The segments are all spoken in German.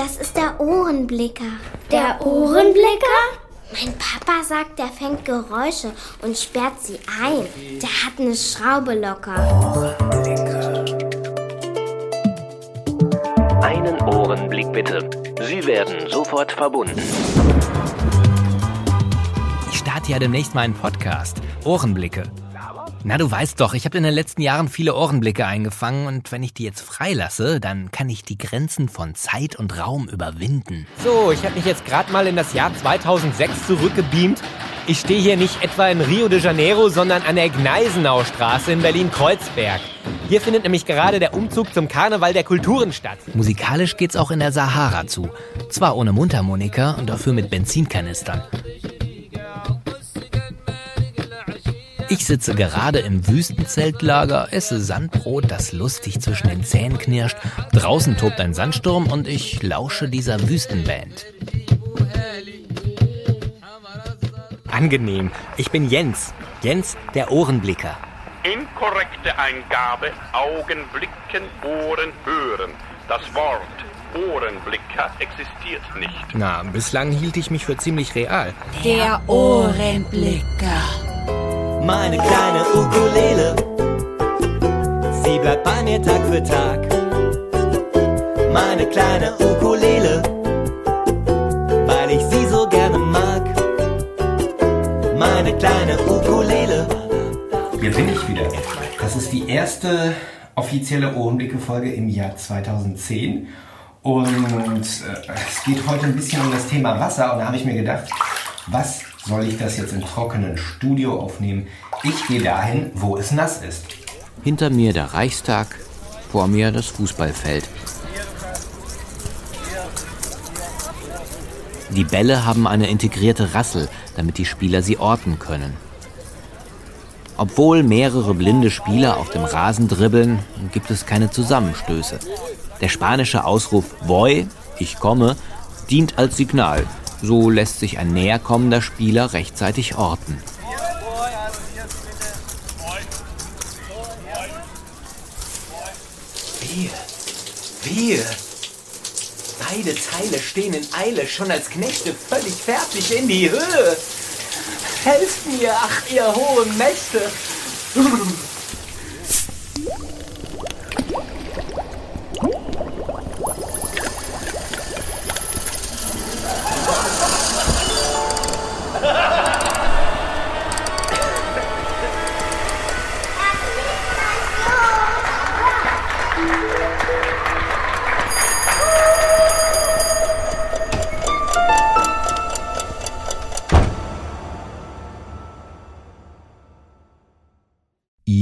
das ist der Ohrenblicker. Der Ohrenblicker? Mein Papa sagt, der fängt Geräusche und sperrt sie ein. Der hat eine Schraube locker. Einen Ohrenblick bitte. Sie werden sofort verbunden. Ich starte ja demnächst mal einen Podcast. Ohrenblicke. Na, du weißt doch, ich habe in den letzten Jahren viele Ohrenblicke eingefangen und wenn ich die jetzt freilasse, dann kann ich die Grenzen von Zeit und Raum überwinden. So, ich habe mich jetzt gerade mal in das Jahr 2006 zurückgebeamt. Ich stehe hier nicht etwa in Rio de Janeiro, sondern an der Gneisenaustraße in Berlin-Kreuzberg. Hier findet nämlich gerade der Umzug zum Karneval der Kulturen statt. Musikalisch geht's auch in der Sahara zu. Zwar ohne Mundharmonika und dafür mit Benzinkanistern. Ich sitze gerade im Wüstenzeltlager, esse Sandbrot, das lustig zwischen den Zähnen knirscht. Draußen tobt ein Sandsturm und ich lausche dieser Wüstenband. Angenehm. Ich bin Jens. Jens, der Ohrenblicker. Inkorrekte Eingabe, Augen blicken, Ohren hören. Das Wort Ohrenblicker existiert nicht. Na, bislang hielt ich mich für ziemlich real. Der Ohrenblicker. Meine kleine Ukulele, sie bleibt bei mir Tag für Tag. Meine kleine Ukulele, weil ich sie so gerne mag. Meine kleine Ukulele. Hier bin ich wieder. Das ist die erste offizielle Ohrenblicke-Folge im Jahr 2010. Und äh, es geht heute ein bisschen um das Thema Wasser. Und da habe ich mir gedacht, was soll ich das jetzt im trockenen Studio aufnehmen? Ich gehe dahin, wo es nass ist. Hinter mir der Reichstag, vor mir das Fußballfeld. Die Bälle haben eine integrierte Rassel, damit die Spieler sie orten können. Obwohl mehrere blinde Spieler auf dem Rasen dribbeln, gibt es keine Zusammenstöße. Der spanische Ausruf Voy, ich komme, dient als Signal. So lässt sich ein näher kommender Spieler rechtzeitig orten. Wehe, wehe. Beide Teile stehen in Eile, schon als Knechte völlig fertig in die Höhe. Helft mir, ach ihr hohen Mächte.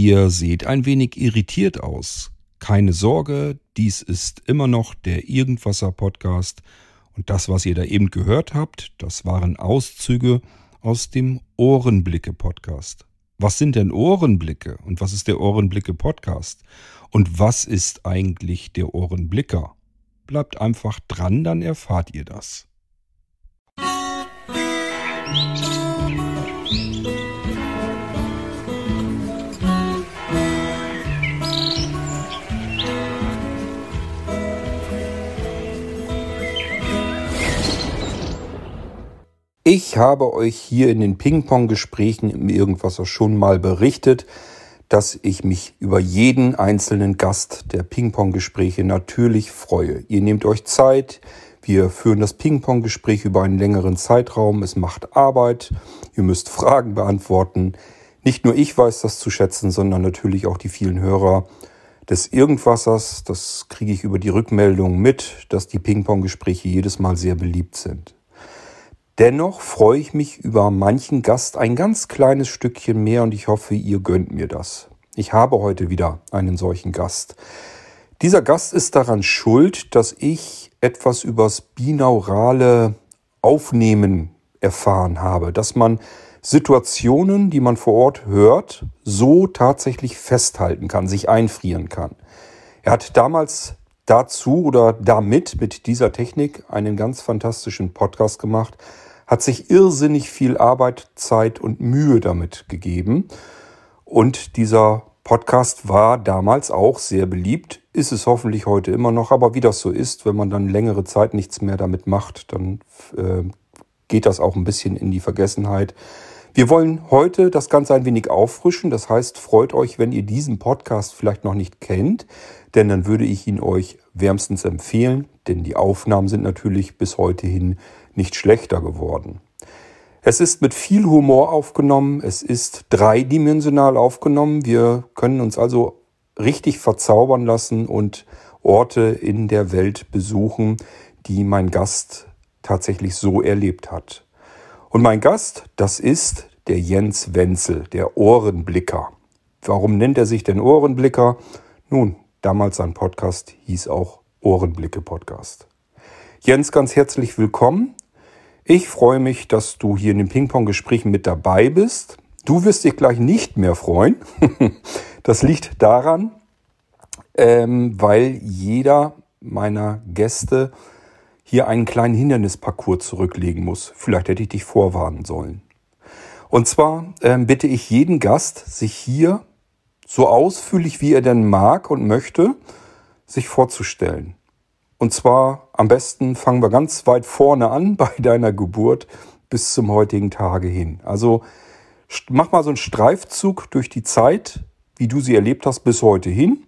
Ihr seht ein wenig irritiert aus. Keine Sorge, dies ist immer noch der Irgendwasser Podcast und das, was ihr da eben gehört habt, das waren Auszüge aus dem Ohrenblicke Podcast. Was sind denn Ohrenblicke und was ist der Ohrenblicke Podcast? Und was ist eigentlich der Ohrenblicker? Bleibt einfach dran, dann erfahrt ihr das. Ich habe euch hier in den Ping-Pong-Gesprächen im Irgendwasser schon mal berichtet, dass ich mich über jeden einzelnen Gast der Ping-Pong-Gespräche natürlich freue. Ihr nehmt euch Zeit, wir führen das Ping-Pong-Gespräch über einen längeren Zeitraum, es macht Arbeit, ihr müsst Fragen beantworten. Nicht nur ich weiß das zu schätzen, sondern natürlich auch die vielen Hörer des Irgendwassers. Das kriege ich über die Rückmeldung mit, dass die Ping-Pong-Gespräche jedes Mal sehr beliebt sind. Dennoch freue ich mich über manchen Gast ein ganz kleines Stückchen mehr und ich hoffe, ihr gönnt mir das. Ich habe heute wieder einen solchen Gast. Dieser Gast ist daran schuld, dass ich etwas übers binaurale Aufnehmen erfahren habe, dass man Situationen, die man vor Ort hört, so tatsächlich festhalten kann, sich einfrieren kann. Er hat damals dazu oder damit mit dieser Technik einen ganz fantastischen Podcast gemacht, hat sich irrsinnig viel Arbeit, Zeit und Mühe damit gegeben. Und dieser Podcast war damals auch sehr beliebt, ist es hoffentlich heute immer noch, aber wie das so ist, wenn man dann längere Zeit nichts mehr damit macht, dann äh, geht das auch ein bisschen in die Vergessenheit. Wir wollen heute das Ganze ein wenig auffrischen. Das heißt, freut euch, wenn ihr diesen Podcast vielleicht noch nicht kennt, denn dann würde ich ihn euch wärmstens empfehlen, denn die Aufnahmen sind natürlich bis heute hin nicht schlechter geworden. Es ist mit viel Humor aufgenommen, es ist dreidimensional aufgenommen. Wir können uns also richtig verzaubern lassen und Orte in der Welt besuchen, die mein Gast tatsächlich so erlebt hat. Und mein Gast, das ist der Jens Wenzel, der Ohrenblicker. Warum nennt er sich denn Ohrenblicker? Nun, damals sein Podcast hieß auch Ohrenblicke Podcast. Jens, ganz herzlich willkommen. Ich freue mich, dass du hier in den Ping-Pong-Gesprächen mit dabei bist. Du wirst dich gleich nicht mehr freuen. das liegt daran, ähm, weil jeder meiner Gäste hier einen kleinen Hindernisparcours zurücklegen muss. Vielleicht hätte ich dich vorwarnen sollen. Und zwar ähm, bitte ich jeden Gast, sich hier so ausführlich wie er denn mag und möchte, sich vorzustellen. Und zwar am besten fangen wir ganz weit vorne an bei deiner Geburt bis zum heutigen Tage hin. Also mach mal so einen Streifzug durch die Zeit, wie du sie erlebt hast bis heute hin.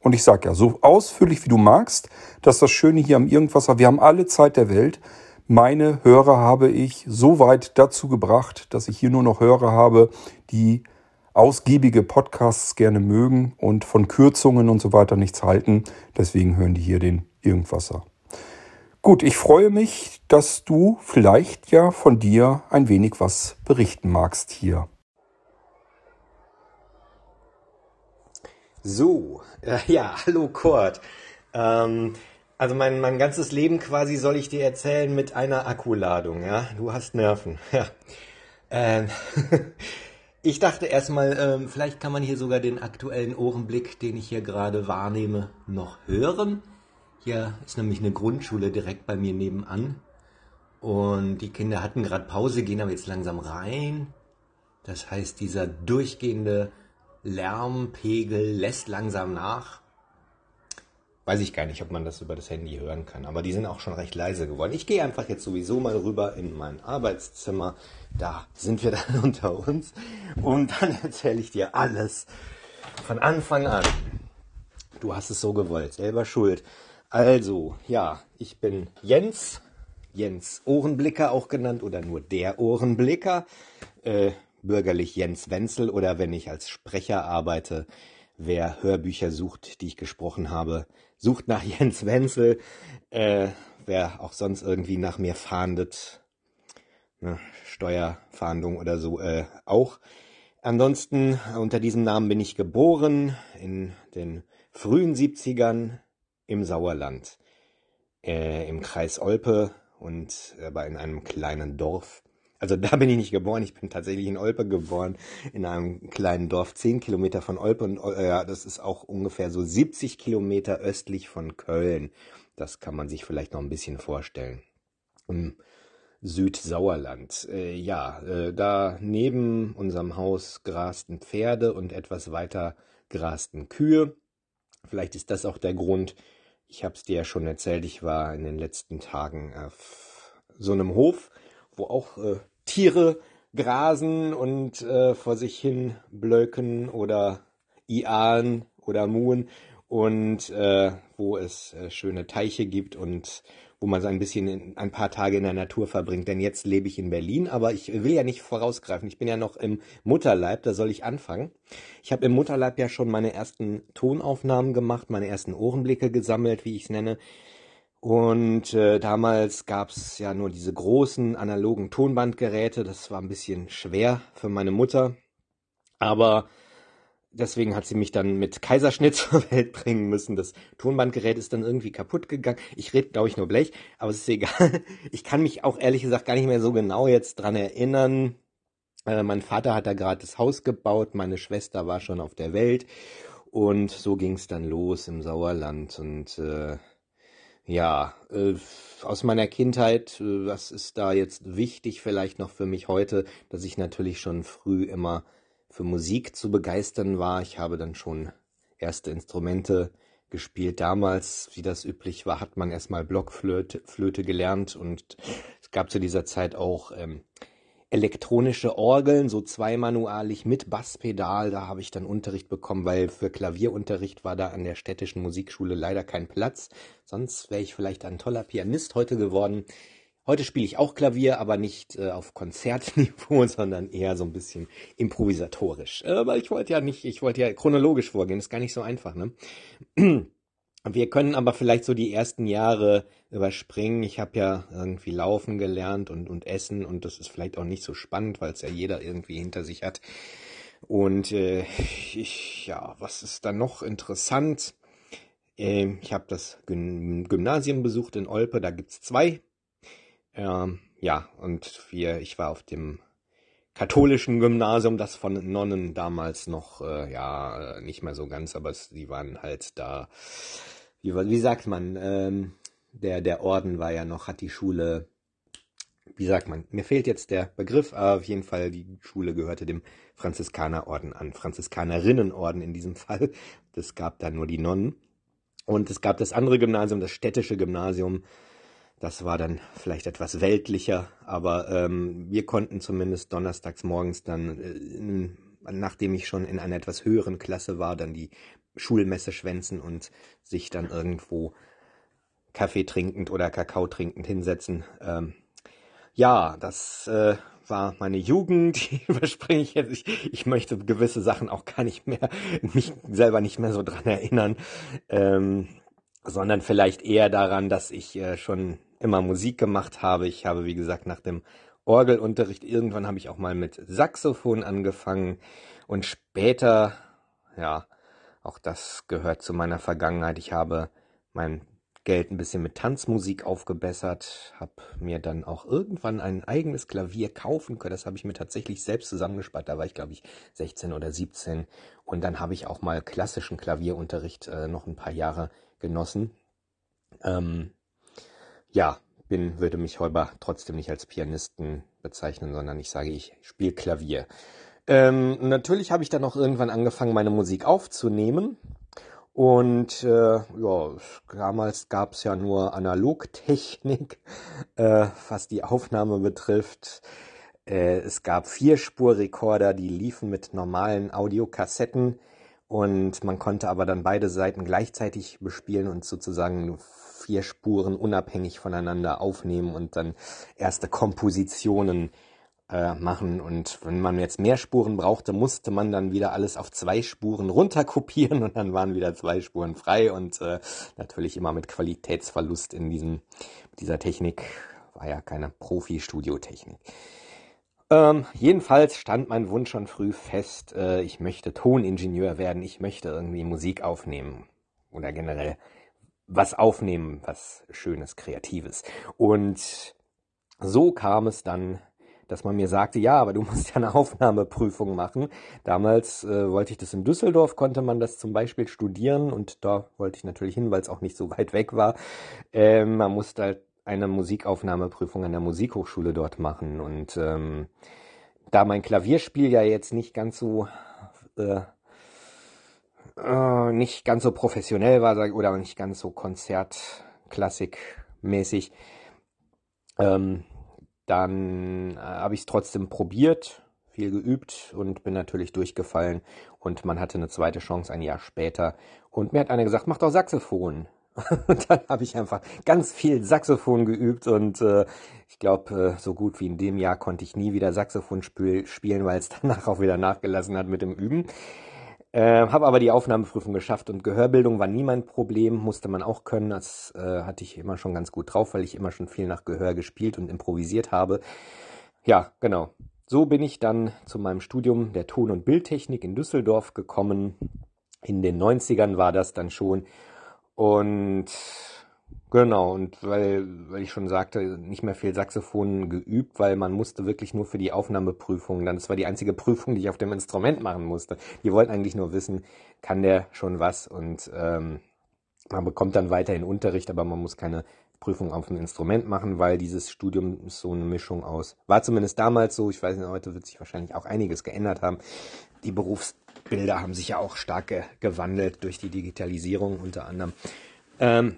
Und ich sage ja, so ausführlich wie du magst, dass das Schöne hier am Irgendwasser, wir haben alle Zeit der Welt. Meine Hörer habe ich so weit dazu gebracht, dass ich hier nur noch Hörer habe, die ausgiebige Podcasts gerne mögen und von Kürzungen und so weiter nichts halten. Deswegen hören die hier den Irgendwasser. Gut, ich freue mich, dass du vielleicht ja von dir ein wenig was berichten magst hier. So, äh, ja, hallo Kurt. Ähm, also mein, mein ganzes Leben quasi soll ich dir erzählen mit einer Akkuladung, ja? Du hast Nerven, ja. Ähm, ich dachte erstmal, ähm, vielleicht kann man hier sogar den aktuellen Ohrenblick, den ich hier gerade wahrnehme, noch hören. Hier ist nämlich eine Grundschule direkt bei mir nebenan. Und die Kinder hatten gerade Pause, gehen aber jetzt langsam rein. Das heißt, dieser durchgehende Lärmpegel lässt langsam nach. Weiß ich gar nicht, ob man das über das Handy hören kann, aber die sind auch schon recht leise geworden. Ich gehe einfach jetzt sowieso mal rüber in mein Arbeitszimmer. Da sind wir dann unter uns. Und dann erzähle ich dir alles von Anfang an. Du hast es so gewollt, selber schuld. Also, ja, ich bin Jens, Jens Ohrenblicker auch genannt oder nur der Ohrenblicker, äh, bürgerlich Jens Wenzel oder wenn ich als Sprecher arbeite, wer Hörbücher sucht, die ich gesprochen habe, sucht nach Jens Wenzel, äh, wer auch sonst irgendwie nach mir fahndet, ne, Steuerfahndung oder so äh, auch. Ansonsten unter diesem Namen bin ich geboren in den frühen 70ern im Sauerland, äh, im Kreis Olpe und aber in einem kleinen Dorf. Also da bin ich nicht geboren, ich bin tatsächlich in Olpe geboren, in einem kleinen Dorf, zehn Kilometer von Olpe und äh, das ist auch ungefähr so 70 Kilometer östlich von Köln. Das kann man sich vielleicht noch ein bisschen vorstellen. Im Südsauerland. Äh, ja, äh, da neben unserem Haus grasten Pferde und etwas weiter grasten Kühe. Vielleicht ist das auch der Grund, ich habe es dir ja schon erzählt, ich war in den letzten Tagen auf so einem Hof, wo auch äh, Tiere grasen und äh, vor sich hin blöken oder ian oder muhen und äh, wo es äh, schöne Teiche gibt und wo man so ein bisschen in, ein paar Tage in der Natur verbringt. Denn jetzt lebe ich in Berlin, aber ich will ja nicht vorausgreifen. Ich bin ja noch im Mutterleib, da soll ich anfangen. Ich habe im Mutterleib ja schon meine ersten Tonaufnahmen gemacht, meine ersten Ohrenblicke gesammelt, wie ich es nenne. Und äh, damals gab es ja nur diese großen analogen Tonbandgeräte. Das war ein bisschen schwer für meine Mutter. Aber Deswegen hat sie mich dann mit Kaiserschnitt zur Welt bringen müssen. Das Tonbandgerät ist dann irgendwie kaputt gegangen. Ich rede, glaube ich, nur Blech, aber es ist egal. Ich kann mich auch ehrlich gesagt gar nicht mehr so genau jetzt dran erinnern. Äh, mein Vater hat da gerade das Haus gebaut, meine Schwester war schon auf der Welt und so ging es dann los im Sauerland. Und äh, ja, äh, aus meiner Kindheit, äh, was ist da jetzt wichtig vielleicht noch für mich heute, dass ich natürlich schon früh immer für Musik zu begeistern war. Ich habe dann schon erste Instrumente gespielt. Damals, wie das üblich war, hat man erstmal Blockflöte Flöte gelernt und es gab zu dieser Zeit auch ähm, elektronische Orgeln, so zweimanualig mit Basspedal. Da habe ich dann Unterricht bekommen, weil für Klavierunterricht war da an der städtischen Musikschule leider kein Platz. Sonst wäre ich vielleicht ein toller Pianist heute geworden. Heute spiele ich auch Klavier, aber nicht äh, auf Konzertniveau, sondern eher so ein bisschen improvisatorisch. Äh, aber ich wollte ja nicht, ich wollte ja chronologisch vorgehen, ist gar nicht so einfach, ne? Wir können aber vielleicht so die ersten Jahre überspringen. Ich habe ja irgendwie laufen gelernt und, und essen und das ist vielleicht auch nicht so spannend, weil es ja jeder irgendwie hinter sich hat. Und äh, ich, ja, was ist da noch interessant? Äh, ich habe das Gymnasium besucht in Olpe, da gibt's zwei. Ähm, ja, und wir, ich war auf dem katholischen Gymnasium, das von Nonnen damals noch, äh, ja, äh, nicht mehr so ganz, aber sie waren halt da, wie, wie sagt man, ähm, der, der Orden war ja noch, hat die Schule, wie sagt man, mir fehlt jetzt der Begriff, aber auf jeden Fall, die Schule gehörte dem Franziskanerorden an, Franziskanerinnenorden in diesem Fall. Das gab da nur die Nonnen. Und es gab das andere Gymnasium, das städtische Gymnasium, das war dann vielleicht etwas weltlicher, aber ähm, wir konnten zumindest donnerstags morgens dann, äh, nachdem ich schon in einer etwas höheren Klasse war, dann die Schulmesse schwänzen und sich dann irgendwo Kaffee trinkend oder Kakao trinkend hinsetzen. Ähm, ja, das äh, war meine Jugend, die überspringe ich jetzt. Ich, ich möchte gewisse Sachen auch gar nicht mehr, mich selber nicht mehr so dran erinnern, ähm, sondern vielleicht eher daran, dass ich äh, schon immer Musik gemacht habe. Ich habe, wie gesagt, nach dem Orgelunterricht irgendwann habe ich auch mal mit Saxophon angefangen und später, ja, auch das gehört zu meiner Vergangenheit. Ich habe mein Geld ein bisschen mit Tanzmusik aufgebessert, habe mir dann auch irgendwann ein eigenes Klavier kaufen können. Das habe ich mir tatsächlich selbst zusammengespart. Da war ich, glaube ich, 16 oder 17. Und dann habe ich auch mal klassischen Klavierunterricht äh, noch ein paar Jahre genossen. Ähm, ja, bin, würde mich heute trotzdem nicht als Pianisten bezeichnen, sondern ich sage, ich spiele Klavier. Ähm, natürlich habe ich dann auch irgendwann angefangen, meine Musik aufzunehmen. Und äh, ja, damals gab es ja nur Analogtechnik, äh, was die Aufnahme betrifft. Äh, es gab Vierspurrekorder, die liefen mit normalen Audiokassetten und man konnte aber dann beide Seiten gleichzeitig bespielen und sozusagen vier Spuren unabhängig voneinander aufnehmen und dann erste Kompositionen äh, machen. Und wenn man jetzt mehr Spuren brauchte, musste man dann wieder alles auf zwei Spuren runterkopieren und dann waren wieder zwei Spuren frei und äh, natürlich immer mit Qualitätsverlust in diesem, dieser Technik. War ja keine Profi-Studiotechnik. Ähm, jedenfalls stand mein Wunsch schon früh fest, äh, ich möchte Toningenieur werden, ich möchte irgendwie Musik aufnehmen oder generell was aufnehmen, was Schönes, Kreatives. Und so kam es dann, dass man mir sagte, ja, aber du musst ja eine Aufnahmeprüfung machen. Damals äh, wollte ich das in Düsseldorf, konnte man das zum Beispiel studieren und da wollte ich natürlich hin, weil es auch nicht so weit weg war. Ähm, man musste halt eine Musikaufnahmeprüfung an der Musikhochschule dort machen und ähm, da mein Klavierspiel ja jetzt nicht ganz so äh, äh, nicht ganz so professionell war oder nicht ganz so Konzertklassikmäßig, ähm, dann äh, habe ich es trotzdem probiert, viel geübt und bin natürlich durchgefallen und man hatte eine zweite Chance ein Jahr später und mir hat einer gesagt, mach doch Saxophon. Und dann habe ich einfach ganz viel Saxophon geübt und äh, ich glaube, äh, so gut wie in dem Jahr konnte ich nie wieder Saxophon spiel spielen, weil es danach auch wieder nachgelassen hat mit dem Üben. Äh, habe aber die Aufnahmeprüfung geschafft und Gehörbildung war nie mein Problem, musste man auch können. Das äh, hatte ich immer schon ganz gut drauf, weil ich immer schon viel nach Gehör gespielt und improvisiert habe. Ja, genau. So bin ich dann zu meinem Studium der Ton- und Bildtechnik in Düsseldorf gekommen. In den 90ern war das dann schon. Und Genau, und weil, weil ich schon sagte, nicht mehr viel Saxophon geübt, weil man musste wirklich nur für die Aufnahmeprüfung, dann, das war die einzige Prüfung, die ich auf dem Instrument machen musste. Die wollten eigentlich nur wissen, kann der schon was und ähm, man bekommt dann weiterhin Unterricht, aber man muss keine Prüfung auf dem Instrument machen, weil dieses Studium ist so eine Mischung aus, war zumindest damals so, ich weiß nicht, heute wird sich wahrscheinlich auch einiges geändert haben, die Berufsbilder haben sich ja auch stark ge gewandelt durch die Digitalisierung unter anderem. Ähm,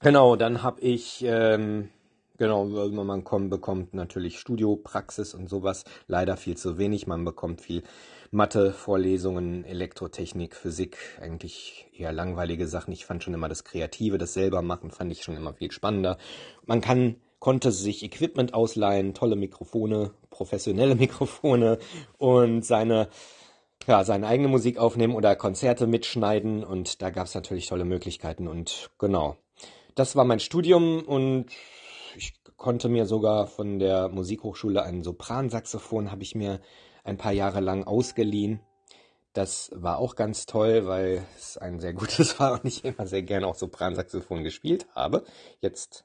genau, dann habe ich ähm, Genau, man kommt, bekommt natürlich Studiopraxis und sowas. Leider viel zu wenig. Man bekommt viel Mathe, Vorlesungen, Elektrotechnik, Physik. Eigentlich eher langweilige Sachen. Ich fand schon immer das Kreative, das selber machen, fand ich schon immer viel spannender. Man kann, konnte sich Equipment ausleihen, tolle Mikrofone, professionelle Mikrofone und seine ja, seine eigene Musik aufnehmen oder Konzerte mitschneiden und da gab es natürlich tolle Möglichkeiten und genau. Das war mein Studium und ich konnte mir sogar von der Musikhochschule ein Sopransaxophon, habe ich mir ein paar Jahre lang ausgeliehen. Das war auch ganz toll, weil es ein sehr gutes war und ich immer sehr gerne auch Sopransaxophon gespielt habe. Jetzt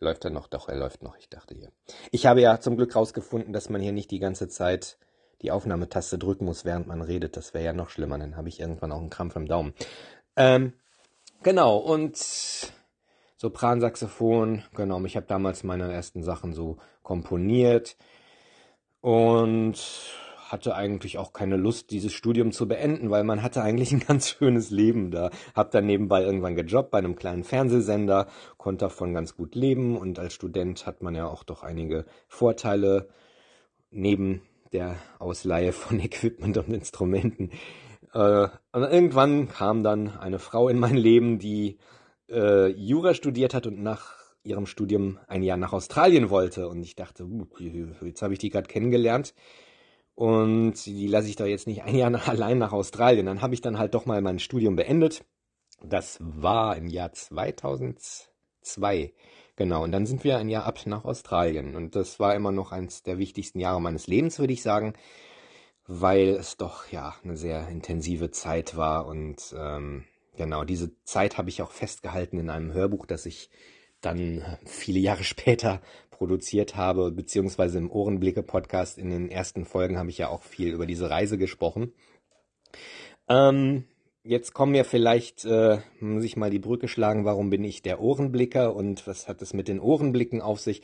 läuft er noch, doch, er läuft noch, ich dachte hier. Ich habe ja zum Glück rausgefunden, dass man hier nicht die ganze Zeit die Aufnahmetaste drücken muss, während man redet. Das wäre ja noch schlimmer, dann habe ich irgendwann auch einen Krampf im Daumen. Ähm, genau, und Sopransaxophon, genau, ich habe damals meine ersten Sachen so komponiert und hatte eigentlich auch keine Lust, dieses Studium zu beenden, weil man hatte eigentlich ein ganz schönes Leben da. Hab dann nebenbei irgendwann gejobbt bei einem kleinen Fernsehsender, konnte davon ganz gut leben und als Student hat man ja auch doch einige Vorteile neben der Ausleihe von Equipment und Instrumenten. Äh, und irgendwann kam dann eine Frau in mein Leben, die äh, Jura studiert hat und nach ihrem Studium ein Jahr nach Australien wollte. Und ich dachte, uh, jetzt habe ich die gerade kennengelernt. Und die lasse ich doch jetzt nicht ein Jahr nach, allein nach Australien. Dann habe ich dann halt doch mal mein Studium beendet. Das war im Jahr 2002. Genau, und dann sind wir ein Jahr ab nach Australien. Und das war immer noch eins der wichtigsten Jahre meines Lebens, würde ich sagen, weil es doch ja eine sehr intensive Zeit war und ähm, Genau, diese Zeit habe ich auch festgehalten in einem Hörbuch, das ich dann viele Jahre später produziert habe, beziehungsweise im Ohrenblicke-Podcast in den ersten Folgen habe ich ja auch viel über diese Reise gesprochen. Ähm, jetzt kommen wir vielleicht, äh, muss ich mal die Brücke schlagen, warum bin ich der Ohrenblicker und was hat es mit den Ohrenblicken auf sich?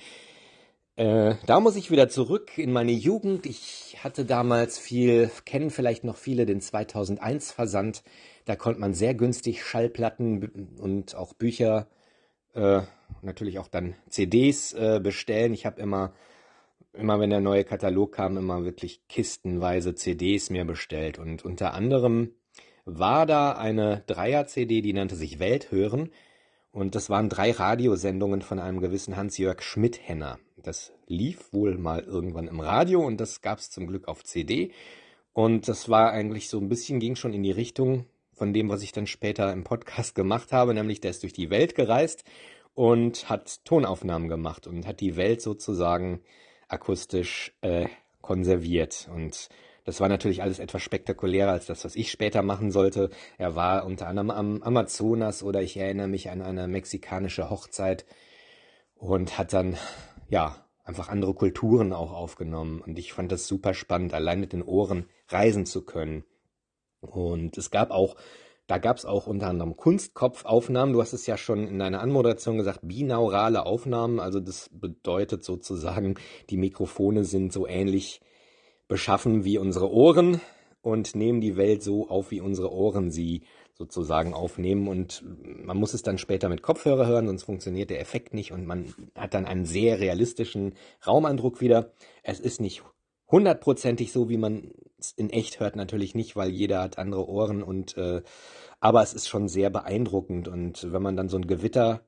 Äh, da muss ich wieder zurück in meine Jugend. Ich hatte damals viel, kennen vielleicht noch viele den 2001 Versand da konnte man sehr günstig Schallplatten und auch Bücher, äh, natürlich auch dann CDs äh, bestellen. Ich habe immer, immer wenn der neue Katalog kam, immer wirklich kistenweise CDs mir bestellt. Und unter anderem war da eine Dreier-CD, die nannte sich Welthören. Und das waren drei Radiosendungen von einem gewissen Hans-Jörg Schmidt-Henner. Das lief wohl mal irgendwann im Radio und das gab es zum Glück auf CD. Und das war eigentlich so ein bisschen, ging schon in die Richtung, von dem, was ich dann später im Podcast gemacht habe, nämlich der ist durch die Welt gereist und hat Tonaufnahmen gemacht und hat die Welt sozusagen akustisch äh, konserviert. Und das war natürlich alles etwas spektakulärer als das, was ich später machen sollte. Er war unter anderem am Amazonas oder ich erinnere mich an eine mexikanische Hochzeit und hat dann, ja, einfach andere Kulturen auch aufgenommen. Und ich fand das super spannend, allein mit den Ohren reisen zu können. Und es gab auch, da gab es auch unter anderem Kunstkopfaufnahmen. Du hast es ja schon in deiner Anmoderation gesagt, binaurale Aufnahmen. Also das bedeutet sozusagen, die Mikrofone sind so ähnlich beschaffen wie unsere Ohren und nehmen die Welt so auf, wie unsere Ohren sie sozusagen aufnehmen. Und man muss es dann später mit Kopfhörer hören, sonst funktioniert der Effekt nicht und man hat dann einen sehr realistischen Raumeindruck wieder. Es ist nicht hundertprozentig so, wie man in echt hört, natürlich nicht, weil jeder hat andere Ohren und äh, aber es ist schon sehr beeindruckend und wenn man dann so ein Gewitter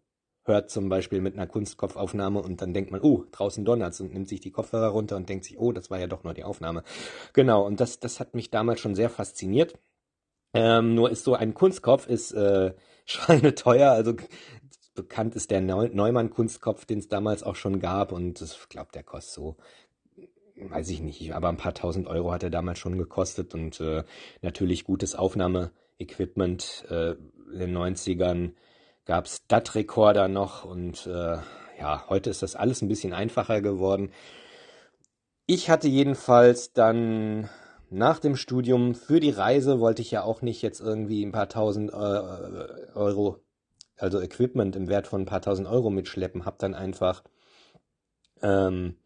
hört zum Beispiel mit einer Kunstkopfaufnahme und dann denkt man, oh, draußen donnert's und nimmt sich die Kopfhörer runter und denkt sich, oh, das war ja doch nur die Aufnahme. Genau, und das, das hat mich damals schon sehr fasziniert. Ähm, nur ist so ein Kunstkopf ist äh, schweineteuer, also bekannt ist der Neumann-Kunstkopf, den es damals auch schon gab und ich glaube, der kostet so weiß ich nicht, aber ein paar tausend Euro hat er damals schon gekostet und äh, natürlich gutes Aufnahmeequipment. Äh, in den 90ern gab es DAT-Rekorder noch und äh, ja, heute ist das alles ein bisschen einfacher geworden. Ich hatte jedenfalls dann nach dem Studium für die Reise wollte ich ja auch nicht jetzt irgendwie ein paar tausend äh, Euro, also Equipment im Wert von ein paar tausend Euro mitschleppen, hab dann einfach ähm,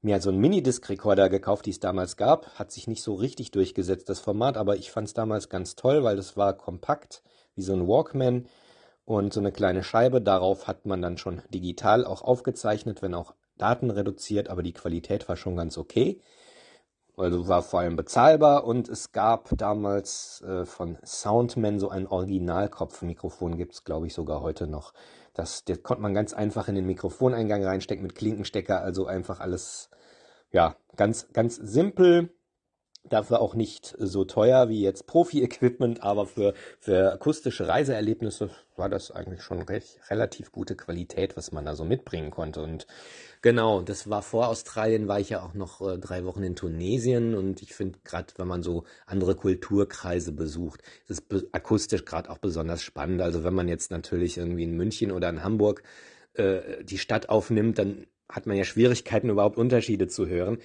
mir so einen Minidisc-Recorder gekauft, die es damals gab. Hat sich nicht so richtig durchgesetzt, das Format, aber ich fand es damals ganz toll, weil das war kompakt, wie so ein Walkman und so eine kleine Scheibe. Darauf hat man dann schon digital auch aufgezeichnet, wenn auch Daten reduziert, aber die Qualität war schon ganz okay. Also war vor allem bezahlbar und es gab damals äh, von Soundman so ein Originalkopfmikrofon, gibt es glaube ich sogar heute noch. Das, das konnte man ganz einfach in den Mikrofoneingang reinstecken mit Klinkenstecker, also einfach alles, ja, ganz, ganz simpel. Dafür auch nicht so teuer wie jetzt Profi-Equipment, aber für, für akustische Reiseerlebnisse war das eigentlich schon recht, relativ gute Qualität, was man da so mitbringen konnte. Und genau, das war vor Australien, war ich ja auch noch äh, drei Wochen in Tunesien und ich finde gerade, wenn man so andere Kulturkreise besucht, ist es akustisch gerade auch besonders spannend. Also wenn man jetzt natürlich irgendwie in München oder in Hamburg äh, die Stadt aufnimmt, dann hat man ja Schwierigkeiten, überhaupt Unterschiede zu hören.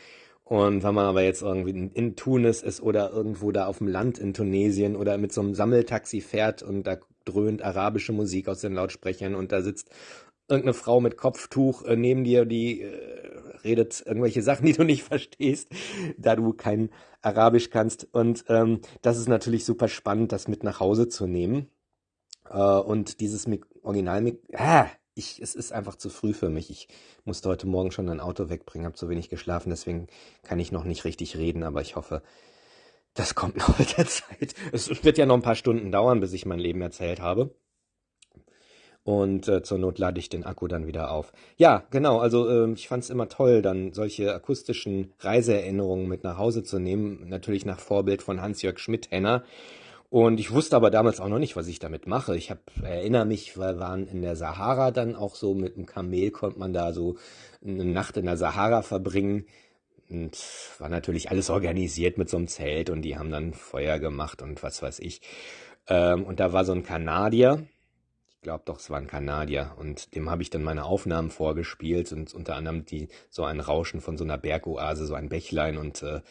Und wenn man aber jetzt irgendwie in Tunis ist oder irgendwo da auf dem Land in Tunesien oder mit so einem Sammeltaxi fährt und da dröhnt arabische Musik aus den Lautsprechern und da sitzt irgendeine Frau mit Kopftuch äh, neben dir, die äh, redet irgendwelche Sachen, die du nicht verstehst, da du kein Arabisch kannst. Und ähm, das ist natürlich super spannend, das mit nach Hause zu nehmen. Äh, und dieses Mik Original, ah, ich, es ist einfach zu früh für mich. Ich musste heute Morgen schon ein Auto wegbringen, habe zu wenig geschlafen, deswegen kann ich noch nicht richtig reden, aber ich hoffe, das kommt noch mit der Zeit. Es wird ja noch ein paar Stunden dauern, bis ich mein Leben erzählt habe. Und äh, zur Not lade ich den Akku dann wieder auf. Ja, genau, also äh, ich fand es immer toll, dann solche akustischen Reiseerinnerungen mit nach Hause zu nehmen. Natürlich nach Vorbild von Hans-Jörg Schmidt-Henner. Und ich wusste aber damals auch noch nicht, was ich damit mache. Ich hab, erinnere mich, wir waren in der Sahara dann auch so mit einem Kamel, konnte man da so eine Nacht in der Sahara verbringen. Und war natürlich alles organisiert mit so einem Zelt und die haben dann Feuer gemacht und was weiß ich. Ähm, und da war so ein Kanadier, ich glaube doch, es war ein Kanadier, und dem habe ich dann meine Aufnahmen vorgespielt und unter anderem die so ein Rauschen von so einer Bergoase, so ein Bächlein und äh,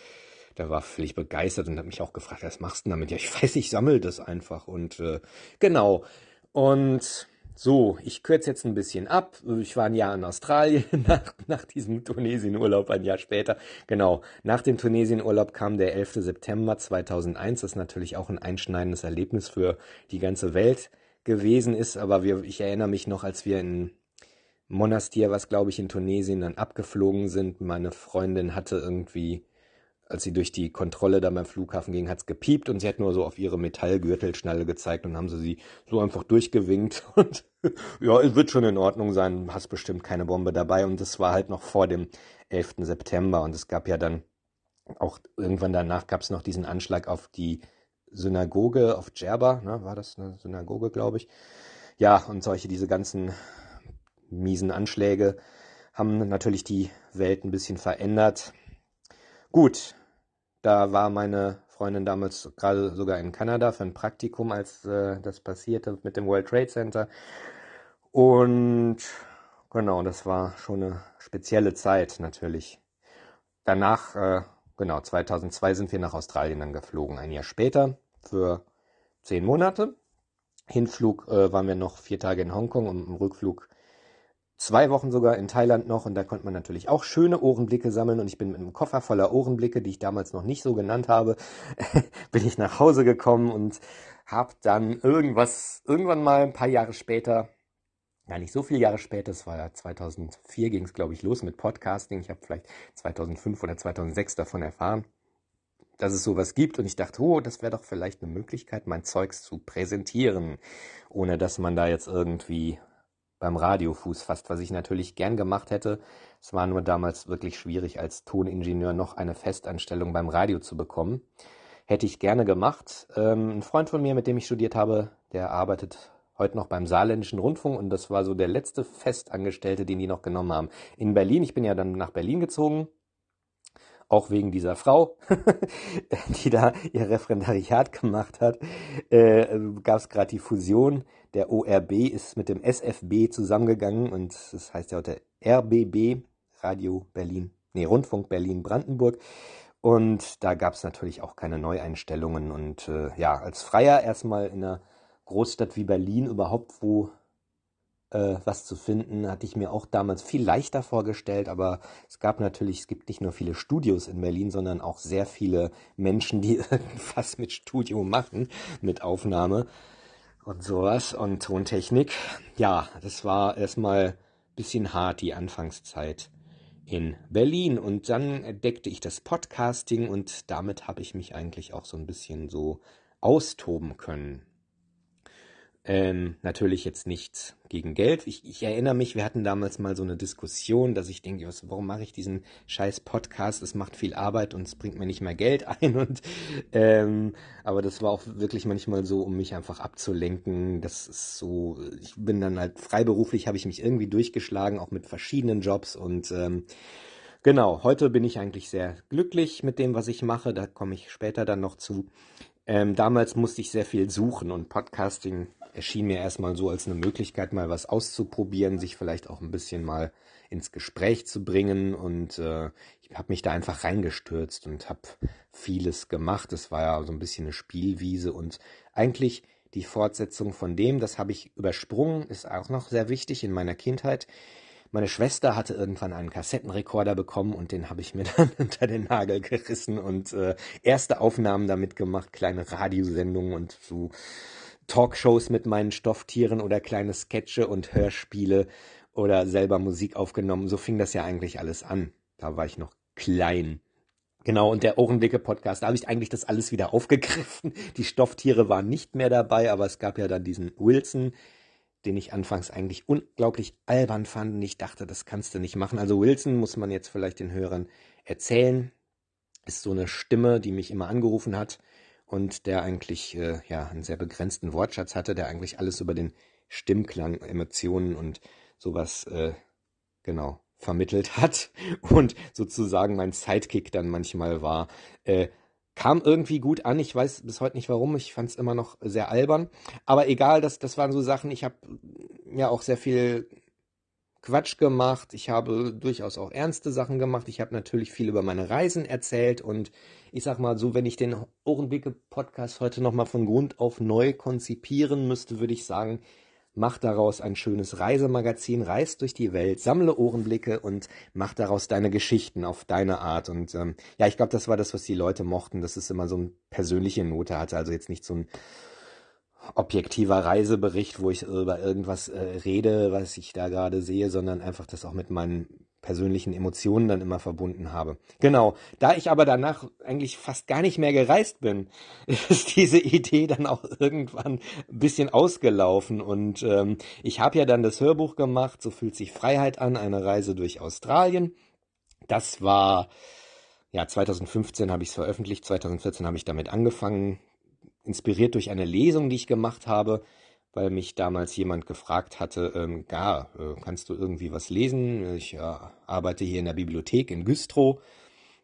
der war völlig begeistert und hat mich auch gefragt, was machst du damit? Ja, ich weiß, ich sammle das einfach und äh, genau. Und so, ich kürze jetzt ein bisschen ab. Ich war ein Jahr in Australien nach, nach diesem Tunesienurlaub, ein Jahr später. Genau, nach dem Tunesienurlaub kam der 11. September 2001. Das ist natürlich auch ein einschneidendes Erlebnis für die ganze Welt gewesen ist. Aber wir, ich erinnere mich noch, als wir in Monastir, was glaube ich in Tunesien dann abgeflogen sind. Meine Freundin hatte irgendwie als sie durch die Kontrolle da beim Flughafen ging, hat's gepiept und sie hat nur so auf ihre Metallgürtelschnalle gezeigt und haben sie sie so einfach durchgewinkt und ja, es wird schon in Ordnung sein, hast bestimmt keine Bombe dabei und das war halt noch vor dem 11. September und es gab ja dann auch irgendwann danach gab es noch diesen Anschlag auf die Synagoge auf Djerba, ne, war das eine Synagoge, glaube ich. Ja, und solche, diese ganzen miesen Anschläge haben natürlich die Welt ein bisschen verändert. Gut, da war meine Freundin damals gerade sogar in Kanada für ein Praktikum, als äh, das passierte mit dem World Trade Center. Und genau, das war schon eine spezielle Zeit natürlich. Danach, äh, genau, 2002 sind wir nach Australien dann geflogen, ein Jahr später für zehn Monate. Hinflug äh, waren wir noch vier Tage in Hongkong und im Rückflug zwei Wochen sogar in Thailand noch und da konnte man natürlich auch schöne Ohrenblicke sammeln und ich bin mit einem Koffer voller Ohrenblicke, die ich damals noch nicht so genannt habe, bin ich nach Hause gekommen und habe dann irgendwas, irgendwann mal ein paar Jahre später, gar nicht so viele Jahre später, es war ja 2004 ging es glaube ich los mit Podcasting, ich habe vielleicht 2005 oder 2006 davon erfahren, dass es sowas gibt und ich dachte, oh, das wäre doch vielleicht eine Möglichkeit, mein Zeugs zu präsentieren, ohne dass man da jetzt irgendwie beim Radiofuß fast, was ich natürlich gern gemacht hätte. Es war nur damals wirklich schwierig, als Toningenieur noch eine Festanstellung beim Radio zu bekommen. Hätte ich gerne gemacht. Ähm, ein Freund von mir, mit dem ich studiert habe, der arbeitet heute noch beim Saarländischen Rundfunk und das war so der letzte Festangestellte, den die noch genommen haben. In Berlin, ich bin ja dann nach Berlin gezogen, auch wegen dieser Frau, die da ihr Referendariat gemacht hat, äh, gab es gerade die Fusion. Der ORB ist mit dem SFB zusammengegangen und das heißt ja heute RBB, Radio Berlin, nee, Rundfunk Berlin Brandenburg. Und da gab es natürlich auch keine Neueinstellungen. Und äh, ja, als Freier erstmal in einer Großstadt wie Berlin überhaupt, wo äh, was zu finden. Hatte ich mir auch damals viel leichter vorgestellt, aber es gab natürlich, es gibt nicht nur viele Studios in Berlin, sondern auch sehr viele Menschen, die irgendwas mit Studio machen, mit Aufnahme und sowas und Tontechnik. Ja, das war erstmal bisschen hart, die Anfangszeit in Berlin. Und dann entdeckte ich das Podcasting und damit habe ich mich eigentlich auch so ein bisschen so austoben können. Ähm, natürlich jetzt nichts gegen Geld. Ich, ich erinnere mich, wir hatten damals mal so eine Diskussion, dass ich denke, was, warum mache ich diesen scheiß Podcast? Es macht viel Arbeit und es bringt mir nicht mehr Geld ein. Und ähm, aber das war auch wirklich manchmal so, um mich einfach abzulenken. Das ist so, ich bin dann halt freiberuflich, habe ich mich irgendwie durchgeschlagen, auch mit verschiedenen Jobs und ähm, Genau, heute bin ich eigentlich sehr glücklich mit dem, was ich mache. Da komme ich später dann noch zu. Ähm, damals musste ich sehr viel suchen und Podcasting erschien mir erstmal so als eine Möglichkeit, mal was auszuprobieren, sich vielleicht auch ein bisschen mal ins Gespräch zu bringen und äh, ich habe mich da einfach reingestürzt und habe vieles gemacht. Es war ja so ein bisschen eine Spielwiese und eigentlich die Fortsetzung von dem, das habe ich übersprungen, ist auch noch sehr wichtig in meiner Kindheit. Meine Schwester hatte irgendwann einen Kassettenrekorder bekommen und den habe ich mir dann unter den Nagel gerissen und äh, erste Aufnahmen damit gemacht, kleine Radiosendungen und so Talkshows mit meinen Stofftieren oder kleine Sketche und Hörspiele oder selber Musik aufgenommen. So fing das ja eigentlich alles an. Da war ich noch klein. Genau, und der Ohrenblicke-Podcast, da habe ich eigentlich das alles wieder aufgegriffen. Die Stofftiere waren nicht mehr dabei, aber es gab ja dann diesen Wilson, den ich anfangs eigentlich unglaublich albern fand und ich dachte, das kannst du nicht machen. Also Wilson muss man jetzt vielleicht den Hörern erzählen. Ist so eine Stimme, die mich immer angerufen hat und der eigentlich äh, ja einen sehr begrenzten Wortschatz hatte, der eigentlich alles über den Stimmklang, Emotionen und sowas äh, genau vermittelt hat und sozusagen mein Sidekick dann manchmal war. Äh, kam irgendwie gut an. Ich weiß bis heute nicht warum. Ich fand es immer noch sehr albern. Aber egal, das, das waren so Sachen. Ich habe ja auch sehr viel Quatsch gemacht. Ich habe durchaus auch ernste Sachen gemacht. Ich habe natürlich viel über meine Reisen erzählt. Und ich sag mal so, wenn ich den Ohrenblicke-Podcast heute nochmal von Grund auf neu konzipieren müsste, würde ich sagen, mach daraus ein schönes Reisemagazin, reist durch die Welt, sammle Ohrenblicke und mach daraus deine Geschichten auf deine Art. Und ähm, ja, ich glaube, das war das, was die Leute mochten, dass es immer so eine persönliche Note hatte, also jetzt nicht so ein objektiver Reisebericht, wo ich über irgendwas äh, rede, was ich da gerade sehe, sondern einfach das auch mit meinen persönlichen Emotionen dann immer verbunden habe. Genau, da ich aber danach eigentlich fast gar nicht mehr gereist bin, ist diese Idee dann auch irgendwann ein bisschen ausgelaufen und ähm, ich habe ja dann das Hörbuch gemacht, so fühlt sich Freiheit an, eine Reise durch Australien. Das war ja 2015 habe ich es veröffentlicht, 2014 habe ich damit angefangen, inspiriert durch eine Lesung, die ich gemacht habe weil mich damals jemand gefragt hatte, ähm, ja, äh, kannst du irgendwie was lesen? Ich äh, arbeite hier in der Bibliothek in Güstrow.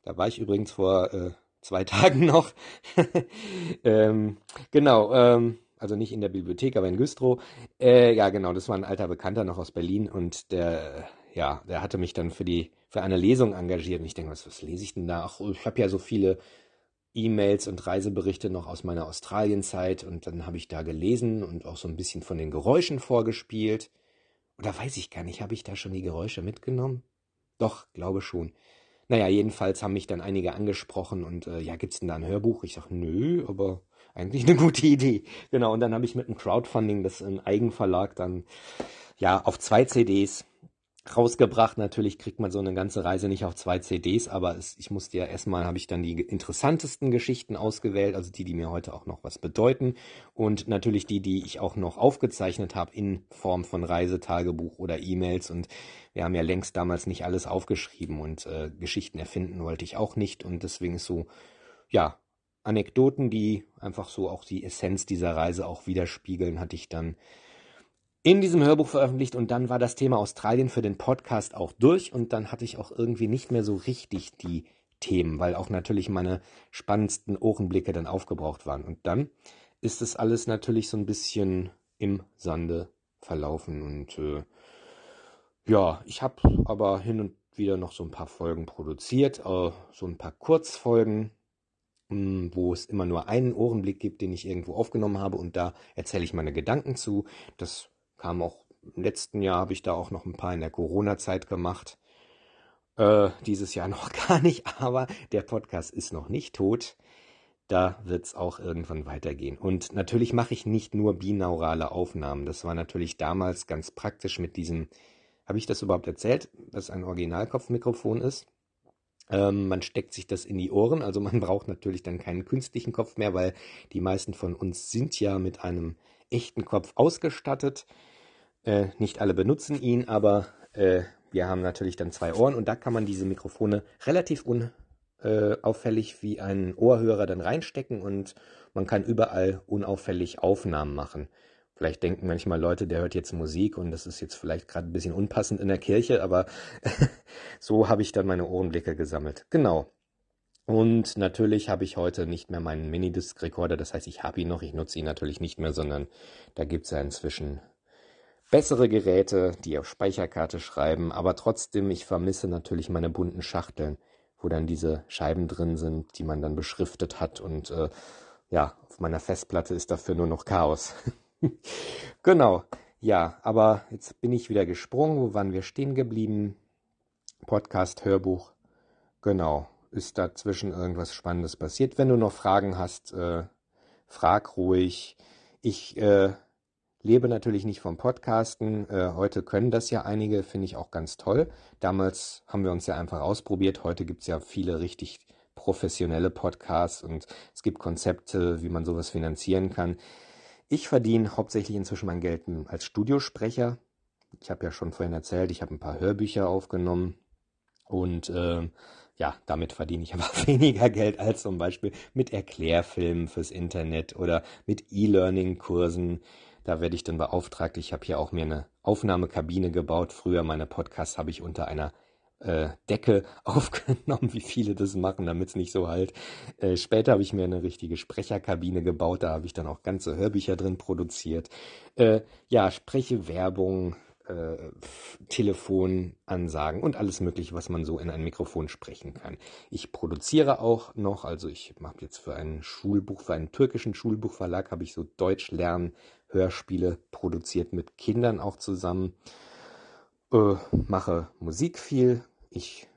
Da war ich übrigens vor äh, zwei Tagen noch. ähm, genau, ähm, also nicht in der Bibliothek, aber in Güstrow. Äh, ja, genau, das war ein alter Bekannter noch aus Berlin und der, ja, der hatte mich dann für die für eine Lesung engagiert. Und ich denke, was, was lese ich denn da? Ach, ich habe ja so viele E-Mails und Reiseberichte noch aus meiner Australienzeit und dann habe ich da gelesen und auch so ein bisschen von den Geräuschen vorgespielt. Oder weiß ich gar nicht, habe ich da schon die Geräusche mitgenommen? Doch, glaube schon. Naja, jedenfalls haben mich dann einige angesprochen und äh, ja, gibt's denn da ein Hörbuch? Ich sag, nö, aber eigentlich eine gute Idee. Genau, und dann habe ich mit einem Crowdfunding das im Eigenverlag dann ja auf zwei CDs rausgebracht. Natürlich kriegt man so eine ganze Reise nicht auf zwei CDs, aber es, ich musste ja erstmal, habe ich dann die interessantesten Geschichten ausgewählt, also die, die mir heute auch noch was bedeuten. Und natürlich die, die ich auch noch aufgezeichnet habe in Form von Reisetagebuch oder E-Mails. Und wir haben ja längst damals nicht alles aufgeschrieben und äh, Geschichten erfinden wollte ich auch nicht. Und deswegen ist so, ja, Anekdoten, die einfach so auch die Essenz dieser Reise auch widerspiegeln, hatte ich dann in diesem Hörbuch veröffentlicht und dann war das Thema Australien für den Podcast auch durch und dann hatte ich auch irgendwie nicht mehr so richtig die Themen, weil auch natürlich meine spannendsten Ohrenblicke dann aufgebraucht waren. Und dann ist es alles natürlich so ein bisschen im Sande verlaufen und äh, ja, ich habe aber hin und wieder noch so ein paar Folgen produziert, äh, so ein paar Kurzfolgen, hm, wo es immer nur einen Ohrenblick gibt, den ich irgendwo aufgenommen habe und da erzähle ich meine Gedanken zu. Das kam auch Im letzten Jahr habe ich da auch noch ein paar in der Corona-Zeit gemacht. Äh, dieses Jahr noch gar nicht, aber der Podcast ist noch nicht tot. Da wird's auch irgendwann weitergehen. Und natürlich mache ich nicht nur binaurale Aufnahmen. Das war natürlich damals ganz praktisch mit diesem, habe ich das überhaupt erzählt, dass ein Originalkopfmikrofon ist? Ähm, man steckt sich das in die Ohren, also man braucht natürlich dann keinen künstlichen Kopf mehr, weil die meisten von uns sind ja mit einem echten Kopf ausgestattet. Äh, nicht alle benutzen ihn, aber äh, wir haben natürlich dann zwei Ohren und da kann man diese Mikrofone relativ unauffällig äh, wie einen Ohrhörer dann reinstecken und man kann überall unauffällig Aufnahmen machen. Vielleicht denken manchmal Leute, der hört jetzt Musik und das ist jetzt vielleicht gerade ein bisschen unpassend in der Kirche, aber so habe ich dann meine Ohrenblicke gesammelt. Genau. Und natürlich habe ich heute nicht mehr meinen Minidisc-Recorder, das heißt, ich habe ihn noch, ich nutze ihn natürlich nicht mehr, sondern da gibt es ja inzwischen bessere Geräte, die auf Speicherkarte schreiben, aber trotzdem, ich vermisse natürlich meine bunten Schachteln, wo dann diese Scheiben drin sind, die man dann beschriftet hat und äh, ja, auf meiner Festplatte ist dafür nur noch Chaos. genau. Ja, aber jetzt bin ich wieder gesprungen. Wo waren wir stehen geblieben? Podcast, Hörbuch. Genau. Ist dazwischen irgendwas Spannendes passiert? Wenn du noch Fragen hast, äh, frag ruhig. Ich äh, lebe natürlich nicht vom Podcasten. Äh, heute können das ja einige, finde ich auch ganz toll. Damals haben wir uns ja einfach ausprobiert. Heute gibt's ja viele richtig professionelle Podcasts und es gibt Konzepte, wie man sowas finanzieren kann. Ich verdiene hauptsächlich inzwischen mein Geld als Studiosprecher. Ich habe ja schon vorhin erzählt, ich habe ein paar Hörbücher aufgenommen und äh, ja, damit verdiene ich aber weniger Geld als zum Beispiel mit Erklärfilmen fürs Internet oder mit E-Learning-Kursen. Da werde ich dann beauftragt. Ich habe hier auch mir eine Aufnahmekabine gebaut. Früher meine Podcasts habe ich unter einer äh, Decke aufgenommen, wie viele das machen, damit es nicht so halt. Äh, später habe ich mir eine richtige Sprecherkabine gebaut, da habe ich dann auch ganze Hörbücher drin produziert. Äh, ja, spreche Werbung, Telefonansagen und alles mögliche, was man so in ein Mikrofon sprechen kann. Ich produziere auch noch, also ich mache jetzt für ein Schulbuch, für einen türkischen Schulbuchverlag habe ich so Deutsch lernen Hörspiele produziert mit Kindern auch zusammen äh, mache Musik viel. Ich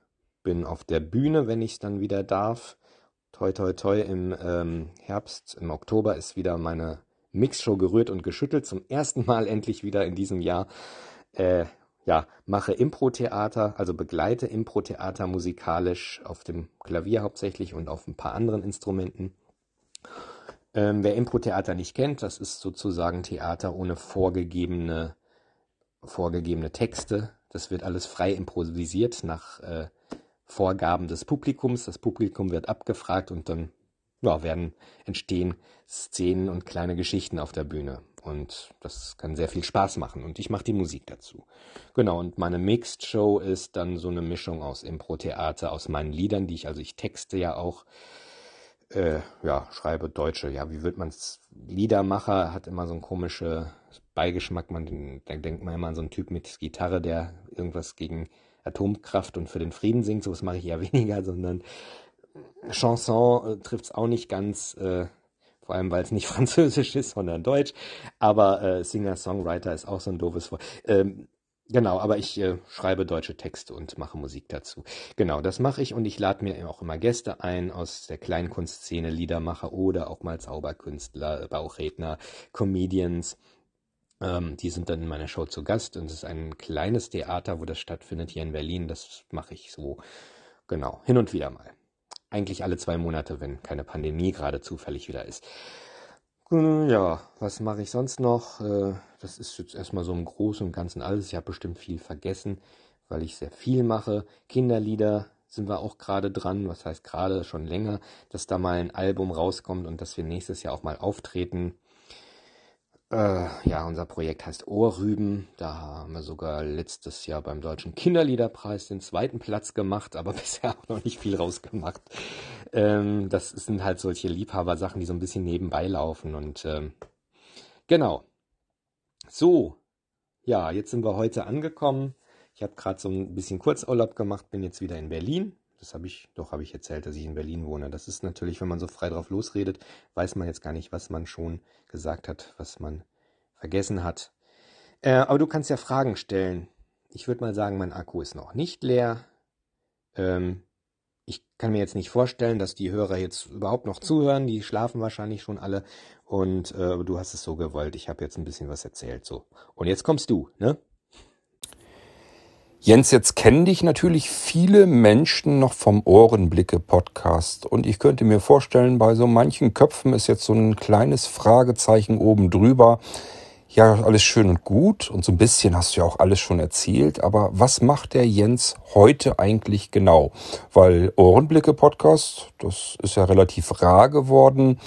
bin auf der Bühne, wenn ich dann wieder darf. Toi, toi, toi, im ähm, Herbst, im Oktober ist wieder meine Mixshow gerührt und geschüttelt. Zum ersten Mal endlich wieder in diesem Jahr. Äh, ja, mache Impro-Theater, also begleite Impro-Theater musikalisch auf dem Klavier hauptsächlich und auf ein paar anderen Instrumenten. Ähm, wer Impro-Theater nicht kennt, das ist sozusagen Theater ohne vorgegebene vorgegebene Texte. Das wird alles frei improvisiert nach äh, Vorgaben des Publikums. Das Publikum wird abgefragt und dann ja, werden entstehen Szenen und kleine Geschichten auf der Bühne. Und das kann sehr viel Spaß machen. Und ich mache die Musik dazu. Genau, und meine Mixed Show ist dann so eine Mischung aus Impro-Theater, aus meinen Liedern, die ich, also ich texte ja auch äh, ja, schreibe Deutsche. Ja, wie wird man's? Liedermacher hat immer so einen komischen Beigeschmack. Man, da denkt man immer an so einen Typ mit Gitarre, der irgendwas gegen Atomkraft und für den Frieden singt. Sowas mache ich ja weniger, sondern Chanson äh, trifft's auch nicht ganz. Äh, vor allem, weil es nicht französisch ist, sondern deutsch. Aber äh, Singer-Songwriter ist auch so ein doofes Wort. Ähm, Genau, aber ich äh, schreibe deutsche Texte und mache Musik dazu. Genau, das mache ich und ich lade mir auch immer Gäste ein aus der Kleinkunstszene, Liedermacher oder auch mal Zauberkünstler, Bauchredner, Comedians. Ähm, die sind dann in meiner Show zu Gast und es ist ein kleines Theater, wo das stattfindet hier in Berlin. Das mache ich so, genau, hin und wieder mal. Eigentlich alle zwei Monate, wenn keine Pandemie gerade zufällig wieder ist. Ja, was mache ich sonst noch? Äh, das ist jetzt erstmal so im Großen und Ganzen alles. Ich habe bestimmt viel vergessen, weil ich sehr viel mache. Kinderlieder sind wir auch gerade dran, was heißt gerade schon länger, dass da mal ein Album rauskommt und dass wir nächstes Jahr auch mal auftreten. Äh, ja, unser Projekt heißt Ohrrüben. Da haben wir sogar letztes Jahr beim Deutschen Kinderliederpreis den zweiten Platz gemacht, aber bisher auch noch nicht viel rausgemacht. Ähm, das sind halt solche Liebhabersachen, die so ein bisschen nebenbei laufen und ähm, genau. So, ja, jetzt sind wir heute angekommen. Ich habe gerade so ein bisschen Kurzurlaub gemacht, bin jetzt wieder in Berlin. Das habe ich, doch habe ich erzählt, dass ich in Berlin wohne. Das ist natürlich, wenn man so frei drauf losredet, weiß man jetzt gar nicht, was man schon gesagt hat, was man vergessen hat. Äh, aber du kannst ja Fragen stellen. Ich würde mal sagen, mein Akku ist noch nicht leer. Ähm, ich kann mir jetzt nicht vorstellen, dass die Hörer jetzt überhaupt noch zuhören. Die schlafen wahrscheinlich schon alle. Und äh, du hast es so gewollt. Ich habe jetzt ein bisschen was erzählt. So. Und jetzt kommst du, ne? Jens, jetzt kennen dich natürlich viele Menschen noch vom Ohrenblicke-Podcast. Und ich könnte mir vorstellen, bei so manchen Köpfen ist jetzt so ein kleines Fragezeichen oben drüber. Ja, alles schön und gut. Und so ein bisschen hast du ja auch alles schon erzählt. Aber was macht der Jens heute eigentlich genau? Weil Ohrenblicke-Podcast, das ist ja relativ rar geworden.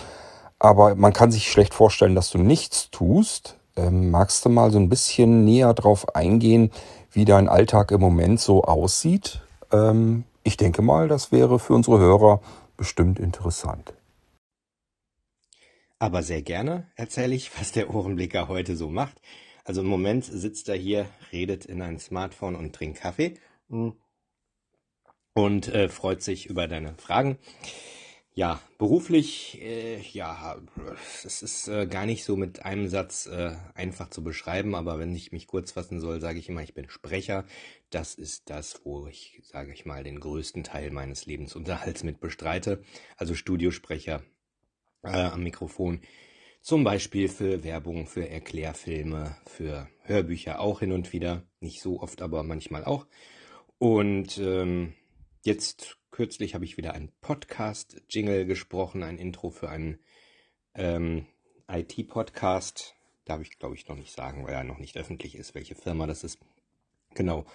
Aber man kann sich schlecht vorstellen, dass du nichts tust. Ähm, magst du mal so ein bisschen näher drauf eingehen, wie dein Alltag im Moment so aussieht. Ähm, ich denke mal, das wäre für unsere Hörer bestimmt interessant. Aber sehr gerne erzähle ich, was der Ohrenblicker heute so macht. Also im Moment sitzt er hier, redet in ein Smartphone und trinkt Kaffee hm. und äh, freut sich über deine Fragen. Ja, beruflich, äh, ja, es ist äh, gar nicht so mit einem Satz äh, einfach zu beschreiben, aber wenn ich mich kurz fassen soll, sage ich immer, ich bin Sprecher. Das ist das, wo ich, sage ich mal, den größten Teil meines Lebensunterhalts mit bestreite. Also Studiosprecher äh, am Mikrofon. Zum Beispiel für Werbung, für Erklärfilme, für Hörbücher auch hin und wieder. Nicht so oft, aber manchmal auch. Und ähm, jetzt Kürzlich habe ich wieder einen Podcast-Jingle gesprochen, ein Intro für einen ähm, IT-Podcast. Darf ich, glaube ich, noch nicht sagen, weil er noch nicht öffentlich ist, welche Firma das ist. Genau.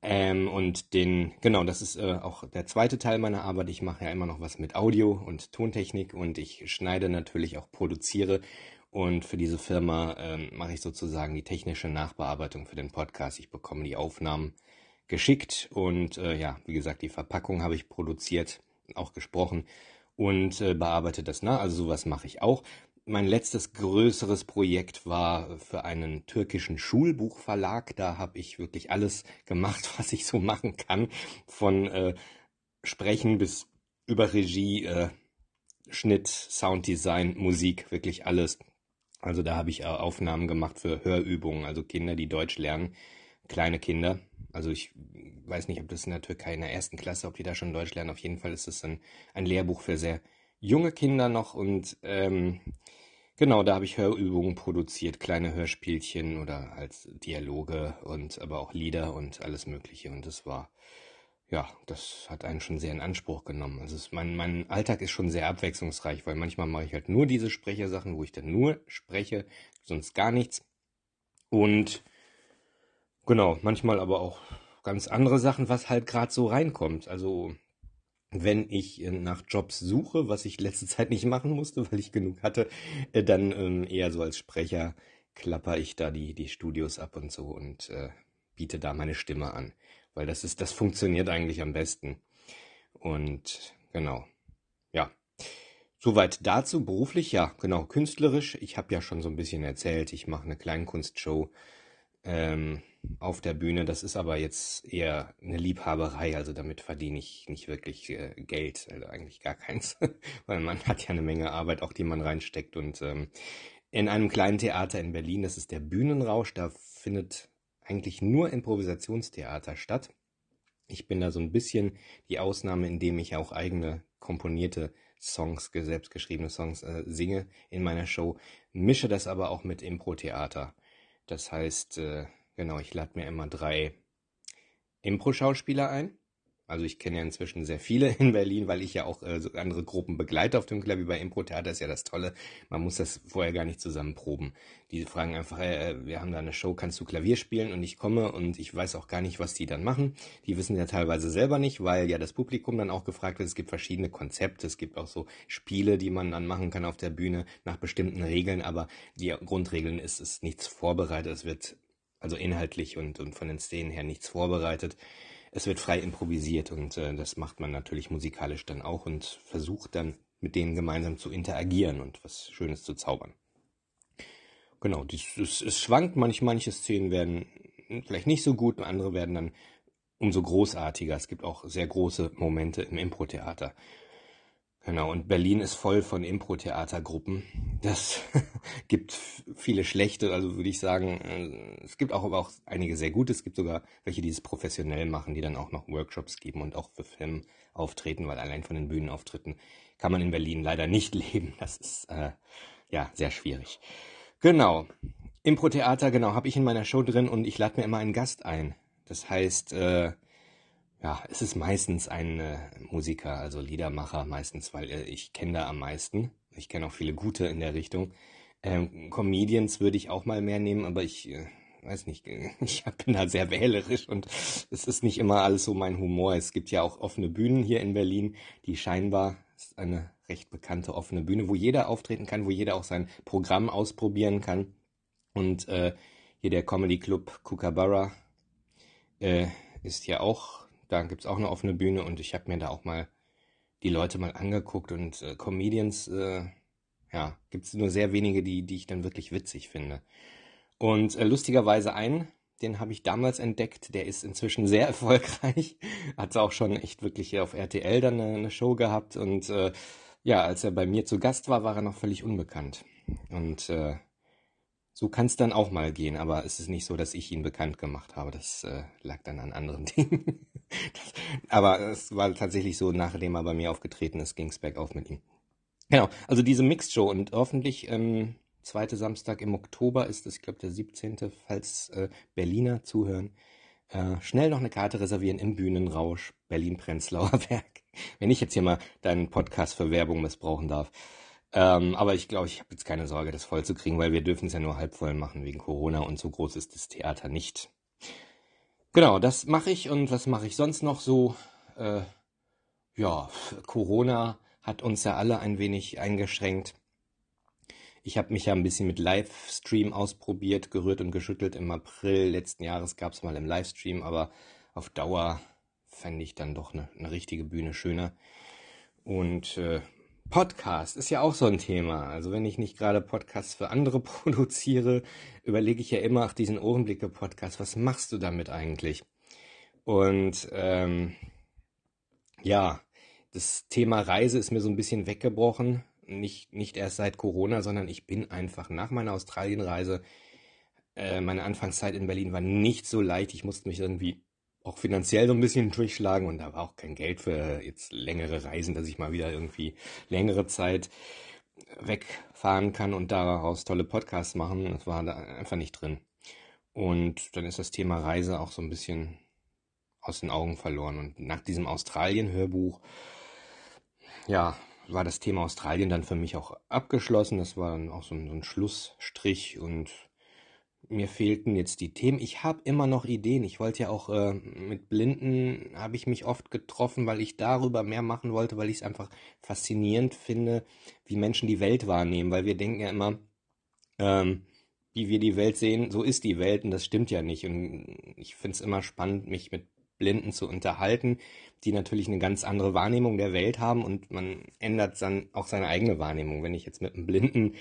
Ähm, und den, genau, das ist äh, auch der zweite Teil meiner Arbeit. Ich mache ja immer noch was mit Audio und Tontechnik und ich schneide natürlich auch, produziere. Und für diese Firma ähm, mache ich sozusagen die technische Nachbearbeitung für den Podcast. Ich bekomme die Aufnahmen geschickt und äh, ja, wie gesagt, die Verpackung habe ich produziert, auch gesprochen und äh, bearbeitet das. Na, also sowas mache ich auch. Mein letztes größeres Projekt war für einen türkischen Schulbuchverlag. Da habe ich wirklich alles gemacht, was ich so machen kann. Von äh, Sprechen bis über Regie, äh, Schnitt, Sounddesign, Musik, wirklich alles. Also da habe ich äh, Aufnahmen gemacht für Hörübungen, also Kinder, die Deutsch lernen, kleine Kinder. Also ich weiß nicht, ob das in der Türkei in der ersten Klasse, ob die da schon Deutsch lernen. Auf jeden Fall ist es ein, ein Lehrbuch für sehr junge Kinder noch und ähm, genau, da habe ich Hörübungen produziert, kleine Hörspielchen oder als Dialoge und aber auch Lieder und alles Mögliche. Und das war, ja, das hat einen schon sehr in Anspruch genommen. Also es, mein, mein Alltag ist schon sehr abwechslungsreich, weil manchmal mache ich halt nur diese Sprechersachen, wo ich dann nur spreche, sonst gar nichts. Und Genau, manchmal aber auch ganz andere Sachen, was halt gerade so reinkommt. Also wenn ich äh, nach Jobs suche, was ich letzte Zeit nicht machen musste, weil ich genug hatte, äh, dann ähm, eher so als Sprecher klapper ich da die, die Studios ab und so und äh, biete da meine Stimme an. Weil das ist, das funktioniert eigentlich am besten. Und genau, ja. Soweit dazu. Beruflich, ja, genau, künstlerisch. Ich habe ja schon so ein bisschen erzählt, ich mache eine Kleinkunstshow. Ähm, auf der Bühne. Das ist aber jetzt eher eine Liebhaberei, also damit verdiene ich nicht wirklich äh, Geld, also eigentlich gar keins, weil man hat ja eine Menge Arbeit, auch die man reinsteckt. Und ähm, in einem kleinen Theater in Berlin, das ist der Bühnenrausch, da findet eigentlich nur Improvisationstheater statt. Ich bin da so ein bisschen die Ausnahme, indem ich auch eigene komponierte Songs, selbstgeschriebene Songs äh, singe in meiner Show, mische das aber auch mit Impro-Theater. Das heißt, äh, Genau, ich lade mir immer drei Impro-Schauspieler ein. Also ich kenne ja inzwischen sehr viele in Berlin, weil ich ja auch äh, so andere Gruppen begleite auf dem Klavier. Bei Impro-Theater ist ja das Tolle, man muss das vorher gar nicht zusammen proben. Die fragen einfach, äh, wir haben da eine Show, kannst du Klavier spielen? Und ich komme und ich weiß auch gar nicht, was die dann machen. Die wissen ja teilweise selber nicht, weil ja das Publikum dann auch gefragt wird. Es gibt verschiedene Konzepte, es gibt auch so Spiele, die man dann machen kann auf der Bühne nach bestimmten Regeln, aber die Grundregeln ist, ist nichts vorbereitet. Es wird also inhaltlich und, und von den Szenen her nichts vorbereitet. Es wird frei improvisiert und äh, das macht man natürlich musikalisch dann auch und versucht dann mit denen gemeinsam zu interagieren und was Schönes zu zaubern. Genau, dies, es, es schwankt, manch, manche Szenen werden vielleicht nicht so gut, andere werden dann umso großartiger. Es gibt auch sehr große Momente im Impro-Theater. Genau, und Berlin ist voll von Impro-Theatergruppen. Das gibt viele schlechte, also würde ich sagen, äh, es gibt auch aber auch einige sehr gute. Es gibt sogar welche, die es professionell machen, die dann auch noch Workshops geben und auch für Film auftreten, weil allein von den Bühnenauftritten kann man in Berlin leider nicht leben. Das ist äh, ja sehr schwierig. Genau. Impro-Theater, genau, habe ich in meiner Show drin und ich lade mir immer einen Gast ein. Das heißt, äh, ja, es ist meistens ein äh, Musiker, also Liedermacher meistens, weil äh, ich kenne da am meisten. Ich kenne auch viele gute in der Richtung. Ähm, Comedians würde ich auch mal mehr nehmen, aber ich äh, weiß nicht, ich bin da sehr wählerisch und es ist nicht immer alles so mein Humor. Es gibt ja auch offene Bühnen hier in Berlin, die scheinbar ist eine recht bekannte offene Bühne, wo jeder auftreten kann, wo jeder auch sein Programm ausprobieren kann. Und äh, hier der Comedy Club Kookaburra äh, ist ja auch da gibt's auch eine offene Bühne und ich habe mir da auch mal die Leute mal angeguckt und äh, Comedians, äh, ja, gibt's nur sehr wenige, die, die ich dann wirklich witzig finde. Und äh, lustigerweise einen, den habe ich damals entdeckt, der ist inzwischen sehr erfolgreich, hat auch schon echt wirklich auf RTL dann eine, eine Show gehabt und äh, ja, als er bei mir zu Gast war, war er noch völlig unbekannt. Und äh, so kann es dann auch mal gehen, aber es ist nicht so, dass ich ihn bekannt gemacht habe. Das äh, lag dann an anderen Dingen. das, aber es war tatsächlich so, nachdem er bei mir aufgetreten ist, ging es bergauf mit ihm. Genau, also diese Mixed Show und hoffentlich ähm, zweite Samstag im Oktober ist es, ich glaube, der 17., falls äh, Berliner zuhören. Äh, schnell noch eine Karte reservieren im Bühnenrausch Berlin-Prenzlauer Berg. Wenn ich jetzt hier mal deinen Podcast für Werbung missbrauchen darf. Ähm, aber ich glaube, ich habe jetzt keine Sorge, das voll zu kriegen, weil wir dürfen es ja nur halb voll machen wegen Corona und so groß ist das Theater nicht. Genau, das mache ich und was mache ich sonst noch so? Äh, ja, Corona hat uns ja alle ein wenig eingeschränkt. Ich habe mich ja ein bisschen mit Livestream ausprobiert, gerührt und geschüttelt. Im April letzten Jahres gab es mal im Livestream, aber auf Dauer fände ich dann doch eine, eine richtige Bühne schöner. Und äh, Podcast ist ja auch so ein Thema. Also wenn ich nicht gerade Podcasts für andere produziere, überlege ich ja immer nach diesen Ohrenblicke-Podcast, was machst du damit eigentlich? Und ähm, ja, das Thema Reise ist mir so ein bisschen weggebrochen. Nicht, nicht erst seit Corona, sondern ich bin einfach nach meiner Australienreise, äh, meine Anfangszeit in Berlin war nicht so leicht. Ich musste mich irgendwie auch finanziell so ein bisschen durchschlagen und da war auch kein Geld für jetzt längere Reisen, dass ich mal wieder irgendwie längere Zeit wegfahren kann und daraus tolle Podcasts machen. Das war da einfach nicht drin. Und dann ist das Thema Reise auch so ein bisschen aus den Augen verloren. Und nach diesem Australien-Hörbuch, ja, war das Thema Australien dann für mich auch abgeschlossen. Das war dann auch so ein, so ein Schlussstrich und mir fehlten jetzt die Themen. Ich habe immer noch Ideen. Ich wollte ja auch äh, mit Blinden habe ich mich oft getroffen, weil ich darüber mehr machen wollte, weil ich es einfach faszinierend finde, wie Menschen die Welt wahrnehmen, weil wir denken ja immer, ähm, wie wir die Welt sehen, so ist die Welt und das stimmt ja nicht. Und ich finde es immer spannend, mich mit Blinden zu unterhalten, die natürlich eine ganz andere Wahrnehmung der Welt haben und man ändert dann auch seine eigene Wahrnehmung. Wenn ich jetzt mit einem Blinden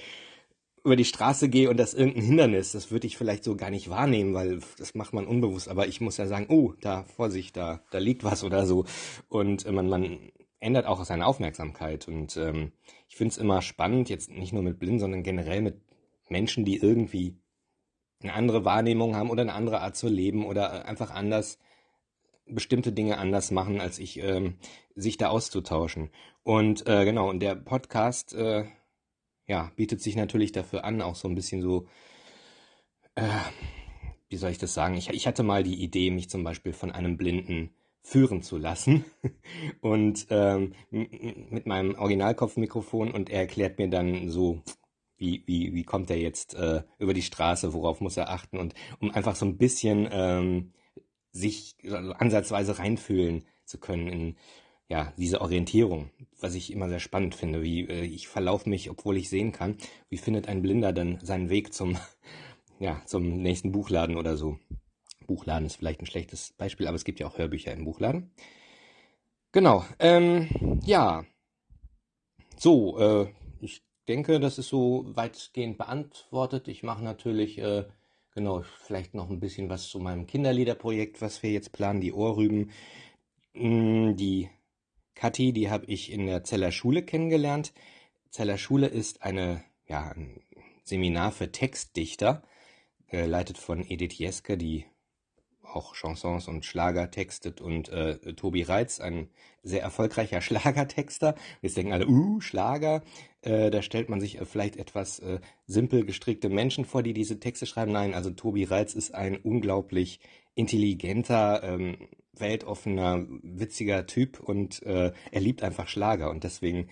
über die Straße gehe und das irgendein Hindernis, das würde ich vielleicht so gar nicht wahrnehmen, weil das macht man unbewusst. Aber ich muss ja sagen, oh, da, Vorsicht, da, da liegt was oder so. Und äh, man, man ändert auch seine Aufmerksamkeit. Und ähm, ich finde es immer spannend, jetzt nicht nur mit Blinden, sondern generell mit Menschen, die irgendwie eine andere Wahrnehmung haben oder eine andere Art zu leben oder äh, einfach anders bestimmte Dinge anders machen, als ich, ähm, sich da auszutauschen. Und äh, genau, und der Podcast äh, ja, bietet sich natürlich dafür an, auch so ein bisschen so, äh, wie soll ich das sagen? Ich, ich hatte mal die Idee, mich zum Beispiel von einem Blinden führen zu lassen und ähm, mit meinem Originalkopfmikrofon und er erklärt mir dann so, wie, wie, wie kommt er jetzt äh, über die Straße, worauf muss er achten und um einfach so ein bisschen ähm, sich also ansatzweise reinfühlen zu können in ja, diese Orientierung, was ich immer sehr spannend finde, wie äh, ich verlaufe mich, obwohl ich sehen kann. Wie findet ein Blinder dann seinen Weg zum, ja, zum nächsten Buchladen oder so? Buchladen ist vielleicht ein schlechtes Beispiel, aber es gibt ja auch Hörbücher im Buchladen. Genau, ähm, ja. So, äh, ich denke, das ist so weitgehend beantwortet. Ich mache natürlich, äh, genau, vielleicht noch ein bisschen was zu meinem Kinderliederprojekt, was wir jetzt planen, die Ohrrüben. Mm, die Kathi, die habe ich in der Zeller Schule kennengelernt. Zeller Schule ist eine, ja, ein Seminar für Textdichter, geleitet von Edith Jeske, die auch Chansons und Schlager textet und äh, Tobi Reitz, ein sehr erfolgreicher Schlagertexter. Jetzt denken alle, uh, Schlager. Äh, da stellt man sich äh, vielleicht etwas äh, simpel gestrickte Menschen vor, die diese Texte schreiben. Nein, also Tobi Reitz ist ein unglaublich intelligenter, ähm, weltoffener, witziger Typ und äh, er liebt einfach Schlager und deswegen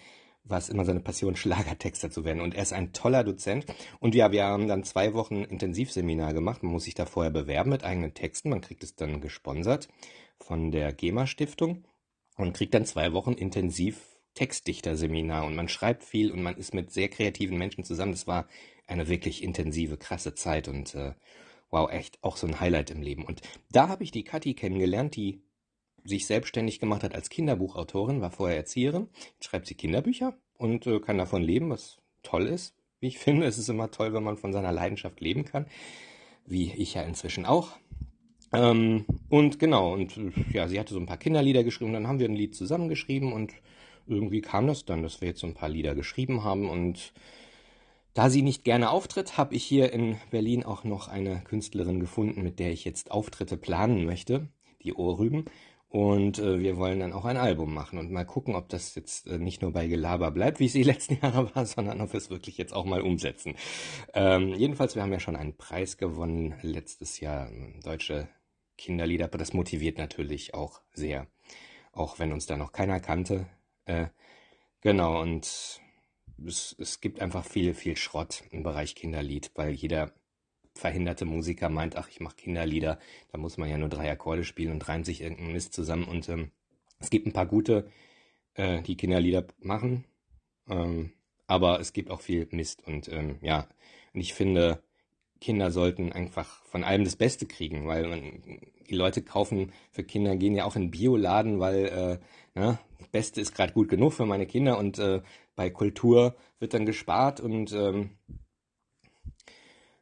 war es immer seine Passion, Schlagertexter zu werden. Und er ist ein toller Dozent. Und ja, wir haben dann zwei Wochen Intensivseminar gemacht. Man muss sich da vorher bewerben mit eigenen Texten. Man kriegt es dann gesponsert von der GEMA-Stiftung und kriegt dann zwei Wochen intensiv Textdichterseminar. Und man schreibt viel und man ist mit sehr kreativen Menschen zusammen. Das war eine wirklich intensive, krasse Zeit und äh, wow, echt auch so ein Highlight im Leben. Und da habe ich die Kathi kennengelernt, die sich selbstständig gemacht hat als Kinderbuchautorin, war vorher Erzieherin, jetzt schreibt sie Kinderbücher und äh, kann davon leben, was toll ist. Wie ich finde, es ist immer toll, wenn man von seiner Leidenschaft leben kann, wie ich ja inzwischen auch. Ähm, und genau, und äh, ja, sie hatte so ein paar Kinderlieder geschrieben, dann haben wir ein Lied zusammengeschrieben und irgendwie kam das dann, dass wir jetzt so ein paar Lieder geschrieben haben und da sie nicht gerne auftritt, habe ich hier in Berlin auch noch eine Künstlerin gefunden, mit der ich jetzt Auftritte planen möchte, die Ohrrüben. Und äh, wir wollen dann auch ein Album machen und mal gucken, ob das jetzt äh, nicht nur bei Gelaber bleibt, wie es die letzten Jahre war, sondern ob wir es wirklich jetzt auch mal umsetzen. Ähm, jedenfalls, wir haben ja schon einen Preis gewonnen letztes Jahr, deutsche Kinderlieder, aber das motiviert natürlich auch sehr, auch wenn uns da noch keiner kannte. Äh, genau, und es, es gibt einfach viel, viel Schrott im Bereich Kinderlied, weil jeder verhinderte Musiker meint, ach, ich mache Kinderlieder, da muss man ja nur drei Akkorde spielen und reimt sich irgendein Mist zusammen. Und ähm, es gibt ein paar gute, äh, die Kinderlieder machen, ähm, aber es gibt auch viel Mist. Und ähm, ja, und ich finde, Kinder sollten einfach von allem das Beste kriegen, weil man, die Leute kaufen für Kinder, gehen ja auch in Bioladen, weil äh, ne, das Beste ist gerade gut genug für meine Kinder und äh, bei Kultur wird dann gespart und ähm,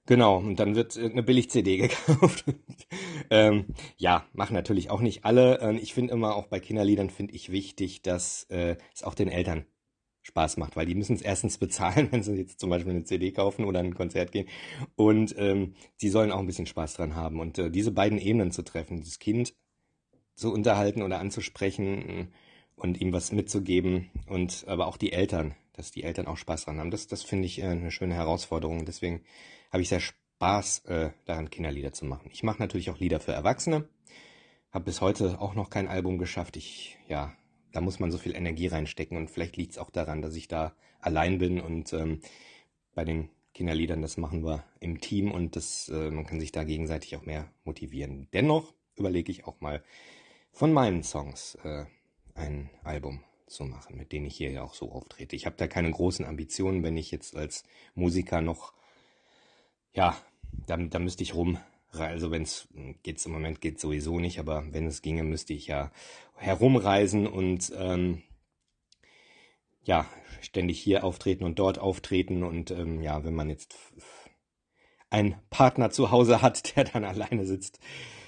Genau, und dann wird eine Billig-CD gekauft. ähm, ja, machen natürlich auch nicht alle. Ähm, ich finde immer, auch bei Kinderliedern finde ich wichtig, dass äh, es auch den Eltern Spaß macht, weil die müssen es erstens bezahlen, wenn sie jetzt zum Beispiel eine CD kaufen oder ein Konzert gehen. Und ähm, sie sollen auch ein bisschen Spaß dran haben. Und äh, diese beiden Ebenen zu treffen, das Kind zu unterhalten oder anzusprechen und ihm was mitzugeben und aber auch die Eltern, dass die Eltern auch Spaß dran haben. Das, das finde ich äh, eine schöne Herausforderung. Deswegen habe ich sehr Spaß äh, daran, Kinderlieder zu machen. Ich mache natürlich auch Lieder für Erwachsene. Habe bis heute auch noch kein Album geschafft. Ich, ja, da muss man so viel Energie reinstecken und vielleicht liegt es auch daran, dass ich da allein bin und ähm, bei den Kinderliedern, das machen wir im Team und das, äh, man kann sich da gegenseitig auch mehr motivieren. Dennoch überlege ich auch mal von meinen Songs äh, ein Album zu machen, mit denen ich hier ja auch so auftrete. Ich habe da keine großen Ambitionen, wenn ich jetzt als Musiker noch ja, da, da müsste ich rum. Also wenn es geht's im Moment geht sowieso nicht, aber wenn es ginge, müsste ich ja herumreisen und ähm, ja ständig hier auftreten und dort auftreten und ähm, ja, wenn man jetzt einen Partner zu Hause hat, der dann alleine sitzt,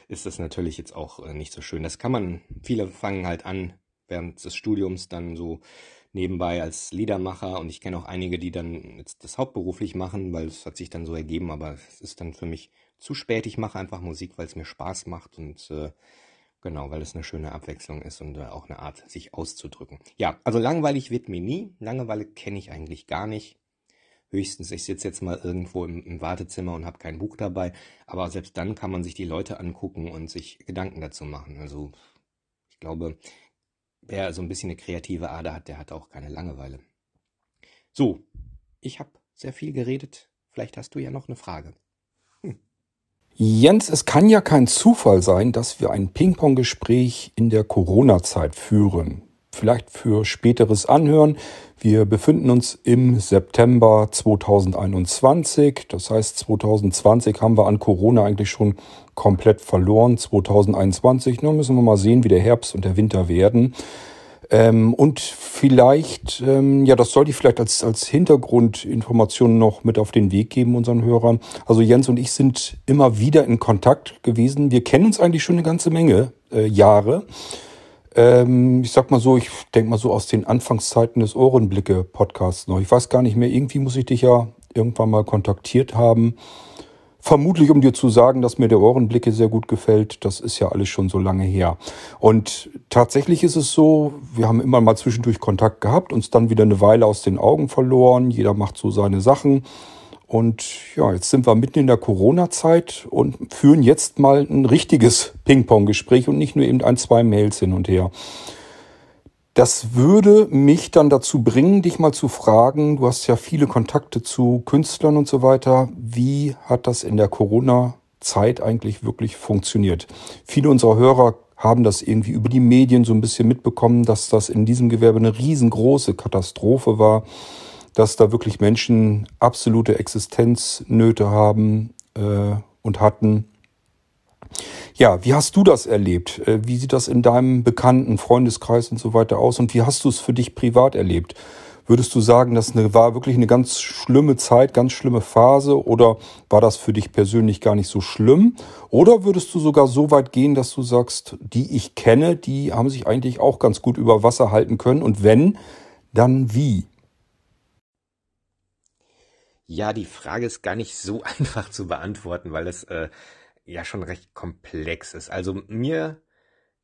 ist das natürlich jetzt auch äh, nicht so schön. Das kann man. Viele fangen halt an während des Studiums dann so nebenbei als Liedermacher und ich kenne auch einige, die dann jetzt das hauptberuflich machen, weil es hat sich dann so ergeben, aber es ist dann für mich zu spät. Ich mache einfach Musik, weil es mir Spaß macht und äh, genau, weil es eine schöne Abwechslung ist und äh, auch eine Art, sich auszudrücken. Ja, also langweilig wird mir nie. Langeweile kenne ich eigentlich gar nicht. Höchstens, ich sitze jetzt mal irgendwo im, im Wartezimmer und habe kein Buch dabei, aber selbst dann kann man sich die Leute angucken und sich Gedanken dazu machen. Also ich glaube, wer so ein bisschen eine kreative Ader hat, der hat auch keine Langeweile. So, ich habe sehr viel geredet. Vielleicht hast du ja noch eine Frage. Hm. Jens, es kann ja kein Zufall sein, dass wir ein Ping-Pong-Gespräch in der Corona-Zeit führen. Vielleicht für späteres Anhören. Wir befinden uns im September 2021. Das heißt, 2020 haben wir an Corona eigentlich schon komplett verloren. 2021, nun müssen wir mal sehen, wie der Herbst und der Winter werden. Ähm, und vielleicht, ähm, ja, das sollte ich vielleicht als, als Hintergrundinformation noch mit auf den Weg geben, unseren Hörern. Also Jens und ich sind immer wieder in Kontakt gewesen. Wir kennen uns eigentlich schon eine ganze Menge äh, Jahre. Ähm, ich sag mal so, ich denke mal so aus den Anfangszeiten des Ohrenblicke-Podcasts noch. Ich weiß gar nicht mehr, irgendwie muss ich dich ja irgendwann mal kontaktiert haben. Vermutlich, um dir zu sagen, dass mir der Ohrenblicke sehr gut gefällt. Das ist ja alles schon so lange her. Und tatsächlich ist es so, wir haben immer mal zwischendurch Kontakt gehabt, uns dann wieder eine Weile aus den Augen verloren. Jeder macht so seine Sachen. Und ja, jetzt sind wir mitten in der Corona-Zeit und führen jetzt mal ein richtiges Ping-Pong-Gespräch und nicht nur eben ein, zwei Mails hin und her. Das würde mich dann dazu bringen, dich mal zu fragen, du hast ja viele Kontakte zu Künstlern und so weiter, wie hat das in der Corona-Zeit eigentlich wirklich funktioniert? Viele unserer Hörer haben das irgendwie über die Medien so ein bisschen mitbekommen, dass das in diesem Gewerbe eine riesengroße Katastrophe war dass da wirklich Menschen absolute Existenznöte haben äh, und hatten. Ja, wie hast du das erlebt? Äh, wie sieht das in deinem bekannten Freundeskreis und so weiter aus? Und wie hast du es für dich privat erlebt? Würdest du sagen, das war wirklich eine ganz schlimme Zeit, ganz schlimme Phase oder war das für dich persönlich gar nicht so schlimm? Oder würdest du sogar so weit gehen, dass du sagst, die ich kenne, die haben sich eigentlich auch ganz gut über Wasser halten können und wenn, dann wie? Ja, die Frage ist gar nicht so einfach zu beantworten, weil es äh, ja schon recht komplex ist. Also mir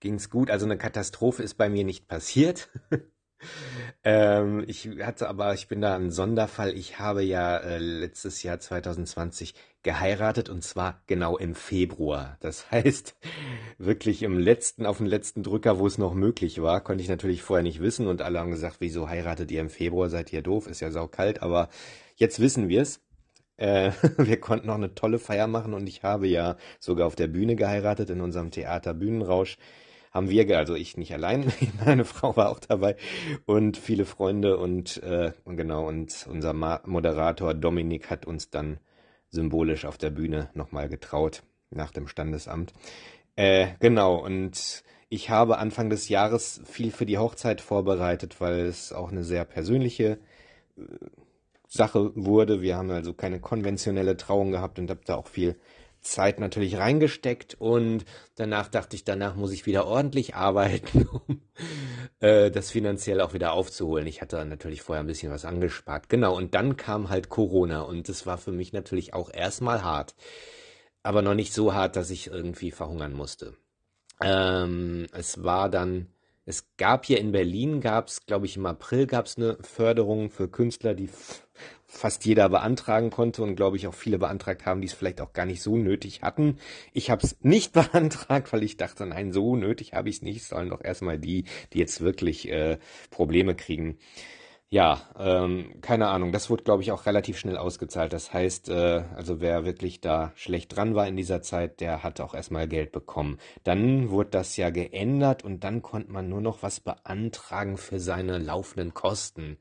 ging's gut. Also eine Katastrophe ist bei mir nicht passiert. ähm, ich hatte aber, ich bin da ein Sonderfall. Ich habe ja äh, letztes Jahr 2020 geheiratet und zwar genau im Februar. Das heißt, wirklich im letzten, auf den letzten Drücker, wo es noch möglich war, konnte ich natürlich vorher nicht wissen und alle haben gesagt, wieso heiratet ihr im Februar? Seid ihr doof? Ist ja saukalt, aber Jetzt wissen wir es. Äh, wir konnten noch eine tolle Feier machen und ich habe ja sogar auf der Bühne geheiratet in unserem Theater Bühnenrausch. Haben wir, also ich nicht allein, meine Frau war auch dabei und viele Freunde und äh, genau und unser Moderator Dominik hat uns dann symbolisch auf der Bühne nochmal getraut nach dem Standesamt. Äh, genau und ich habe Anfang des Jahres viel für die Hochzeit vorbereitet, weil es auch eine sehr persönliche äh, Sache wurde. Wir haben also keine konventionelle Trauung gehabt und habe da auch viel Zeit natürlich reingesteckt und danach dachte ich, danach muss ich wieder ordentlich arbeiten, um äh, das finanziell auch wieder aufzuholen. Ich hatte natürlich vorher ein bisschen was angespart. Genau, und dann kam halt Corona und das war für mich natürlich auch erstmal hart, aber noch nicht so hart, dass ich irgendwie verhungern musste. Ähm, es war dann es gab hier in Berlin, gab es, glaube ich, im April gab es eine Förderung für Künstler, die fast jeder beantragen konnte und glaube ich auch viele beantragt haben, die es vielleicht auch gar nicht so nötig hatten. Ich habe es nicht beantragt, weil ich dachte, nein, so nötig habe ich es nicht. Sollen doch erstmal die, die jetzt wirklich äh, Probleme kriegen. Ja, ähm, keine Ahnung. Das wurde, glaube ich, auch relativ schnell ausgezahlt. Das heißt, äh, also wer wirklich da schlecht dran war in dieser Zeit, der hat auch erstmal Geld bekommen. Dann wurde das ja geändert und dann konnte man nur noch was beantragen für seine laufenden Kosten.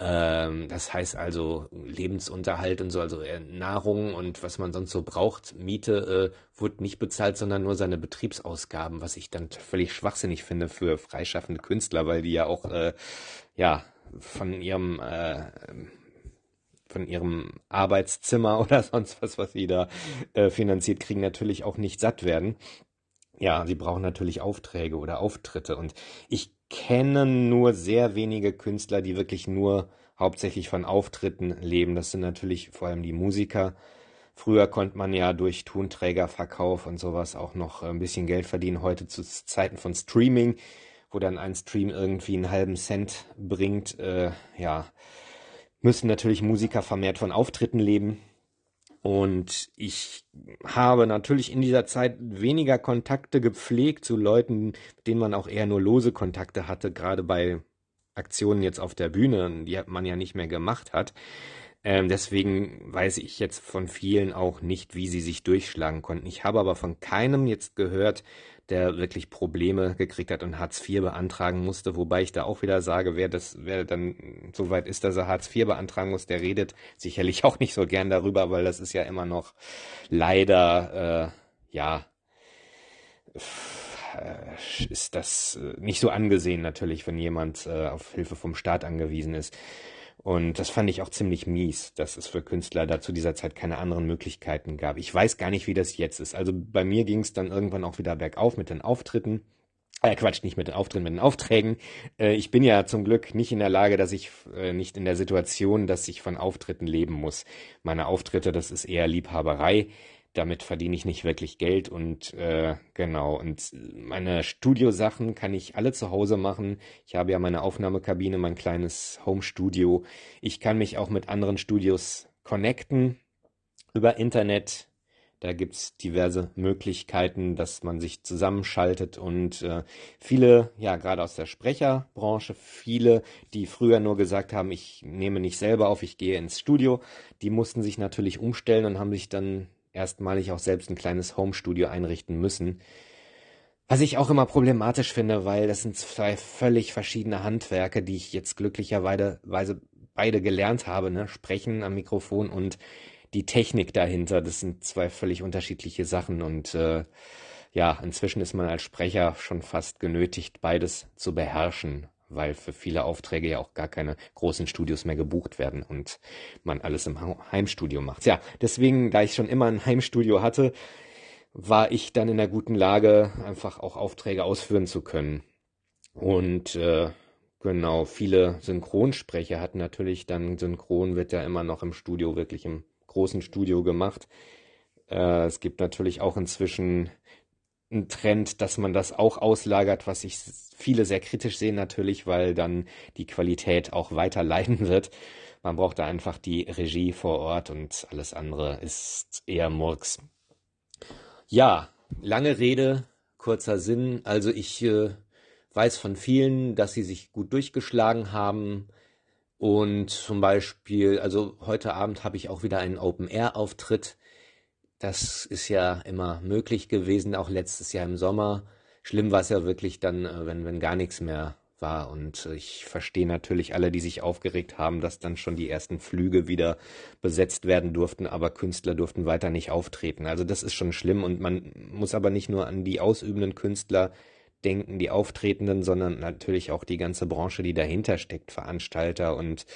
Ähm, das heißt also Lebensunterhalt und so, also Nahrung und was man sonst so braucht. Miete äh, wurde nicht bezahlt, sondern nur seine Betriebsausgaben, was ich dann völlig schwachsinnig finde für freischaffende Künstler, weil die ja auch äh, ja von ihrem äh, von ihrem Arbeitszimmer oder sonst was, was sie da äh, finanziert kriegen, natürlich auch nicht satt werden. Ja, sie brauchen natürlich Aufträge oder Auftritte und ich kenne nur sehr wenige Künstler, die wirklich nur hauptsächlich von Auftritten leben. Das sind natürlich vor allem die Musiker. Früher konnte man ja durch Tonträgerverkauf und sowas auch noch ein bisschen Geld verdienen. Heute zu Zeiten von Streaming wo dann ein Stream irgendwie einen halben Cent bringt, äh, ja, müssen natürlich Musiker vermehrt von Auftritten leben. Und ich habe natürlich in dieser Zeit weniger Kontakte gepflegt zu Leuten, mit denen man auch eher nur lose Kontakte hatte, gerade bei Aktionen jetzt auf der Bühne, die man ja nicht mehr gemacht hat. Ähm, deswegen weiß ich jetzt von vielen auch nicht, wie sie sich durchschlagen konnten. Ich habe aber von keinem jetzt gehört, der wirklich Probleme gekriegt hat und Hartz IV beantragen musste, wobei ich da auch wieder sage, wer das, wer dann so weit ist, dass er Hartz IV beantragen muss, der redet sicherlich auch nicht so gern darüber, weil das ist ja immer noch leider, äh, ja, äh, ist das äh, nicht so angesehen natürlich, wenn jemand äh, auf Hilfe vom Staat angewiesen ist. Und das fand ich auch ziemlich mies, dass es für Künstler da zu dieser Zeit keine anderen Möglichkeiten gab. Ich weiß gar nicht, wie das jetzt ist. Also bei mir ging es dann irgendwann auch wieder bergauf mit den Auftritten. äh, Quatsch, nicht mit den Auftritten, mit den Aufträgen. Äh, ich bin ja zum Glück nicht in der Lage, dass ich äh, nicht in der Situation, dass ich von Auftritten leben muss. Meine Auftritte, das ist eher Liebhaberei. Damit verdiene ich nicht wirklich Geld und äh, genau. Und meine Studiosachen kann ich alle zu Hause machen. Ich habe ja meine Aufnahmekabine, mein kleines Home-Studio. Ich kann mich auch mit anderen Studios connecten über Internet. Da gibt's diverse Möglichkeiten, dass man sich zusammenschaltet und äh, viele, ja, gerade aus der Sprecherbranche, viele, die früher nur gesagt haben, ich nehme nicht selber auf, ich gehe ins Studio, die mussten sich natürlich umstellen und haben sich dann erstmalig auch selbst ein kleines Homestudio einrichten müssen. Was ich auch immer problematisch finde, weil das sind zwei völlig verschiedene Handwerke, die ich jetzt glücklicherweise beide gelernt habe, ne? Sprechen am Mikrofon und die Technik dahinter, das sind zwei völlig unterschiedliche Sachen und äh, ja, inzwischen ist man als Sprecher schon fast genötigt, beides zu beherrschen, weil für viele Aufträge ja auch gar keine großen Studios mehr gebucht werden und man alles im Heimstudio macht. Ja, deswegen, da ich schon immer ein Heimstudio hatte, war ich dann in der guten Lage, einfach auch Aufträge ausführen zu können. Und äh, genau, viele Synchronsprecher hatten natürlich dann Synchron wird ja immer noch im Studio wirklich im großen Studio gemacht. Äh, es gibt natürlich auch inzwischen einen Trend, dass man das auch auslagert, was ich viele sehr kritisch sehen natürlich, weil dann die Qualität auch weiter leiden wird. Man braucht da einfach die Regie vor Ort und alles andere ist eher Murks. Ja, lange Rede, kurzer Sinn. Also ich äh, weiß von vielen, dass sie sich gut durchgeschlagen haben. Und zum Beispiel, also heute Abend habe ich auch wieder einen Open-Air-Auftritt. Das ist ja immer möglich gewesen, auch letztes Jahr im Sommer. Schlimm war es ja wirklich dann, äh, wenn, wenn gar nichts mehr war. Und ich verstehe natürlich alle, die sich aufgeregt haben, dass dann schon die ersten Flüge wieder besetzt werden durften, aber Künstler durften weiter nicht auftreten. Also das ist schon schlimm und man muss aber nicht nur an die ausübenden Künstler denken, die Auftretenden, sondern natürlich auch die ganze Branche, die dahinter steckt, Veranstalter und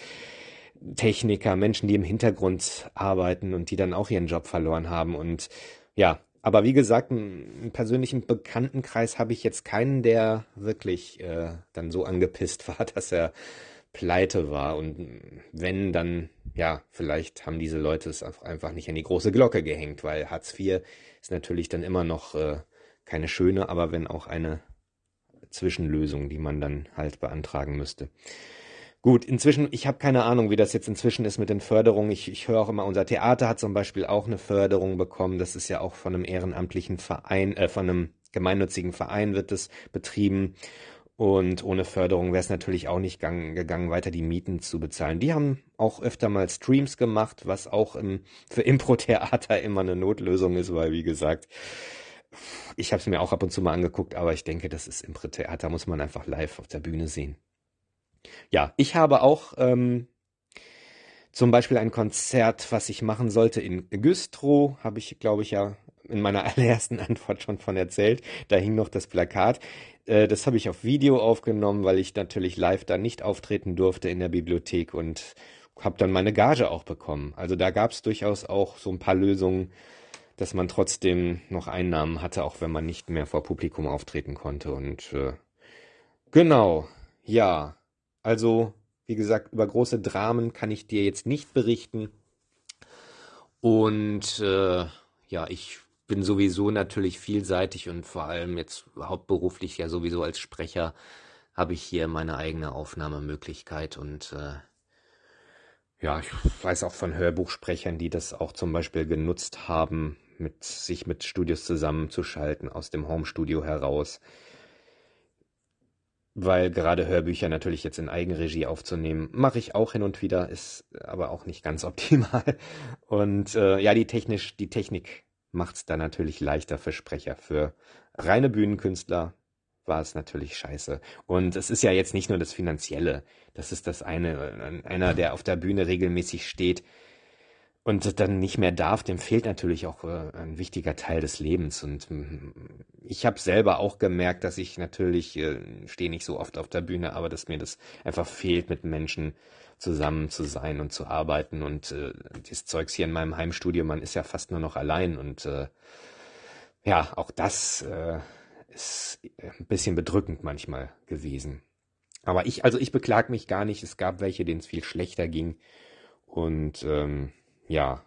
Techniker, Menschen, die im Hintergrund arbeiten und die dann auch ihren Job verloren haben. Und ja, aber wie gesagt, im persönlichen Bekanntenkreis habe ich jetzt keinen, der wirklich äh, dann so angepisst war, dass er pleite war. Und wenn, dann, ja, vielleicht haben diese Leute es einfach nicht an die große Glocke gehängt, weil Hartz IV ist natürlich dann immer noch äh, keine schöne, aber wenn auch eine Zwischenlösung, die man dann halt beantragen müsste. Gut, inzwischen, ich habe keine Ahnung, wie das jetzt inzwischen ist mit den Förderungen. Ich, ich höre auch immer, unser Theater hat zum Beispiel auch eine Förderung bekommen. Das ist ja auch von einem ehrenamtlichen Verein, äh, von einem gemeinnützigen Verein wird es betrieben. Und ohne Förderung wäre es natürlich auch nicht gang, gegangen, weiter die Mieten zu bezahlen. Die haben auch öfter mal Streams gemacht, was auch im, für Impro-Theater immer eine Notlösung ist, weil, wie gesagt, ich habe es mir auch ab und zu mal angeguckt, aber ich denke, das ist Impro-Theater, muss man einfach live auf der Bühne sehen. Ja, ich habe auch ähm, zum Beispiel ein Konzert, was ich machen sollte in Güstrow, habe ich, glaube ich, ja in meiner allerersten Antwort schon von erzählt. Da hing noch das Plakat. Äh, das habe ich auf Video aufgenommen, weil ich natürlich live da nicht auftreten durfte in der Bibliothek und habe dann meine Gage auch bekommen. Also da gab es durchaus auch so ein paar Lösungen, dass man trotzdem noch Einnahmen hatte, auch wenn man nicht mehr vor Publikum auftreten konnte. Und äh, genau, ja. Also, wie gesagt, über große Dramen kann ich dir jetzt nicht berichten. Und äh, ja, ich bin sowieso natürlich vielseitig und vor allem jetzt hauptberuflich ja sowieso als Sprecher habe ich hier meine eigene Aufnahmemöglichkeit und äh, ja, ich weiß auch von Hörbuchsprechern, die das auch zum Beispiel genutzt haben, mit sich mit Studios zusammenzuschalten aus dem Homestudio heraus. Weil gerade Hörbücher natürlich jetzt in Eigenregie aufzunehmen, mache ich auch hin und wieder, ist aber auch nicht ganz optimal. Und äh, ja, die technisch, die Technik macht es da natürlich leichter für Sprecher. Für reine Bühnenkünstler war es natürlich scheiße. Und es ist ja jetzt nicht nur das Finanzielle. Das ist das eine. Einer, der auf der Bühne regelmäßig steht, und dann nicht mehr darf, dem fehlt natürlich auch äh, ein wichtiger Teil des Lebens. Und mm, ich habe selber auch gemerkt, dass ich natürlich äh, stehe nicht so oft auf der Bühne, aber dass mir das einfach fehlt, mit Menschen zusammen zu sein und zu arbeiten. Und äh, das Zeugs hier in meinem Heimstudio, man ist ja fast nur noch allein. Und äh, ja, auch das äh, ist äh, ein bisschen bedrückend manchmal gewesen. Aber ich, also ich beklag mich gar nicht. Es gab welche, denen es viel schlechter ging. Und ähm, ja,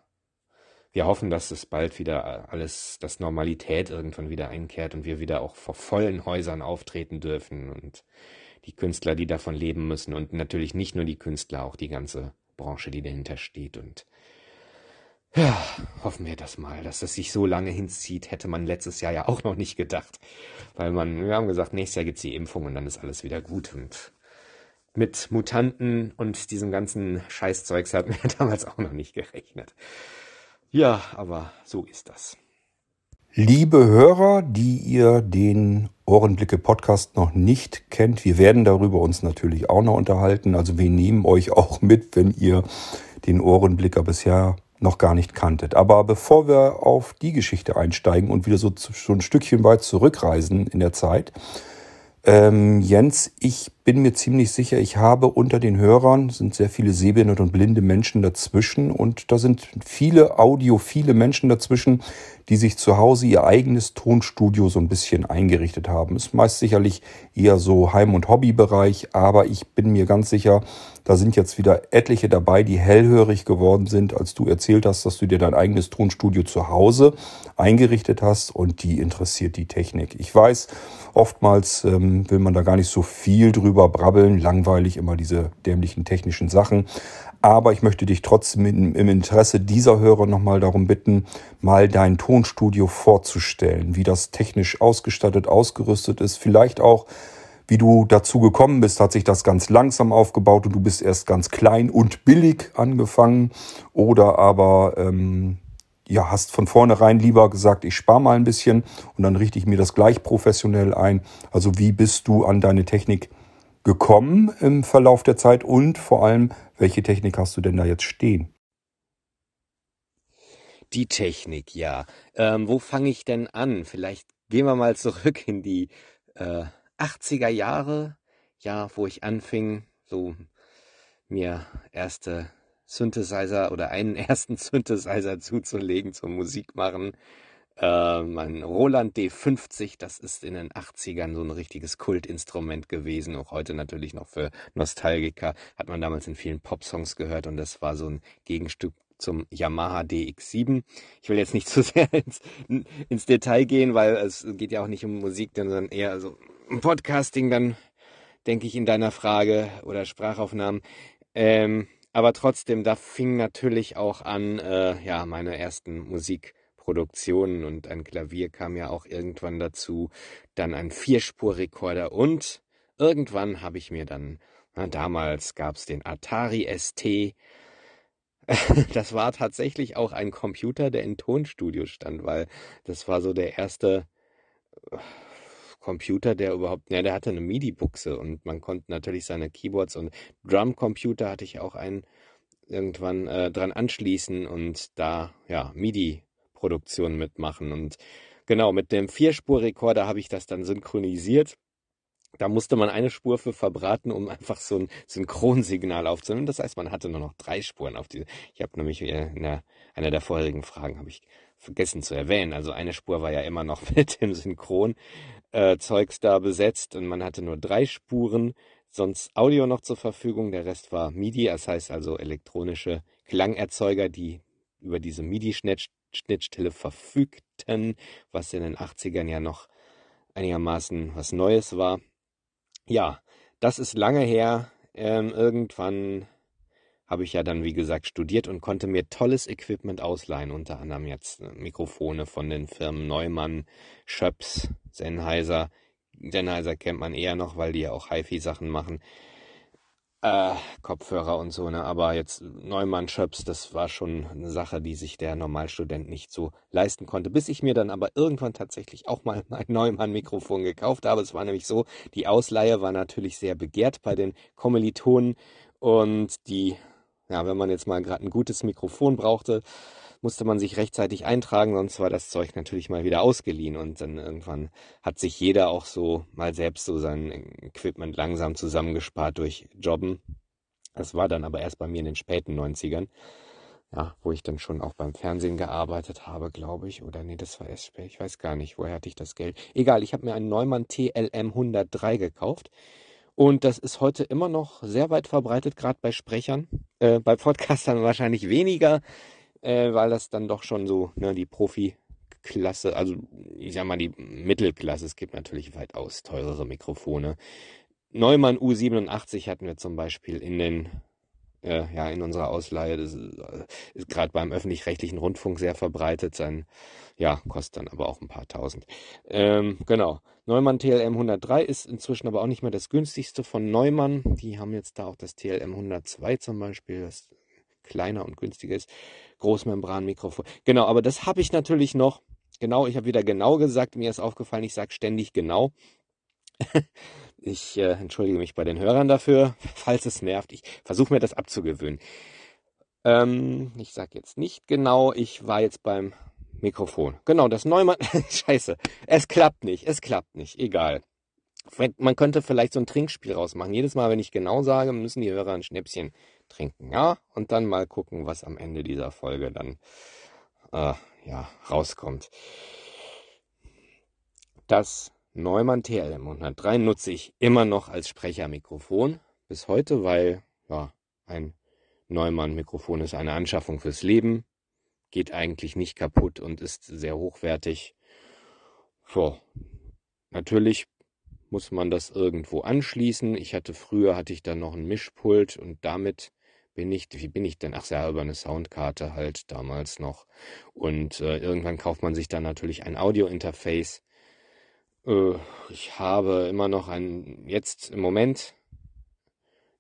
wir hoffen, dass es bald wieder alles, dass Normalität irgendwann wieder einkehrt und wir wieder auch vor vollen Häusern auftreten dürfen und die Künstler, die davon leben müssen und natürlich nicht nur die Künstler, auch die ganze Branche, die dahinter steht und ja, hoffen wir das mal, dass das sich so lange hinzieht, hätte man letztes Jahr ja auch noch nicht gedacht. Weil man, wir haben gesagt, nächstes Jahr gibt's die Impfung und dann ist alles wieder gut. Und mit Mutanten und diesem ganzen Scheißzeugs hatten wir damals auch noch nicht gerechnet. Ja, aber so ist das. Liebe Hörer, die ihr den Ohrenblicke Podcast noch nicht kennt, wir werden darüber uns natürlich auch noch unterhalten. Also wir nehmen euch auch mit, wenn ihr den Ohrenblicker bisher noch gar nicht kanntet. Aber bevor wir auf die Geschichte einsteigen und wieder so, so ein Stückchen weit zurückreisen in der Zeit, ähm, Jens, ich bin mir ziemlich sicher, ich habe unter den Hörern sind sehr viele sehbehinderte und blinde Menschen dazwischen und da sind viele audiophile Menschen dazwischen, die sich zu Hause ihr eigenes Tonstudio so ein bisschen eingerichtet haben. Ist meist sicherlich eher so Heim- und Hobbybereich, aber ich bin mir ganz sicher, da sind jetzt wieder etliche dabei, die hellhörig geworden sind, als du erzählt hast, dass du dir dein eigenes Tonstudio zu Hause eingerichtet hast und die interessiert die Technik. Ich weiß, oftmals ähm, will man da gar nicht so viel drüber brabbeln, langweilig immer diese dämlichen technischen Sachen. Aber ich möchte dich trotzdem im Interesse dieser Hörer nochmal darum bitten, mal dein Tonstudio vorzustellen, wie das technisch ausgestattet, ausgerüstet ist, vielleicht auch wie du dazu gekommen bist, hat sich das ganz langsam aufgebaut und du bist erst ganz klein und billig angefangen oder aber ähm, ja, hast von vornherein lieber gesagt, ich spare mal ein bisschen und dann richte ich mir das gleich professionell ein. Also wie bist du an deine Technik gekommen im Verlauf der Zeit und vor allem, welche Technik hast du denn da jetzt stehen? Die Technik, ja. Ähm, wo fange ich denn an? Vielleicht gehen wir mal zurück in die äh, 80er Jahre, ja, wo ich anfing, so mir erste Synthesizer oder einen ersten Synthesizer zuzulegen zum Musikmachen. Äh, mein Roland D50, das ist in den 80ern so ein richtiges Kultinstrument gewesen, auch heute natürlich noch für Nostalgiker, hat man damals in vielen Popsongs gehört und das war so ein Gegenstück zum Yamaha DX7. Ich will jetzt nicht zu sehr ins, ins Detail gehen, weil es geht ja auch nicht um Musik, sondern eher so Podcasting dann, denke ich, in deiner Frage oder Sprachaufnahmen. Ähm, aber trotzdem, da fing natürlich auch an, äh, ja, meine ersten Musikproduktionen und ein Klavier kam ja auch irgendwann dazu, dann ein Vierspurrekorder und irgendwann habe ich mir dann, na, damals gab es den Atari ST, das war tatsächlich auch ein Computer, der in Tonstudio stand, weil das war so der erste Computer, der überhaupt, ja, der hatte eine MIDI-Buchse und man konnte natürlich seine Keyboards und Drum-Computer hatte ich auch einen irgendwann äh, dran anschließen und da ja MIDI-Produktion mitmachen. Und genau, mit dem Vierspurrekorder habe ich das dann synchronisiert. Da musste man eine Spur für verbraten, um einfach so ein Synchronsignal aufzunehmen. Das heißt, man hatte nur noch drei Spuren auf diese. Ich habe nämlich in der, einer der vorherigen Fragen habe ich vergessen zu erwähnen. Also eine Spur war ja immer noch mit dem Synchron äh, da besetzt und man hatte nur drei Spuren, sonst Audio noch zur Verfügung. Der Rest war MIDI, das heißt also elektronische Klangerzeuger, die über diese MIDI-Schnittstelle verfügten, was in den 80ern ja noch einigermaßen was Neues war. Ja, das ist lange her. Ähm, irgendwann habe ich ja dann, wie gesagt, studiert und konnte mir tolles Equipment ausleihen, unter anderem jetzt äh, Mikrofone von den Firmen Neumann, Schöps, Sennheiser. Sennheiser kennt man eher noch, weil die ja auch HiFi-Sachen machen. Äh, Kopfhörer und so, ne? Aber jetzt Neumann Schöps, das war schon eine Sache, die sich der Normalstudent nicht so leisten konnte. Bis ich mir dann aber irgendwann tatsächlich auch mal ein Neumann-Mikrofon gekauft habe. Es war nämlich so, die Ausleihe war natürlich sehr begehrt bei den Kommilitonen und die ja, wenn man jetzt mal gerade ein gutes Mikrofon brauchte, musste man sich rechtzeitig eintragen, sonst war das Zeug natürlich mal wieder ausgeliehen und dann irgendwann hat sich jeder auch so mal selbst so sein Equipment langsam zusammengespart durch Jobben. Das war dann aber erst bei mir in den späten 90ern. ja, wo ich dann schon auch beim Fernsehen gearbeitet habe, glaube ich. Oder nee, das war erst später. Ich weiß gar nicht, woher hatte ich das Geld. Egal, ich habe mir einen Neumann TLM 103 gekauft. Und das ist heute immer noch sehr weit verbreitet, gerade bei Sprechern. Äh, bei Podcastern wahrscheinlich weniger, äh, weil das dann doch schon so ne, die Profi-Klasse, also ich sag mal die Mittelklasse. Es gibt natürlich weitaus teurere Mikrofone. Neumann U87 hatten wir zum Beispiel in den äh, ja in unserer Ausleihe. Das ist, äh, ist gerade beim öffentlich-rechtlichen Rundfunk sehr verbreitet. Sein, ja, kostet dann aber auch ein paar tausend. Ähm, genau. Neumann TLM 103 ist inzwischen aber auch nicht mehr das günstigste von Neumann. Die haben jetzt da auch das TLM 102 zum Beispiel, das kleiner und günstiger ist. Großmembranmikrofon. Genau, aber das habe ich natürlich noch. Genau, ich habe wieder genau gesagt. Mir ist aufgefallen, ich sage ständig genau. Ich äh, entschuldige mich bei den Hörern dafür, falls es nervt. Ich versuche mir das abzugewöhnen. Ähm, ich sage jetzt nicht genau, ich war jetzt beim Mikrofon. Genau, das Neumann. Scheiße, es klappt nicht, es klappt nicht, egal. Man könnte vielleicht so ein Trinkspiel rausmachen. Jedes Mal, wenn ich genau sage, müssen die Hörer ein Schnäppchen trinken, ja? Und dann mal gucken, was am Ende dieser Folge dann äh, ja rauskommt. Das Neumann TLM 103 nutze ich immer noch als Sprechermikrofon bis heute, weil ja, ein Neumann-Mikrofon ist eine Anschaffung fürs Leben, geht eigentlich nicht kaputt und ist sehr hochwertig. So, natürlich muss man das irgendwo anschließen. Ich hatte früher hatte ich dann noch ein Mischpult und damit bin ich, wie bin ich denn? Ach ja, über eine Soundkarte halt damals noch. Und äh, irgendwann kauft man sich dann natürlich ein Audio-Interface äh, ich habe immer noch ein, jetzt im Moment,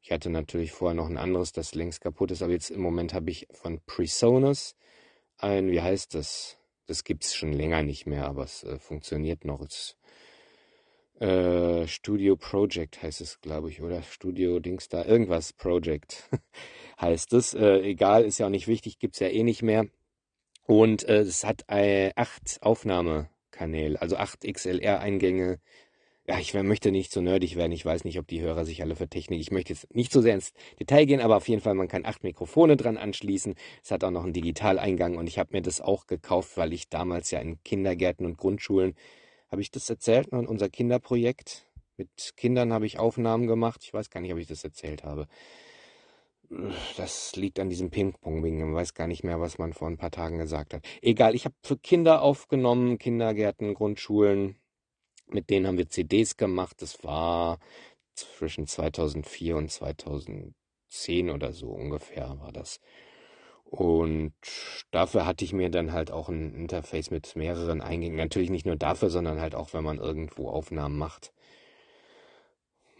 ich hatte natürlich vorher noch ein anderes, das längst kaputt ist, aber jetzt im Moment habe ich von Presonus ein, wie heißt das? Das gibt es schon länger nicht mehr, aber es äh, funktioniert noch. Es, äh, Studio Project heißt es, glaube ich, oder Studio Dings da, irgendwas Project heißt es. Äh, egal, ist ja auch nicht wichtig, gibt es ja eh nicht mehr. Und äh, es hat äh, acht Aufnahme Kanäle, also acht XLR-Eingänge. Ja, ich möchte nicht so nerdig werden. Ich weiß nicht, ob die Hörer sich alle für Technik. Ich möchte jetzt nicht so sehr ins Detail gehen, aber auf jeden Fall, man kann acht Mikrofone dran anschließen. Es hat auch noch einen Digitaleingang und ich habe mir das auch gekauft, weil ich damals ja in Kindergärten und Grundschulen, habe ich das erzählt, in unser Kinderprojekt. Mit Kindern habe ich Aufnahmen gemacht. Ich weiß gar nicht, ob ich das erzählt habe das liegt an diesem Ping-Pong-Wing. Man weiß gar nicht mehr, was man vor ein paar Tagen gesagt hat. Egal, ich habe für Kinder aufgenommen, Kindergärten, Grundschulen. Mit denen haben wir CDs gemacht. Das war zwischen 2004 und 2010 oder so ungefähr war das. Und dafür hatte ich mir dann halt auch ein Interface mit mehreren Eingängen. Natürlich nicht nur dafür, sondern halt auch, wenn man irgendwo Aufnahmen macht.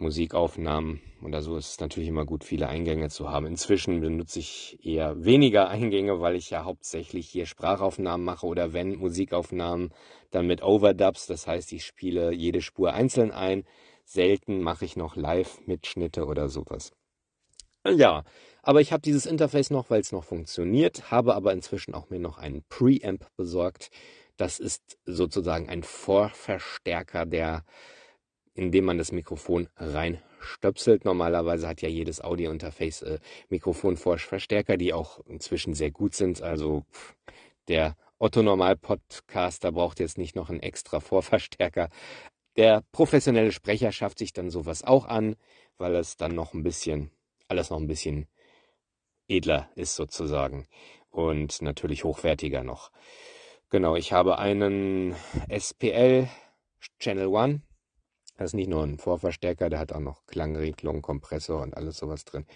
Musikaufnahmen oder so ist es natürlich immer gut, viele Eingänge zu haben. Inzwischen benutze ich eher weniger Eingänge, weil ich ja hauptsächlich hier Sprachaufnahmen mache oder wenn Musikaufnahmen, dann mit Overdubs. Das heißt, ich spiele jede Spur einzeln ein. Selten mache ich noch Live-Mitschnitte oder sowas. Ja, aber ich habe dieses Interface noch, weil es noch funktioniert, habe aber inzwischen auch mir noch einen Preamp besorgt. Das ist sozusagen ein Vorverstärker, der indem man das Mikrofon reinstöpselt. Normalerweise hat ja jedes Audio-Interface äh, Mikrofonverstärker, die auch inzwischen sehr gut sind. Also der Otto-Normal-Podcaster braucht jetzt nicht noch einen extra Vorverstärker. Der professionelle Sprecher schafft sich dann sowas auch an, weil es dann noch ein bisschen, alles noch ein bisschen edler ist sozusagen und natürlich hochwertiger noch. Genau, ich habe einen SPL Channel One das ist nicht nur ein Vorverstärker, der hat auch noch Klangregelung, Kompressor und alles sowas drin.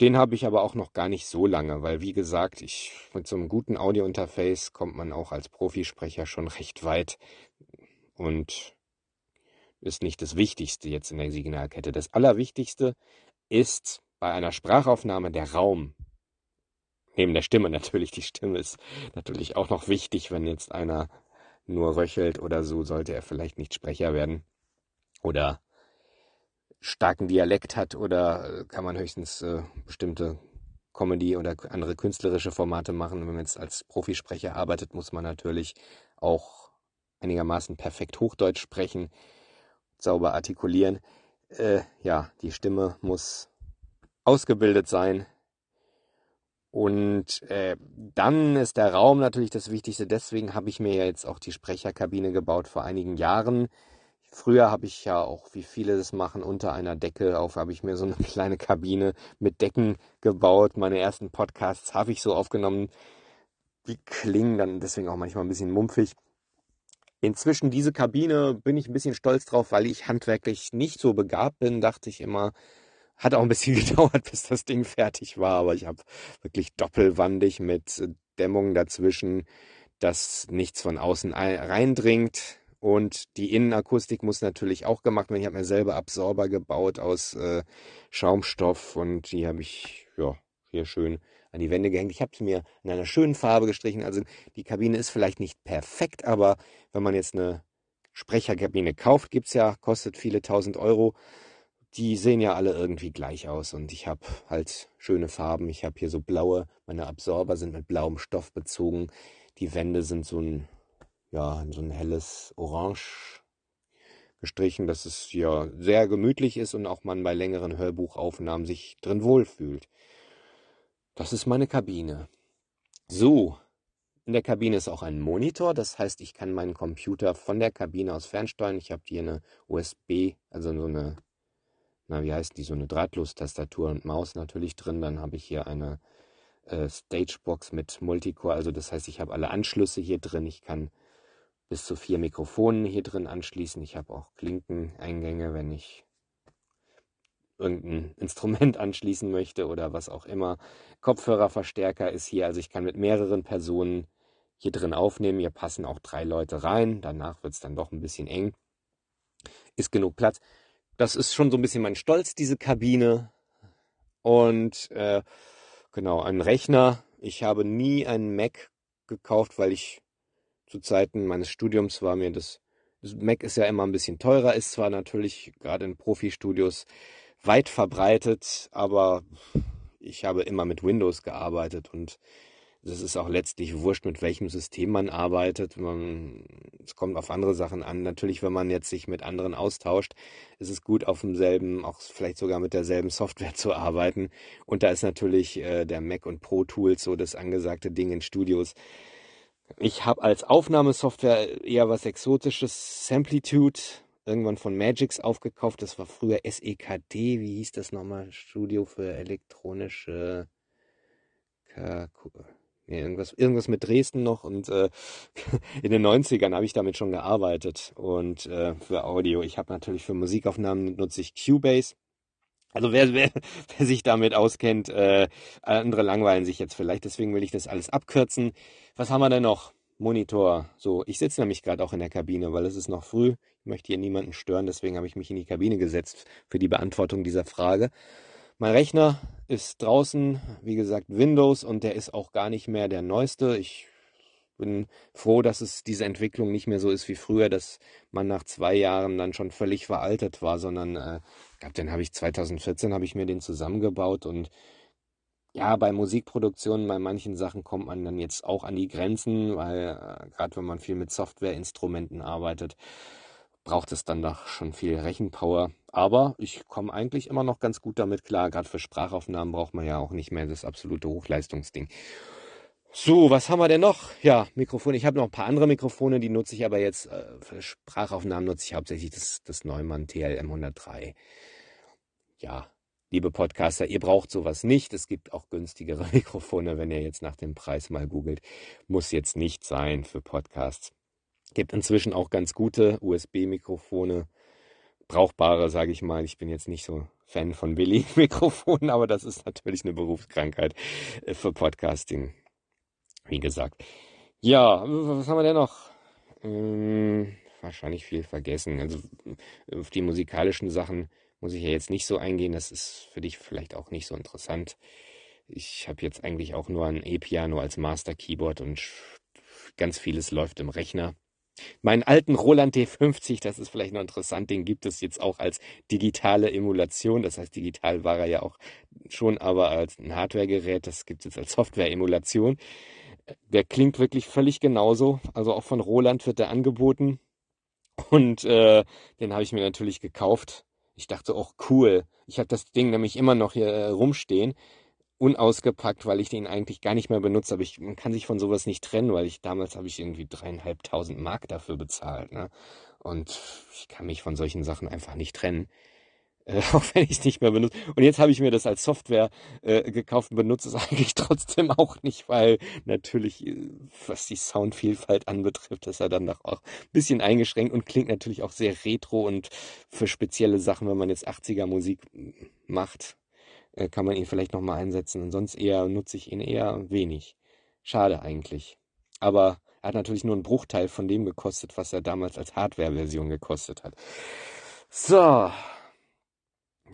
Den habe ich aber auch noch gar nicht so lange, weil wie gesagt, ich mit so einem guten Audiointerface kommt man auch als Profisprecher schon recht weit und ist nicht das Wichtigste jetzt in der Signalkette. Das Allerwichtigste ist bei einer Sprachaufnahme der Raum. Neben der Stimme natürlich. Die Stimme ist natürlich auch noch wichtig, wenn jetzt einer nur röchelt oder so, sollte er vielleicht nicht Sprecher werden oder starken Dialekt hat oder äh, kann man höchstens äh, bestimmte Comedy oder andere künstlerische Formate machen. Wenn man jetzt als Profisprecher arbeitet, muss man natürlich auch einigermaßen perfekt Hochdeutsch sprechen, sauber artikulieren. Äh, ja, die Stimme muss ausgebildet sein Und äh, dann ist der Raum natürlich das Wichtigste. Deswegen habe ich mir jetzt auch die Sprecherkabine gebaut vor einigen Jahren. Früher habe ich ja auch, wie viele das machen, unter einer Decke auf, habe ich mir so eine kleine Kabine mit Decken gebaut. Meine ersten Podcasts habe ich so aufgenommen. Die klingen dann deswegen auch manchmal ein bisschen mumpfig. Inzwischen diese Kabine bin ich ein bisschen stolz drauf, weil ich handwerklich nicht so begabt bin, dachte ich immer. Hat auch ein bisschen gedauert, bis das Ding fertig war, aber ich habe wirklich doppelwandig mit Dämmung dazwischen, dass nichts von außen reindringt und die Innenakustik muss natürlich auch gemacht werden. Ich habe mir selber Absorber gebaut aus äh, Schaumstoff und die habe ich ja hier schön an die Wände gehängt. Ich habe sie mir in einer schönen Farbe gestrichen. Also die Kabine ist vielleicht nicht perfekt, aber wenn man jetzt eine Sprecherkabine kauft, gibt es ja, kostet viele tausend Euro. Die sehen ja alle irgendwie gleich aus und ich habe halt schöne Farben. Ich habe hier so blaue, meine Absorber sind mit blauem Stoff bezogen. Die Wände sind so ein ja, so ein helles Orange gestrichen, dass es ja sehr gemütlich ist und auch man bei längeren Hörbuchaufnahmen sich drin wohlfühlt. Das ist meine Kabine. So, in der Kabine ist auch ein Monitor, das heißt, ich kann meinen Computer von der Kabine aus fernsteuern. Ich habe hier eine USB, also so eine, na wie heißt die, so eine Drahtlos-Tastatur und Maus natürlich drin. Dann habe ich hier eine äh, Stagebox mit Multicore, also das heißt, ich habe alle Anschlüsse hier drin. Ich kann bis zu vier Mikrofonen hier drin anschließen. Ich habe auch Klinkeneingänge, wenn ich irgendein Instrument anschließen möchte oder was auch immer. Kopfhörerverstärker ist hier, also ich kann mit mehreren Personen hier drin aufnehmen. Hier passen auch drei Leute rein. Danach wird es dann doch ein bisschen eng. Ist genug Platz. Das ist schon so ein bisschen mein Stolz, diese Kabine. Und äh, genau, ein Rechner. Ich habe nie einen Mac gekauft, weil ich zu Zeiten meines Studiums war mir das, das Mac ist ja immer ein bisschen teurer, ist zwar natürlich gerade in Profi-Studios weit verbreitet, aber ich habe immer mit Windows gearbeitet und es ist auch letztlich wurscht, mit welchem System man arbeitet. Es kommt auf andere Sachen an. Natürlich, wenn man jetzt sich mit anderen austauscht, ist es gut, auf demselben, auch vielleicht sogar mit derselben Software zu arbeiten. Und da ist natürlich äh, der Mac und Pro Tools so das angesagte Ding in Studios. Ich habe als Aufnahmesoftware eher was Exotisches, Samplitude, irgendwann von Magix aufgekauft. Das war früher SEKD, wie hieß das nochmal? Studio für elektronische K irgendwas, irgendwas mit Dresden noch und äh, in den 90ern habe ich damit schon gearbeitet und äh, für Audio. Ich habe natürlich für Musikaufnahmen nutze ich Cubase. Also wer, wer, wer sich damit auskennt, äh, andere langweilen sich jetzt vielleicht, deswegen will ich das alles abkürzen. Was haben wir denn noch? Monitor. So, ich sitze nämlich gerade auch in der Kabine, weil es ist noch früh. Ich möchte hier niemanden stören, deswegen habe ich mich in die Kabine gesetzt für die Beantwortung dieser Frage. Mein Rechner ist draußen, wie gesagt, Windows und der ist auch gar nicht mehr der neueste. Ich bin froh, dass es diese Entwicklung nicht mehr so ist wie früher, dass man nach zwei Jahren dann schon völlig veraltet war, sondern äh, glaube, den habe ich 2014 habe ich mir den zusammengebaut und ja, bei Musikproduktionen, bei manchen Sachen kommt man dann jetzt auch an die Grenzen, weil äh, gerade wenn man viel mit Softwareinstrumenten arbeitet, braucht es dann doch schon viel Rechenpower. Aber ich komme eigentlich immer noch ganz gut damit klar. Gerade für Sprachaufnahmen braucht man ja auch nicht mehr das absolute Hochleistungsding. So, was haben wir denn noch? Ja, Mikrofone. Ich habe noch ein paar andere Mikrofone, die nutze ich aber jetzt äh, für Sprachaufnahmen nutze ich hauptsächlich das, das Neumann TLM 103. Ja, liebe Podcaster, ihr braucht sowas nicht. Es gibt auch günstigere Mikrofone, wenn ihr jetzt nach dem Preis mal googelt. Muss jetzt nicht sein für Podcasts. Gibt inzwischen auch ganz gute USB-Mikrofone. Brauchbare, sage ich mal. Ich bin jetzt nicht so Fan von Billy-Mikrofonen, aber das ist natürlich eine Berufskrankheit äh, für Podcasting wie gesagt. Ja, was haben wir denn noch? Ähm, wahrscheinlich viel vergessen. Also auf die musikalischen Sachen muss ich ja jetzt nicht so eingehen. Das ist für dich vielleicht auch nicht so interessant. Ich habe jetzt eigentlich auch nur ein E-Piano als Master Keyboard und ganz vieles läuft im Rechner. Meinen alten Roland D50, das ist vielleicht noch interessant, den gibt es jetzt auch als digitale Emulation. Das heißt, digital war er ja auch schon, aber als ein Hardwaregerät, das gibt es jetzt als Software-Emulation. Der klingt wirklich völlig genauso. Also auch von Roland wird der angeboten. Und äh, den habe ich mir natürlich gekauft. Ich dachte auch cool. Ich habe das Ding nämlich immer noch hier äh, rumstehen. unausgepackt, weil ich den eigentlich gar nicht mehr benutze. Aber ich, man kann sich von sowas nicht trennen, weil ich damals habe ich irgendwie dreieinhalbtausend Mark dafür bezahlt. Ne? Und ich kann mich von solchen Sachen einfach nicht trennen. Äh, auch wenn ich es nicht mehr benutze. Und jetzt habe ich mir das als Software äh, gekauft und benutze es eigentlich trotzdem auch nicht, weil natürlich, äh, was die Soundvielfalt anbetrifft, ist er dann doch auch ein bisschen eingeschränkt und klingt natürlich auch sehr retro und für spezielle Sachen, wenn man jetzt 80er Musik macht, äh, kann man ihn vielleicht nochmal einsetzen. Und sonst eher nutze ich ihn eher wenig. Schade eigentlich. Aber er hat natürlich nur einen Bruchteil von dem gekostet, was er damals als Hardware-Version gekostet hat. So,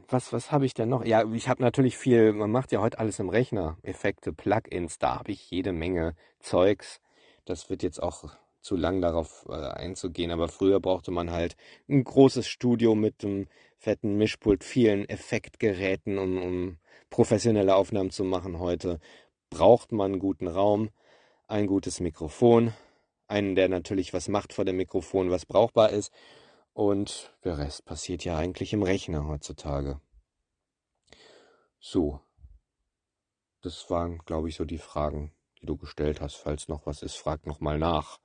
was, was habe ich denn noch? Ja, ich habe natürlich viel, man macht ja heute alles im Rechner. Effekte, Plugins, da habe ich jede Menge Zeugs. Das wird jetzt auch zu lang darauf äh, einzugehen, aber früher brauchte man halt ein großes Studio mit einem fetten Mischpult, vielen Effektgeräten, um, um professionelle Aufnahmen zu machen. Heute braucht man einen guten Raum, ein gutes Mikrofon, einen, der natürlich was macht vor dem Mikrofon, was brauchbar ist und der Rest passiert ja eigentlich im Rechner heutzutage. So. Das waren, glaube ich, so die Fragen, die du gestellt hast. Falls noch was ist, frag noch mal nach.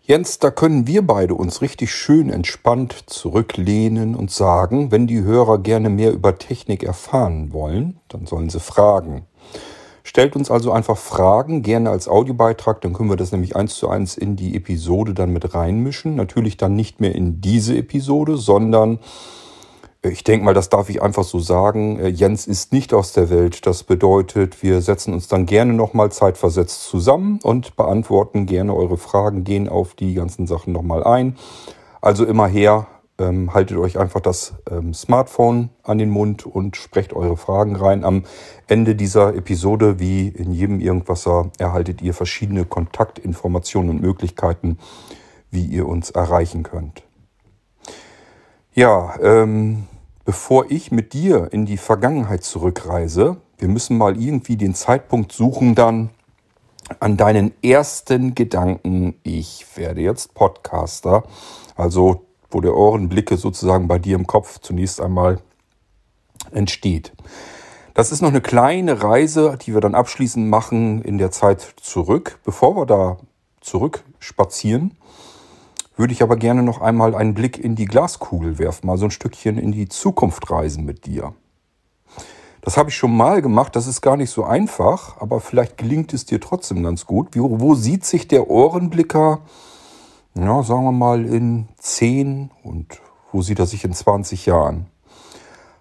Jens, da können wir beide uns richtig schön entspannt zurücklehnen und sagen, wenn die Hörer gerne mehr über Technik erfahren wollen, dann sollen sie fragen. Stellt uns also einfach Fragen, gerne als Audiobeitrag, dann können wir das nämlich eins zu eins in die Episode dann mit reinmischen. Natürlich dann nicht mehr in diese Episode, sondern äh, ich denke mal, das darf ich einfach so sagen. Äh, Jens ist nicht aus der Welt. Das bedeutet, wir setzen uns dann gerne nochmal zeitversetzt zusammen und beantworten gerne eure Fragen, gehen auf die ganzen Sachen nochmal ein. Also immer her, ähm, haltet euch einfach das ähm, Smartphone an den Mund und sprecht eure Fragen rein. Am Ende dieser Episode, wie in jedem Irgendwasser, erhaltet ihr verschiedene Kontaktinformationen und Möglichkeiten, wie ihr uns erreichen könnt. Ja, ähm, bevor ich mit dir in die Vergangenheit zurückreise, wir müssen mal irgendwie den Zeitpunkt suchen dann an deinen ersten Gedanken, ich werde jetzt Podcaster. Also wo der Ohrenblicke sozusagen bei dir im Kopf zunächst einmal entsteht. Das ist noch eine kleine Reise, die wir dann abschließend machen in der Zeit zurück. Bevor wir da zurück spazieren, würde ich aber gerne noch einmal einen Blick in die Glaskugel werfen, mal so ein Stückchen in die Zukunft reisen mit dir. Das habe ich schon mal gemacht, das ist gar nicht so einfach, aber vielleicht gelingt es dir trotzdem ganz gut. Wo, wo sieht sich der Ohrenblicker ja, sagen wir mal in 10 und wo sieht er sich in 20 Jahren?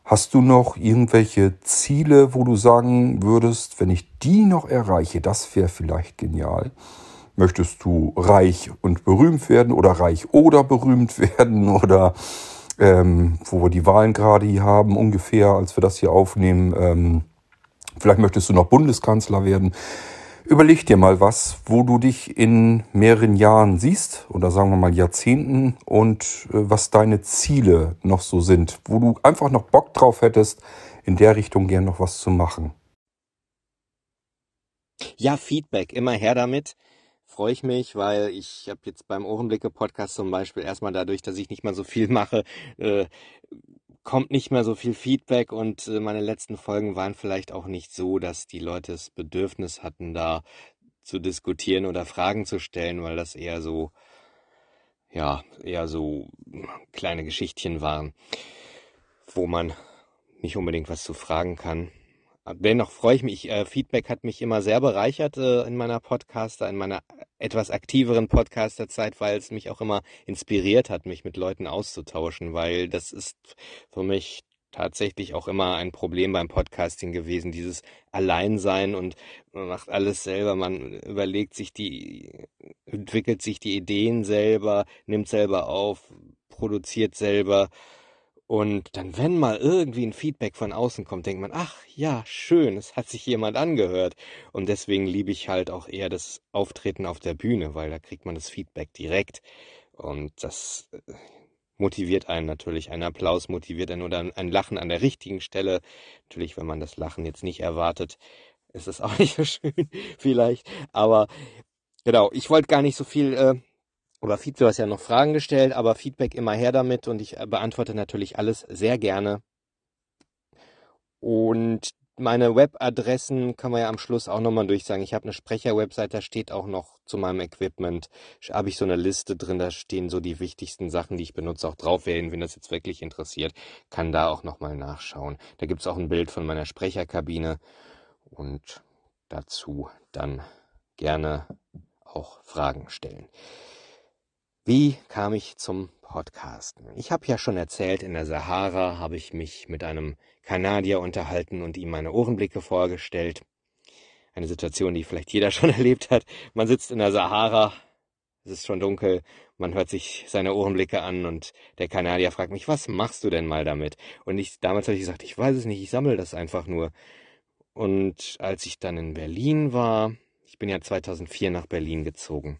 Hast du noch irgendwelche Ziele, wo du sagen würdest, wenn ich die noch erreiche, das wäre vielleicht genial? Möchtest du reich und berühmt werden oder reich oder berühmt werden oder ähm, wo wir die Wahlen gerade hier haben, ungefähr, als wir das hier aufnehmen, ähm, vielleicht möchtest du noch Bundeskanzler werden. Überleg dir mal was, wo du dich in mehreren Jahren siehst oder sagen wir mal Jahrzehnten und äh, was deine Ziele noch so sind, wo du einfach noch Bock drauf hättest, in der Richtung gern noch was zu machen. Ja, Feedback, immer her damit. Freue ich mich, weil ich habe jetzt beim Ohrenblicke-Podcast zum Beispiel erstmal dadurch, dass ich nicht mal so viel mache, äh, kommt nicht mehr so viel Feedback und äh, meine letzten Folgen waren vielleicht auch nicht so, dass die Leute das Bedürfnis hatten, da zu diskutieren oder Fragen zu stellen, weil das eher so, ja, eher so kleine Geschichtchen waren, wo man nicht unbedingt was zu fragen kann. Dennoch freue ich mich. Äh, Feedback hat mich immer sehr bereichert äh, in meiner Podcaster, in meiner etwas aktiveren Podcasterzeit, weil es mich auch immer inspiriert hat, mich mit Leuten auszutauschen, weil das ist für mich tatsächlich auch immer ein Problem beim Podcasting gewesen, dieses Alleinsein und man macht alles selber, man überlegt sich die, entwickelt sich die Ideen selber, nimmt selber auf, produziert selber und dann, wenn mal irgendwie ein Feedback von außen kommt, denkt man, ach ja, schön, es hat sich jemand angehört. Und deswegen liebe ich halt auch eher das Auftreten auf der Bühne, weil da kriegt man das Feedback direkt. Und das äh, motiviert einen natürlich. Ein Applaus motiviert einen oder ein Lachen an der richtigen Stelle. Natürlich, wenn man das Lachen jetzt nicht erwartet, ist es auch nicht so schön vielleicht. Aber genau, ich wollte gar nicht so viel äh, oder Feedback, du hast ja noch Fragen gestellt, aber Feedback immer her damit und ich äh, beantworte natürlich alles sehr gerne. Und meine Webadressen kann man ja am Schluss auch nochmal durchsagen. Ich habe eine Sprecher-Website, da steht auch noch zu meinem Equipment, habe ich so eine Liste drin, da stehen so die wichtigsten Sachen, die ich benutze, auch drauf. Wer, wen das jetzt wirklich interessiert, kann da auch nochmal nachschauen. Da gibt's auch ein Bild von meiner Sprecherkabine und dazu dann gerne auch Fragen stellen. Wie kam ich zum Podcasten? Ich habe ja schon erzählt, in der Sahara habe ich mich mit einem Kanadier unterhalten und ihm meine Ohrenblicke vorgestellt. Eine Situation, die vielleicht jeder schon erlebt hat. Man sitzt in der Sahara, es ist schon dunkel, man hört sich seine Ohrenblicke an und der Kanadier fragt mich, was machst du denn mal damit? Und ich, damals habe ich gesagt, ich weiß es nicht, ich sammle das einfach nur. Und als ich dann in Berlin war, ich bin ja 2004 nach Berlin gezogen,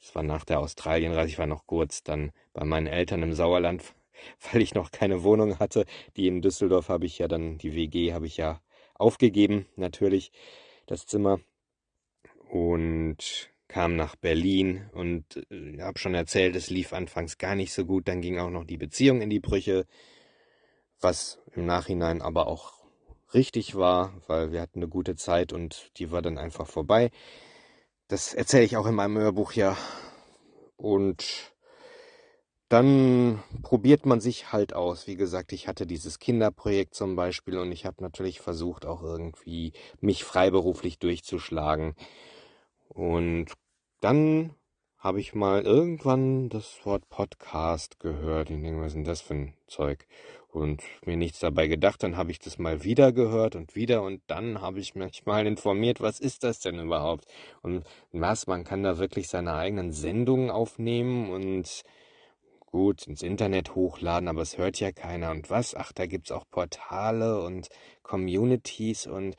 das war nach der Australienreise. Ich war noch kurz dann bei meinen Eltern im Sauerland, weil ich noch keine Wohnung hatte. Die in Düsseldorf habe ich ja dann, die WG habe ich ja aufgegeben, natürlich, das Zimmer. Und kam nach Berlin und äh, habe schon erzählt, es lief anfangs gar nicht so gut. Dann ging auch noch die Beziehung in die Brüche, was im Nachhinein aber auch richtig war, weil wir hatten eine gute Zeit und die war dann einfach vorbei. Das erzähle ich auch in meinem Hörbuch ja. Und dann probiert man sich halt aus. Wie gesagt, ich hatte dieses Kinderprojekt zum Beispiel und ich habe natürlich versucht, auch irgendwie mich freiberuflich durchzuschlagen. Und dann habe ich mal irgendwann das Wort Podcast gehört. Ich denke, was ist denn das für ein Zeug? Und mir nichts dabei gedacht. Dann habe ich das mal wieder gehört und wieder und dann habe ich mich mal informiert, was ist das denn überhaupt? Und was, man kann da wirklich seine eigenen Sendungen aufnehmen und gut ins Internet hochladen, aber es hört ja keiner. Und was? Ach, da gibt's auch Portale und Communities und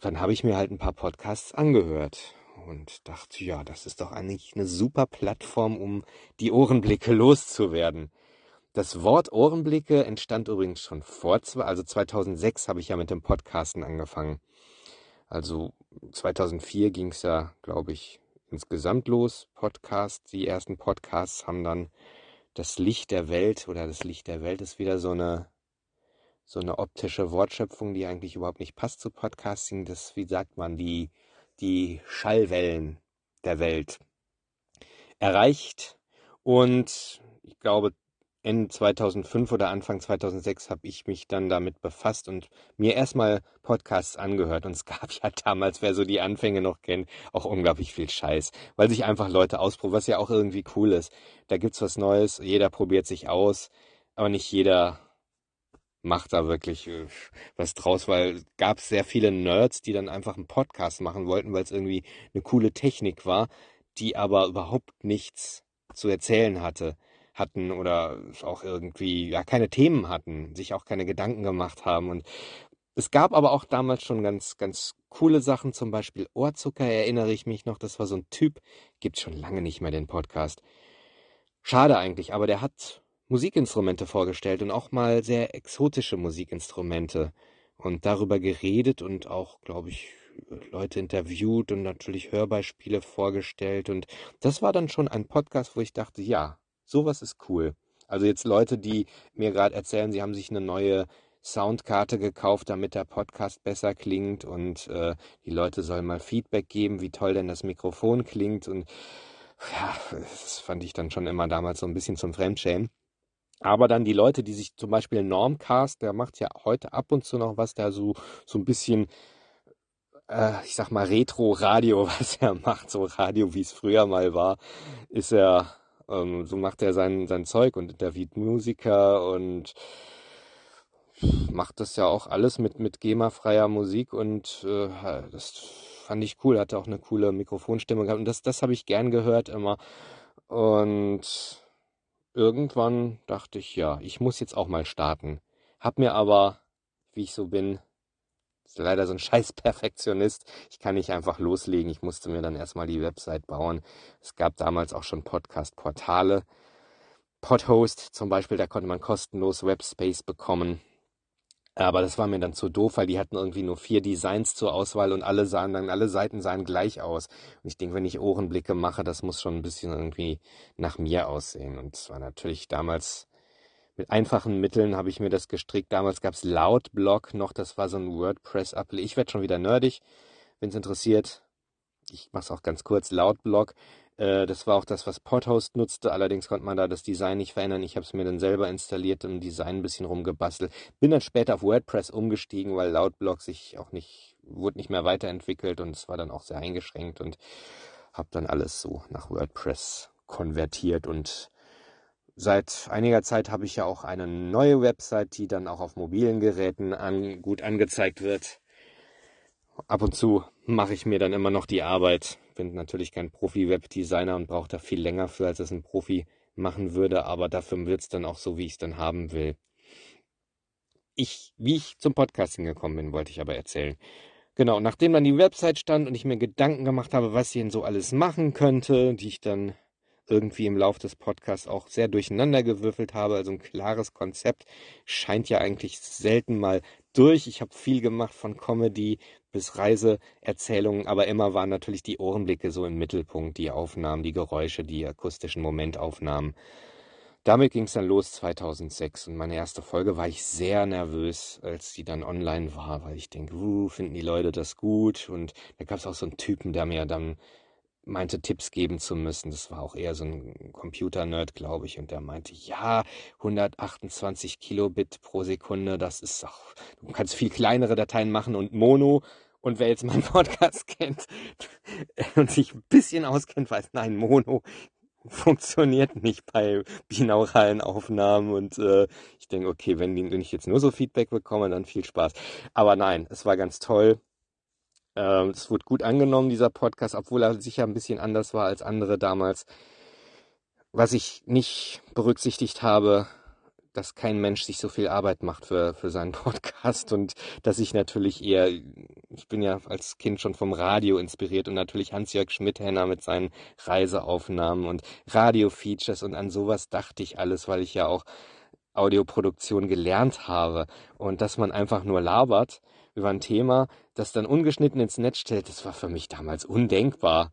dann habe ich mir halt ein paar Podcasts angehört und dachte, ja, das ist doch eigentlich eine super Plattform, um die Ohrenblicke loszuwerden. Das Wort Ohrenblicke entstand übrigens schon vor, also 2006 habe ich ja mit dem Podcasten angefangen. Also 2004 ging es ja, glaube ich, insgesamt los, Podcast. Die ersten Podcasts haben dann das Licht der Welt oder das Licht der Welt ist wieder so eine so eine optische Wortschöpfung, die eigentlich überhaupt nicht passt zu Podcasting. Das, wie sagt man, die, die Schallwellen der Welt erreicht. Und ich glaube, Ende 2005 oder Anfang 2006 habe ich mich dann damit befasst und mir erstmal Podcasts angehört. Und es gab ja damals, wer so die Anfänge noch kennt, auch unglaublich viel Scheiß, weil sich einfach Leute ausprobieren, was ja auch irgendwie cool ist. Da gibt's was Neues, jeder probiert sich aus, aber nicht jeder macht da wirklich äh, was draus, weil gab es sehr viele Nerds, die dann einfach einen Podcast machen wollten, weil es irgendwie eine coole Technik war, die aber überhaupt nichts zu erzählen hatte hatten oder auch irgendwie ja keine Themen hatten, sich auch keine Gedanken gemacht haben. Und es gab aber auch damals schon ganz, ganz coole Sachen, zum Beispiel Ohrzucker, erinnere ich mich noch, das war so ein Typ, gibt schon lange nicht mehr den Podcast. Schade eigentlich, aber der hat Musikinstrumente vorgestellt und auch mal sehr exotische Musikinstrumente und darüber geredet und auch, glaube ich, Leute interviewt und natürlich Hörbeispiele vorgestellt. Und das war dann schon ein Podcast, wo ich dachte, ja, Sowas ist cool. Also jetzt Leute, die mir gerade erzählen, sie haben sich eine neue Soundkarte gekauft, damit der Podcast besser klingt und äh, die Leute sollen mal Feedback geben, wie toll denn das Mikrofon klingt und ja, das fand ich dann schon immer damals so ein bisschen zum Fremdschämen. Aber dann die Leute, die sich zum Beispiel Normcast, der macht ja heute ab und zu noch was, der so, so ein bisschen, äh, ich sag mal, Retro-Radio, was er macht, so Radio, wie es früher mal war, ist er ähm, so macht er sein, sein Zeug und interviewt Musiker und macht das ja auch alles mit, mit GEMA-freier Musik und äh, das fand ich cool. Hatte auch eine coole Mikrofonstimme gehabt und das, das habe ich gern gehört immer. Und irgendwann dachte ich, ja, ich muss jetzt auch mal starten. Hab mir aber, wie ich so bin, leider so ein scheiß Perfektionist. Ich kann nicht einfach loslegen. Ich musste mir dann erstmal die Website bauen. Es gab damals auch schon Podcast-Portale. Podhost zum Beispiel, da konnte man kostenlos Webspace bekommen. Aber das war mir dann zu doof, weil die hatten irgendwie nur vier Designs zur Auswahl und alle sahen dann, alle Seiten sahen gleich aus. Und ich denke, wenn ich Ohrenblicke mache, das muss schon ein bisschen irgendwie nach mir aussehen. Und es war natürlich damals mit einfachen Mitteln habe ich mir das gestrickt. Damals gab es Loudblog noch, das war so ein WordPress-Appli. Ich werde schon wieder nerdig, wenn es interessiert. Ich mache es auch ganz kurz. Loudblog, äh, das war auch das, was Podhost nutzte. Allerdings konnte man da das Design nicht verändern. Ich habe es mir dann selber installiert, im Design ein bisschen rumgebastelt. Bin dann später auf WordPress umgestiegen, weil Loudblog sich auch nicht, wurde nicht mehr weiterentwickelt und es war dann auch sehr eingeschränkt und habe dann alles so nach WordPress konvertiert und Seit einiger Zeit habe ich ja auch eine neue Website, die dann auch auf mobilen Geräten an, gut angezeigt wird. Ab und zu mache ich mir dann immer noch die Arbeit. Bin natürlich kein Profi-Webdesigner und brauche da viel länger für, als es ein Profi machen würde, aber dafür wird es dann auch so, wie ich es dann haben will. Ich, wie ich zum Podcasting gekommen bin, wollte ich aber erzählen. Genau, nachdem dann die Website stand und ich mir Gedanken gemacht habe, was ich denn so alles machen könnte, die ich dann irgendwie im Laufe des Podcasts auch sehr durcheinander gewürfelt habe. Also ein klares Konzept scheint ja eigentlich selten mal durch. Ich habe viel gemacht von Comedy bis Reiseerzählungen, aber immer waren natürlich die Ohrenblicke so im Mittelpunkt, die Aufnahmen, die Geräusche, die akustischen Momentaufnahmen. Damit ging es dann los 2006 und meine erste Folge war ich sehr nervös, als die dann online war, weil ich denke, uh, finden die Leute das gut? Und da gab es auch so einen Typen, der mir dann meinte, Tipps geben zu müssen. Das war auch eher so ein Computer-Nerd, glaube ich. Und der meinte, ja, 128 Kilobit pro Sekunde, das ist auch, du kannst viel kleinere Dateien machen und Mono. Und wer jetzt meinen Podcast kennt und sich ein bisschen auskennt, weiß, nein, Mono funktioniert nicht bei binauralen Aufnahmen und äh, ich denke, okay, wenn, wenn ich jetzt nur so Feedback bekomme, dann viel Spaß. Aber nein, es war ganz toll. Ähm, es wurde gut angenommen, dieser Podcast, obwohl er sicher ein bisschen anders war als andere damals. Was ich nicht berücksichtigt habe, dass kein Mensch sich so viel Arbeit macht für, für seinen Podcast und dass ich natürlich eher, ich bin ja als Kind schon vom Radio inspiriert und natürlich Hans-Jörg Schmidhenner mit seinen Reiseaufnahmen und Radio-Features und an sowas dachte ich alles, weil ich ja auch Audioproduktion gelernt habe und dass man einfach nur labert über ein Thema, das dann ungeschnitten ins Netz stellt, das war für mich damals undenkbar.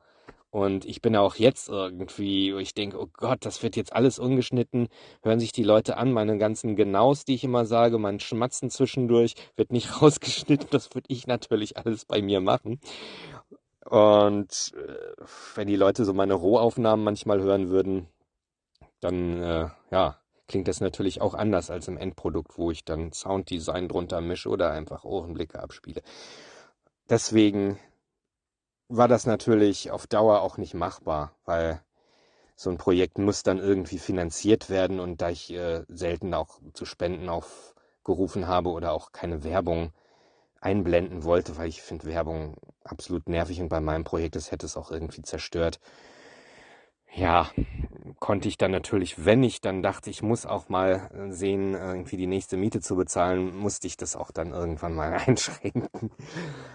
Und ich bin auch jetzt irgendwie, ich denke, oh Gott, das wird jetzt alles ungeschnitten. Hören sich die Leute an, meine ganzen Genaus, die ich immer sage, mein Schmatzen zwischendurch wird nicht rausgeschnitten. Das würde ich natürlich alles bei mir machen. Und äh, wenn die Leute so meine Rohaufnahmen manchmal hören würden, dann, äh, ja, klingt das natürlich auch anders als im Endprodukt, wo ich dann Sounddesign drunter mische oder einfach Ohrenblicke abspiele. Deswegen war das natürlich auf Dauer auch nicht machbar, weil so ein Projekt muss dann irgendwie finanziert werden und da ich äh, selten auch zu Spenden aufgerufen habe oder auch keine Werbung einblenden wollte, weil ich finde Werbung absolut nervig und bei meinem Projekt, das hätte es auch irgendwie zerstört, ja, konnte ich dann natürlich, wenn ich dann dachte, ich muss auch mal äh, sehen, irgendwie die nächste Miete zu bezahlen, musste ich das auch dann irgendwann mal einschränken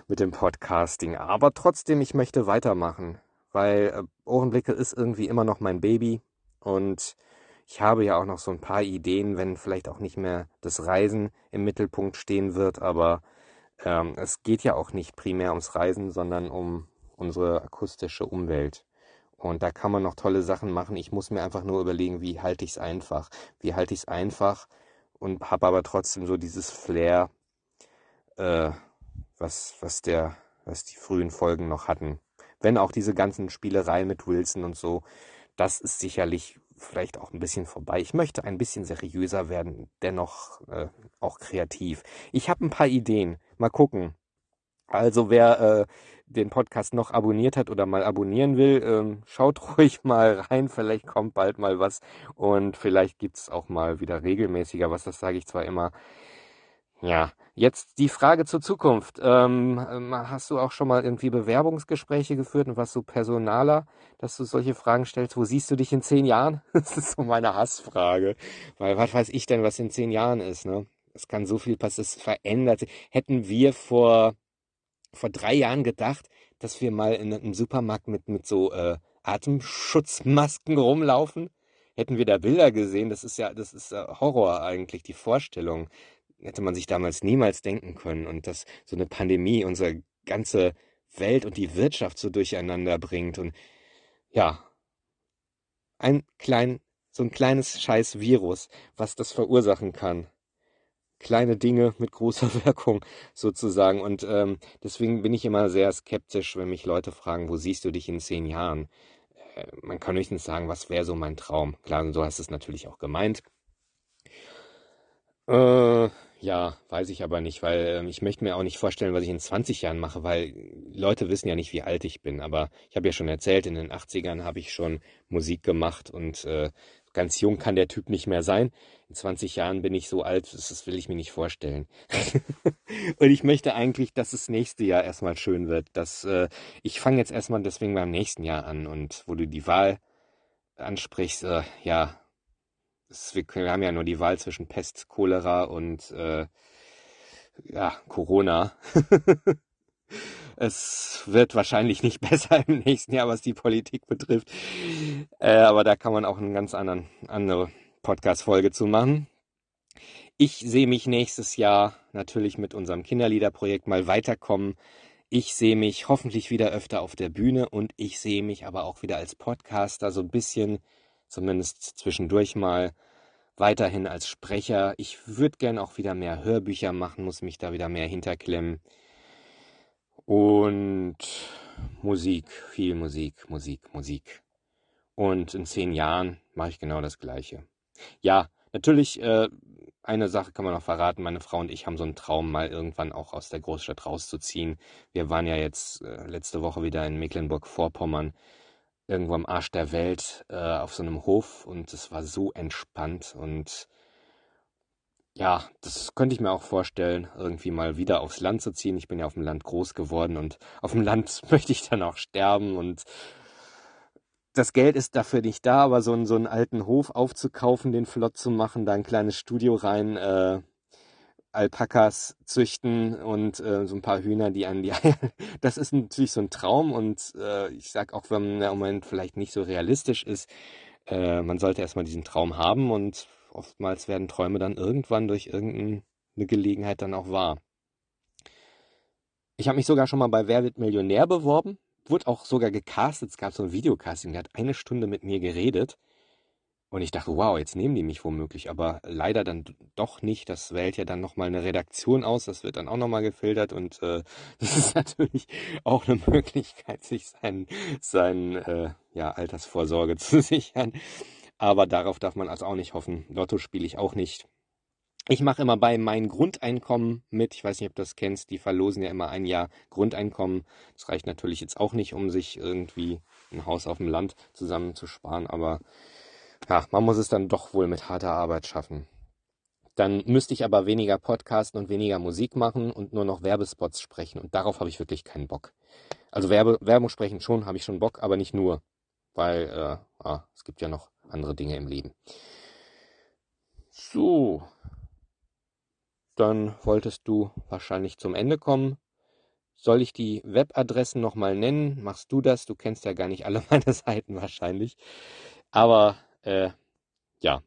mit dem Podcasting. Aber trotzdem, ich möchte weitermachen, weil äh, Ohrenblicke ist irgendwie immer noch mein Baby und ich habe ja auch noch so ein paar Ideen, wenn vielleicht auch nicht mehr das Reisen im Mittelpunkt stehen wird, aber ähm, es geht ja auch nicht primär ums Reisen, sondern um unsere akustische Umwelt. Und da kann man noch tolle Sachen machen. Ich muss mir einfach nur überlegen, wie halte ich es einfach. Wie halte ich es einfach und habe aber trotzdem so dieses Flair, äh, was, was, der, was die frühen Folgen noch hatten. Wenn auch diese ganzen Spielereien mit Wilson und so, das ist sicherlich vielleicht auch ein bisschen vorbei. Ich möchte ein bisschen seriöser werden, dennoch äh, auch kreativ. Ich habe ein paar Ideen. Mal gucken. Also wer äh, den Podcast noch abonniert hat oder mal abonnieren will, ähm, schaut ruhig mal rein. Vielleicht kommt bald mal was und vielleicht gibt's auch mal wieder regelmäßiger was. Das sage ich zwar immer. Ja, jetzt die Frage zur Zukunft. Ähm, ähm, hast du auch schon mal irgendwie Bewerbungsgespräche geführt und was so personaler, dass du solche Fragen stellst? Wo siehst du dich in zehn Jahren? Das ist so meine Hassfrage. Weil was weiß ich denn, was in zehn Jahren ist, ne? Es kann so viel passieren, es verändert sich. Hätten wir vor vor drei Jahren gedacht, dass wir mal in einem Supermarkt mit, mit so äh, Atemschutzmasken rumlaufen. Hätten wir da Bilder gesehen, das ist ja, das ist äh, Horror eigentlich, die Vorstellung. Hätte man sich damals niemals denken können. Und dass so eine Pandemie unsere ganze Welt und die Wirtschaft so durcheinander bringt. Und ja, ein klein so ein kleines scheiß Virus, was das verursachen kann. Kleine Dinge mit großer Wirkung sozusagen. Und ähm, deswegen bin ich immer sehr skeptisch, wenn mich Leute fragen, wo siehst du dich in zehn Jahren? Äh, man kann höchstens sagen, was wäre so mein Traum? Klar, so hast du es natürlich auch gemeint. Äh, ja, weiß ich aber nicht, weil ähm, ich möchte mir auch nicht vorstellen, was ich in 20 Jahren mache, weil Leute wissen ja nicht, wie alt ich bin. Aber ich habe ja schon erzählt, in den 80ern habe ich schon Musik gemacht und äh, ganz jung kann der Typ nicht mehr sein. In 20 Jahren bin ich so alt, das will ich mir nicht vorstellen. und ich möchte eigentlich, dass das nächste Jahr erstmal schön wird. Dass, äh, ich fange jetzt erstmal deswegen beim nächsten Jahr an und wo du die Wahl ansprichst, äh, ja, es, wir, wir, haben ja nur die Wahl zwischen Pest, Cholera und äh, ja, Corona. es wird wahrscheinlich nicht besser im nächsten Jahr, was die Politik betrifft. Äh, aber da kann man auch eine ganz anderen, andere Podcast-Folge zu machen. Ich sehe mich nächstes Jahr natürlich mit unserem Kinderliederprojekt mal weiterkommen. Ich sehe mich hoffentlich wieder öfter auf der Bühne und ich sehe mich aber auch wieder als Podcaster so ein bisschen zumindest zwischendurch mal weiterhin als Sprecher. Ich würde gern auch wieder mehr Hörbücher machen, muss mich da wieder mehr hinterklemmen. Und Musik, viel Musik, Musik, Musik. Und in zehn Jahren mache ich genau das Gleiche. Ja, natürlich, äh, eine Sache kann man noch verraten. Meine Frau und ich haben so einen Traum, mal irgendwann auch aus der Großstadt rauszuziehen. Wir waren ja jetzt äh, letzte Woche wieder in Mecklenburg-Vorpommern irgendwo am Arsch der Welt äh, auf so einem Hof und es war so entspannt und ja, das könnte ich mir auch vorstellen, irgendwie mal wieder aufs Land zu ziehen. Ich bin ja auf dem Land groß geworden und auf dem Land möchte ich dann auch sterben und das Geld ist dafür nicht da, aber so einen, so einen alten Hof aufzukaufen, den flott zu machen, da ein kleines Studio rein, äh, Alpakas züchten und äh, so ein paar Hühner, die an die Eier. Das ist natürlich so ein Traum und äh, ich sag auch, wenn der Moment vielleicht nicht so realistisch ist, äh, man sollte erstmal diesen Traum haben und oftmals werden Träume dann irgendwann durch irgendeine Gelegenheit dann auch wahr. Ich habe mich sogar schon mal bei Wer wird Millionär beworben, wurde auch sogar gecastet, es gab so ein Videocasting, der hat eine Stunde mit mir geredet und ich dachte, wow, jetzt nehmen die mich womöglich, aber leider dann doch nicht. Das wählt ja dann nochmal eine Redaktion aus, das wird dann auch nochmal gefiltert und äh, das ist natürlich auch eine Möglichkeit, sich sein, sein äh, ja, Altersvorsorge zu sichern. Aber darauf darf man also auch nicht hoffen. Lotto spiele ich auch nicht. Ich mache immer bei mein Grundeinkommen mit. Ich weiß nicht, ob du das kennst. Die verlosen ja immer ein Jahr Grundeinkommen. Das reicht natürlich jetzt auch nicht, um sich irgendwie ein Haus auf dem Land zusammenzusparen, aber ja, man muss es dann doch wohl mit harter Arbeit schaffen. Dann müsste ich aber weniger Podcasten und weniger Musik machen und nur noch Werbespots sprechen. Und darauf habe ich wirklich keinen Bock. Also Werbe, Werbung sprechen schon, habe ich schon Bock, aber nicht nur. Weil äh, ah, es gibt ja noch andere Dinge im Leben. So. Dann wolltest du wahrscheinlich zum Ende kommen. Soll ich die Webadressen nochmal nennen? Machst du das? Du kennst ja gar nicht alle meine Seiten wahrscheinlich. Aber äh, ja,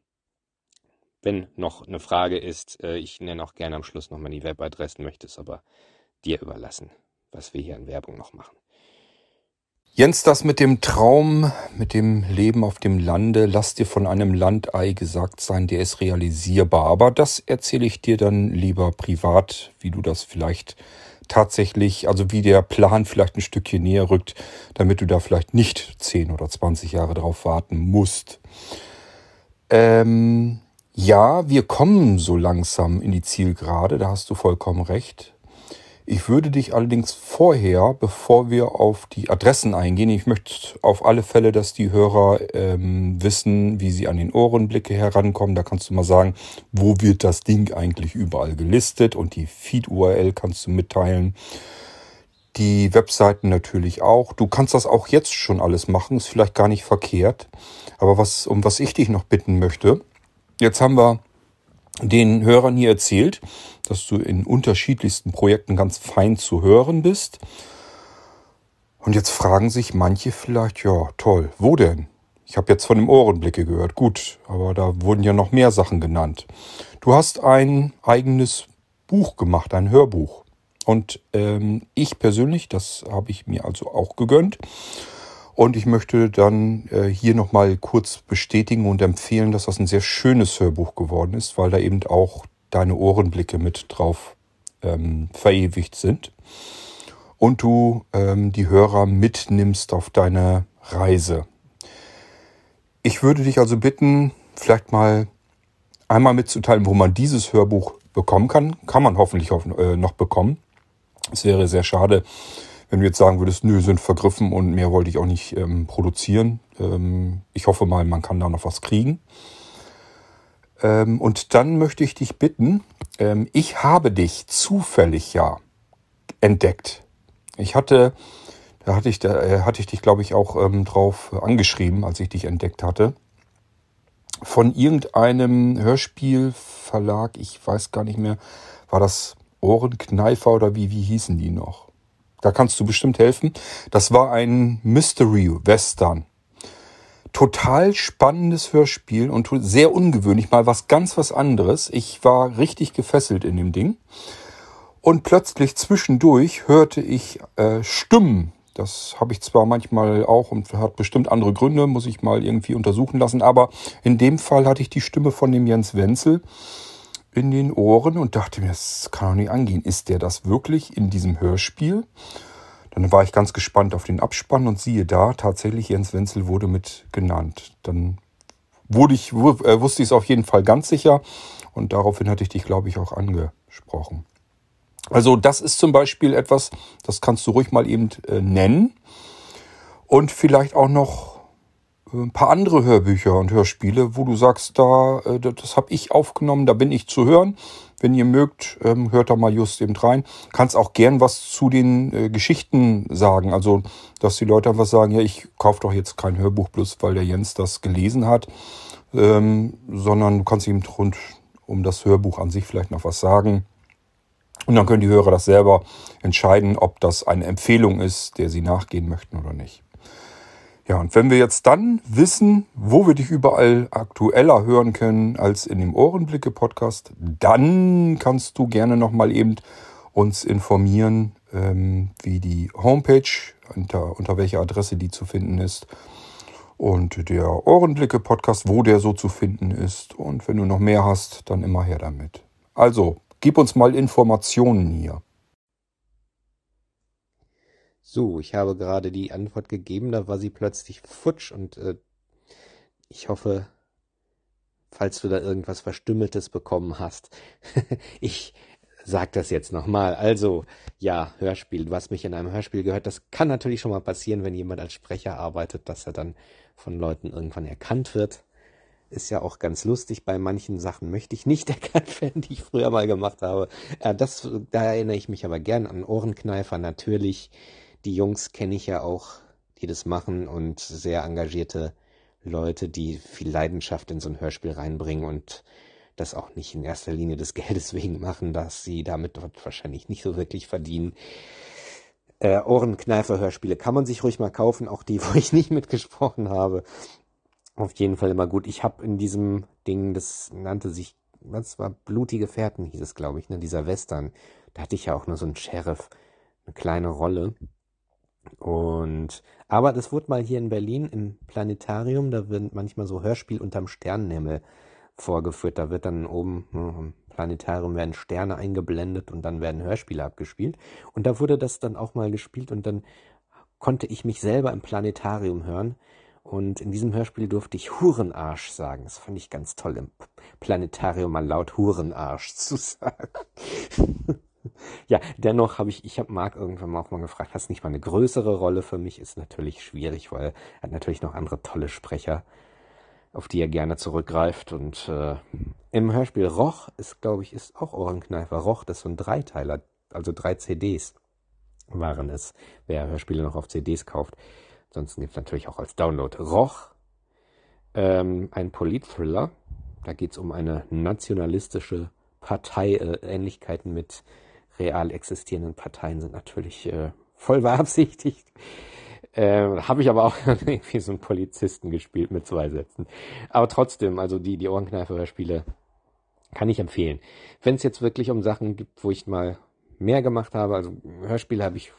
wenn noch eine Frage ist, äh, ich nenne auch gerne am Schluss nochmal die Webadressen, möchte es aber dir überlassen, was wir hier in Werbung noch machen. Jens, das mit dem Traum, mit dem Leben auf dem Lande, lass dir von einem Landei gesagt sein, der ist realisierbar. Aber das erzähle ich dir dann lieber privat, wie du das vielleicht tatsächlich, also wie der Plan vielleicht ein Stückchen näher rückt, damit du da vielleicht nicht 10 oder 20 Jahre drauf warten musst. Ähm, ja, wir kommen so langsam in die Zielgerade, da hast du vollkommen recht. Ich würde dich allerdings vorher, bevor wir auf die Adressen eingehen, ich möchte auf alle Fälle, dass die Hörer ähm, wissen, wie sie an den Ohrenblicke herankommen. Da kannst du mal sagen, wo wird das Ding eigentlich überall gelistet und die Feed-URL kannst du mitteilen. Die Webseiten natürlich auch. Du kannst das auch jetzt schon alles machen, ist vielleicht gar nicht verkehrt. Aber was, um was ich dich noch bitten möchte, jetzt haben wir den Hörern hier erzählt, dass du in unterschiedlichsten Projekten ganz fein zu hören bist. Und jetzt fragen sich manche vielleicht, ja, toll, wo denn? Ich habe jetzt von dem Ohrenblicke gehört. Gut, aber da wurden ja noch mehr Sachen genannt. Du hast ein eigenes Buch gemacht, ein Hörbuch. Und ähm, ich persönlich, das habe ich mir also auch gegönnt. Und ich möchte dann äh, hier nochmal kurz bestätigen und empfehlen, dass das ein sehr schönes Hörbuch geworden ist, weil da eben auch deine Ohrenblicke mit drauf ähm, verewigt sind. Und du ähm, die Hörer mitnimmst auf deine Reise. Ich würde dich also bitten, vielleicht mal einmal mitzuteilen, wo man dieses Hörbuch bekommen kann. Kann man hoffentlich äh, noch bekommen. Es wäre sehr schade, wenn du jetzt sagen würdest, nö, sind vergriffen und mehr wollte ich auch nicht ähm, produzieren. Ähm, ich hoffe mal, man kann da noch was kriegen. Ähm, und dann möchte ich dich bitten, ähm, ich habe dich zufällig ja entdeckt. Ich hatte, da hatte ich, da äh, hatte ich dich, glaube ich, auch ähm, drauf angeschrieben, als ich dich entdeckt hatte. Von irgendeinem Hörspielverlag, ich weiß gar nicht mehr, war das Ohrenkneifer oder wie, wie hießen die noch? Da kannst du bestimmt helfen. Das war ein Mystery Western. Total spannendes Hörspiel und sehr ungewöhnlich, mal was ganz was anderes. Ich war richtig gefesselt in dem Ding. Und plötzlich zwischendurch hörte ich äh, Stimmen. Das habe ich zwar manchmal auch und hat bestimmt andere Gründe, muss ich mal irgendwie untersuchen lassen. Aber in dem Fall hatte ich die Stimme von dem Jens Wenzel in den Ohren und dachte mir, das kann doch nicht angehen. Ist der das wirklich in diesem Hörspiel? Dann war ich ganz gespannt auf den Abspann und siehe da, tatsächlich Jens Wenzel wurde mit genannt. Dann wurde ich, äh, wusste ich es auf jeden Fall ganz sicher und daraufhin hatte ich dich, glaube ich, auch angesprochen. Also das ist zum Beispiel etwas, das kannst du ruhig mal eben äh, nennen und vielleicht auch noch ein paar andere Hörbücher und Hörspiele, wo du sagst, da, äh, das habe ich aufgenommen, da bin ich zu hören. Wenn ihr mögt, ähm, hört da mal just eben rein. Kannst auch gern was zu den äh, Geschichten sagen. Also, dass die Leute einfach sagen, ja, ich kaufe doch jetzt kein Hörbuch bloß, weil der Jens das gelesen hat, ähm, sondern du kannst ihm rund um das Hörbuch an sich vielleicht noch was sagen. Und dann können die Hörer das selber entscheiden, ob das eine Empfehlung ist, der sie nachgehen möchten oder nicht. Ja, und wenn wir jetzt dann wissen, wo wir dich überall aktueller hören können als in dem Ohrenblicke-Podcast, dann kannst du gerne nochmal eben uns informieren, ähm, wie die Homepage, unter, unter welcher Adresse die zu finden ist und der Ohrenblicke-Podcast, wo der so zu finden ist. Und wenn du noch mehr hast, dann immer her damit. Also, gib uns mal Informationen hier. So, ich habe gerade die Antwort gegeben, da war sie plötzlich futsch und äh, ich hoffe, falls du da irgendwas Verstümmeltes bekommen hast. ich sag das jetzt nochmal. Also, ja, Hörspiel. Du hast mich in einem Hörspiel gehört. Das kann natürlich schon mal passieren, wenn jemand als Sprecher arbeitet, dass er dann von Leuten irgendwann erkannt wird. Ist ja auch ganz lustig. Bei manchen Sachen möchte ich nicht erkannt werden, die ich früher mal gemacht habe. Äh, das, da erinnere ich mich aber gern an Ohrenkneifer natürlich die Jungs kenne ich ja auch, die das machen und sehr engagierte Leute, die viel Leidenschaft in so ein Hörspiel reinbringen und das auch nicht in erster Linie des Geldes wegen machen, dass sie damit wahrscheinlich nicht so wirklich verdienen. Äh, Ohrenkneifer-Hörspiele kann man sich ruhig mal kaufen, auch die, wo ich nicht mitgesprochen habe. Auf jeden Fall immer gut. Ich habe in diesem Ding, das nannte sich, was war Blutige Fährten, hieß es, glaube ich, ne, dieser Western. Da hatte ich ja auch nur so einen Sheriff, eine kleine Rolle. Und aber das wurde mal hier in Berlin im Planetarium, da wird manchmal so Hörspiel unterm Sternenhimmel vorgeführt. Da wird dann oben ne, im Planetarium werden Sterne eingeblendet und dann werden Hörspiele abgespielt. Und da wurde das dann auch mal gespielt und dann konnte ich mich selber im Planetarium hören. Und in diesem Hörspiel durfte ich Hurenarsch sagen. Das fand ich ganz toll, im Planetarium mal laut Hurenarsch zu sagen. ja, dennoch habe ich, ich habe Marc irgendwann mal auch mal gefragt, hast nicht mal eine größere Rolle für mich? Ist natürlich schwierig, weil er hat natürlich noch andere tolle Sprecher, auf die er gerne zurückgreift. Und äh, im Hörspiel Roch ist, glaube ich, ist auch Ohrenkneifer. Roch, das ist so ein Dreiteiler, also drei CDs waren es, wer Hörspiele noch auf CDs kauft. Ansonsten gibt es natürlich auch als Download. Roch, ähm, ein Politthriller. Da geht es um eine nationalistische Partei, äh, Ähnlichkeiten mit real existierenden Parteien sind natürlich äh, voll beabsichtigt. Äh, Habe ich aber auch irgendwie so einen Polizisten gespielt mit zwei Sätzen. Aber trotzdem, also die, die Ohrenkneifer-Hörspiele kann ich empfehlen. Wenn es jetzt wirklich um Sachen gibt, wo ich mal mehr gemacht habe. Also Hörspiel habe ich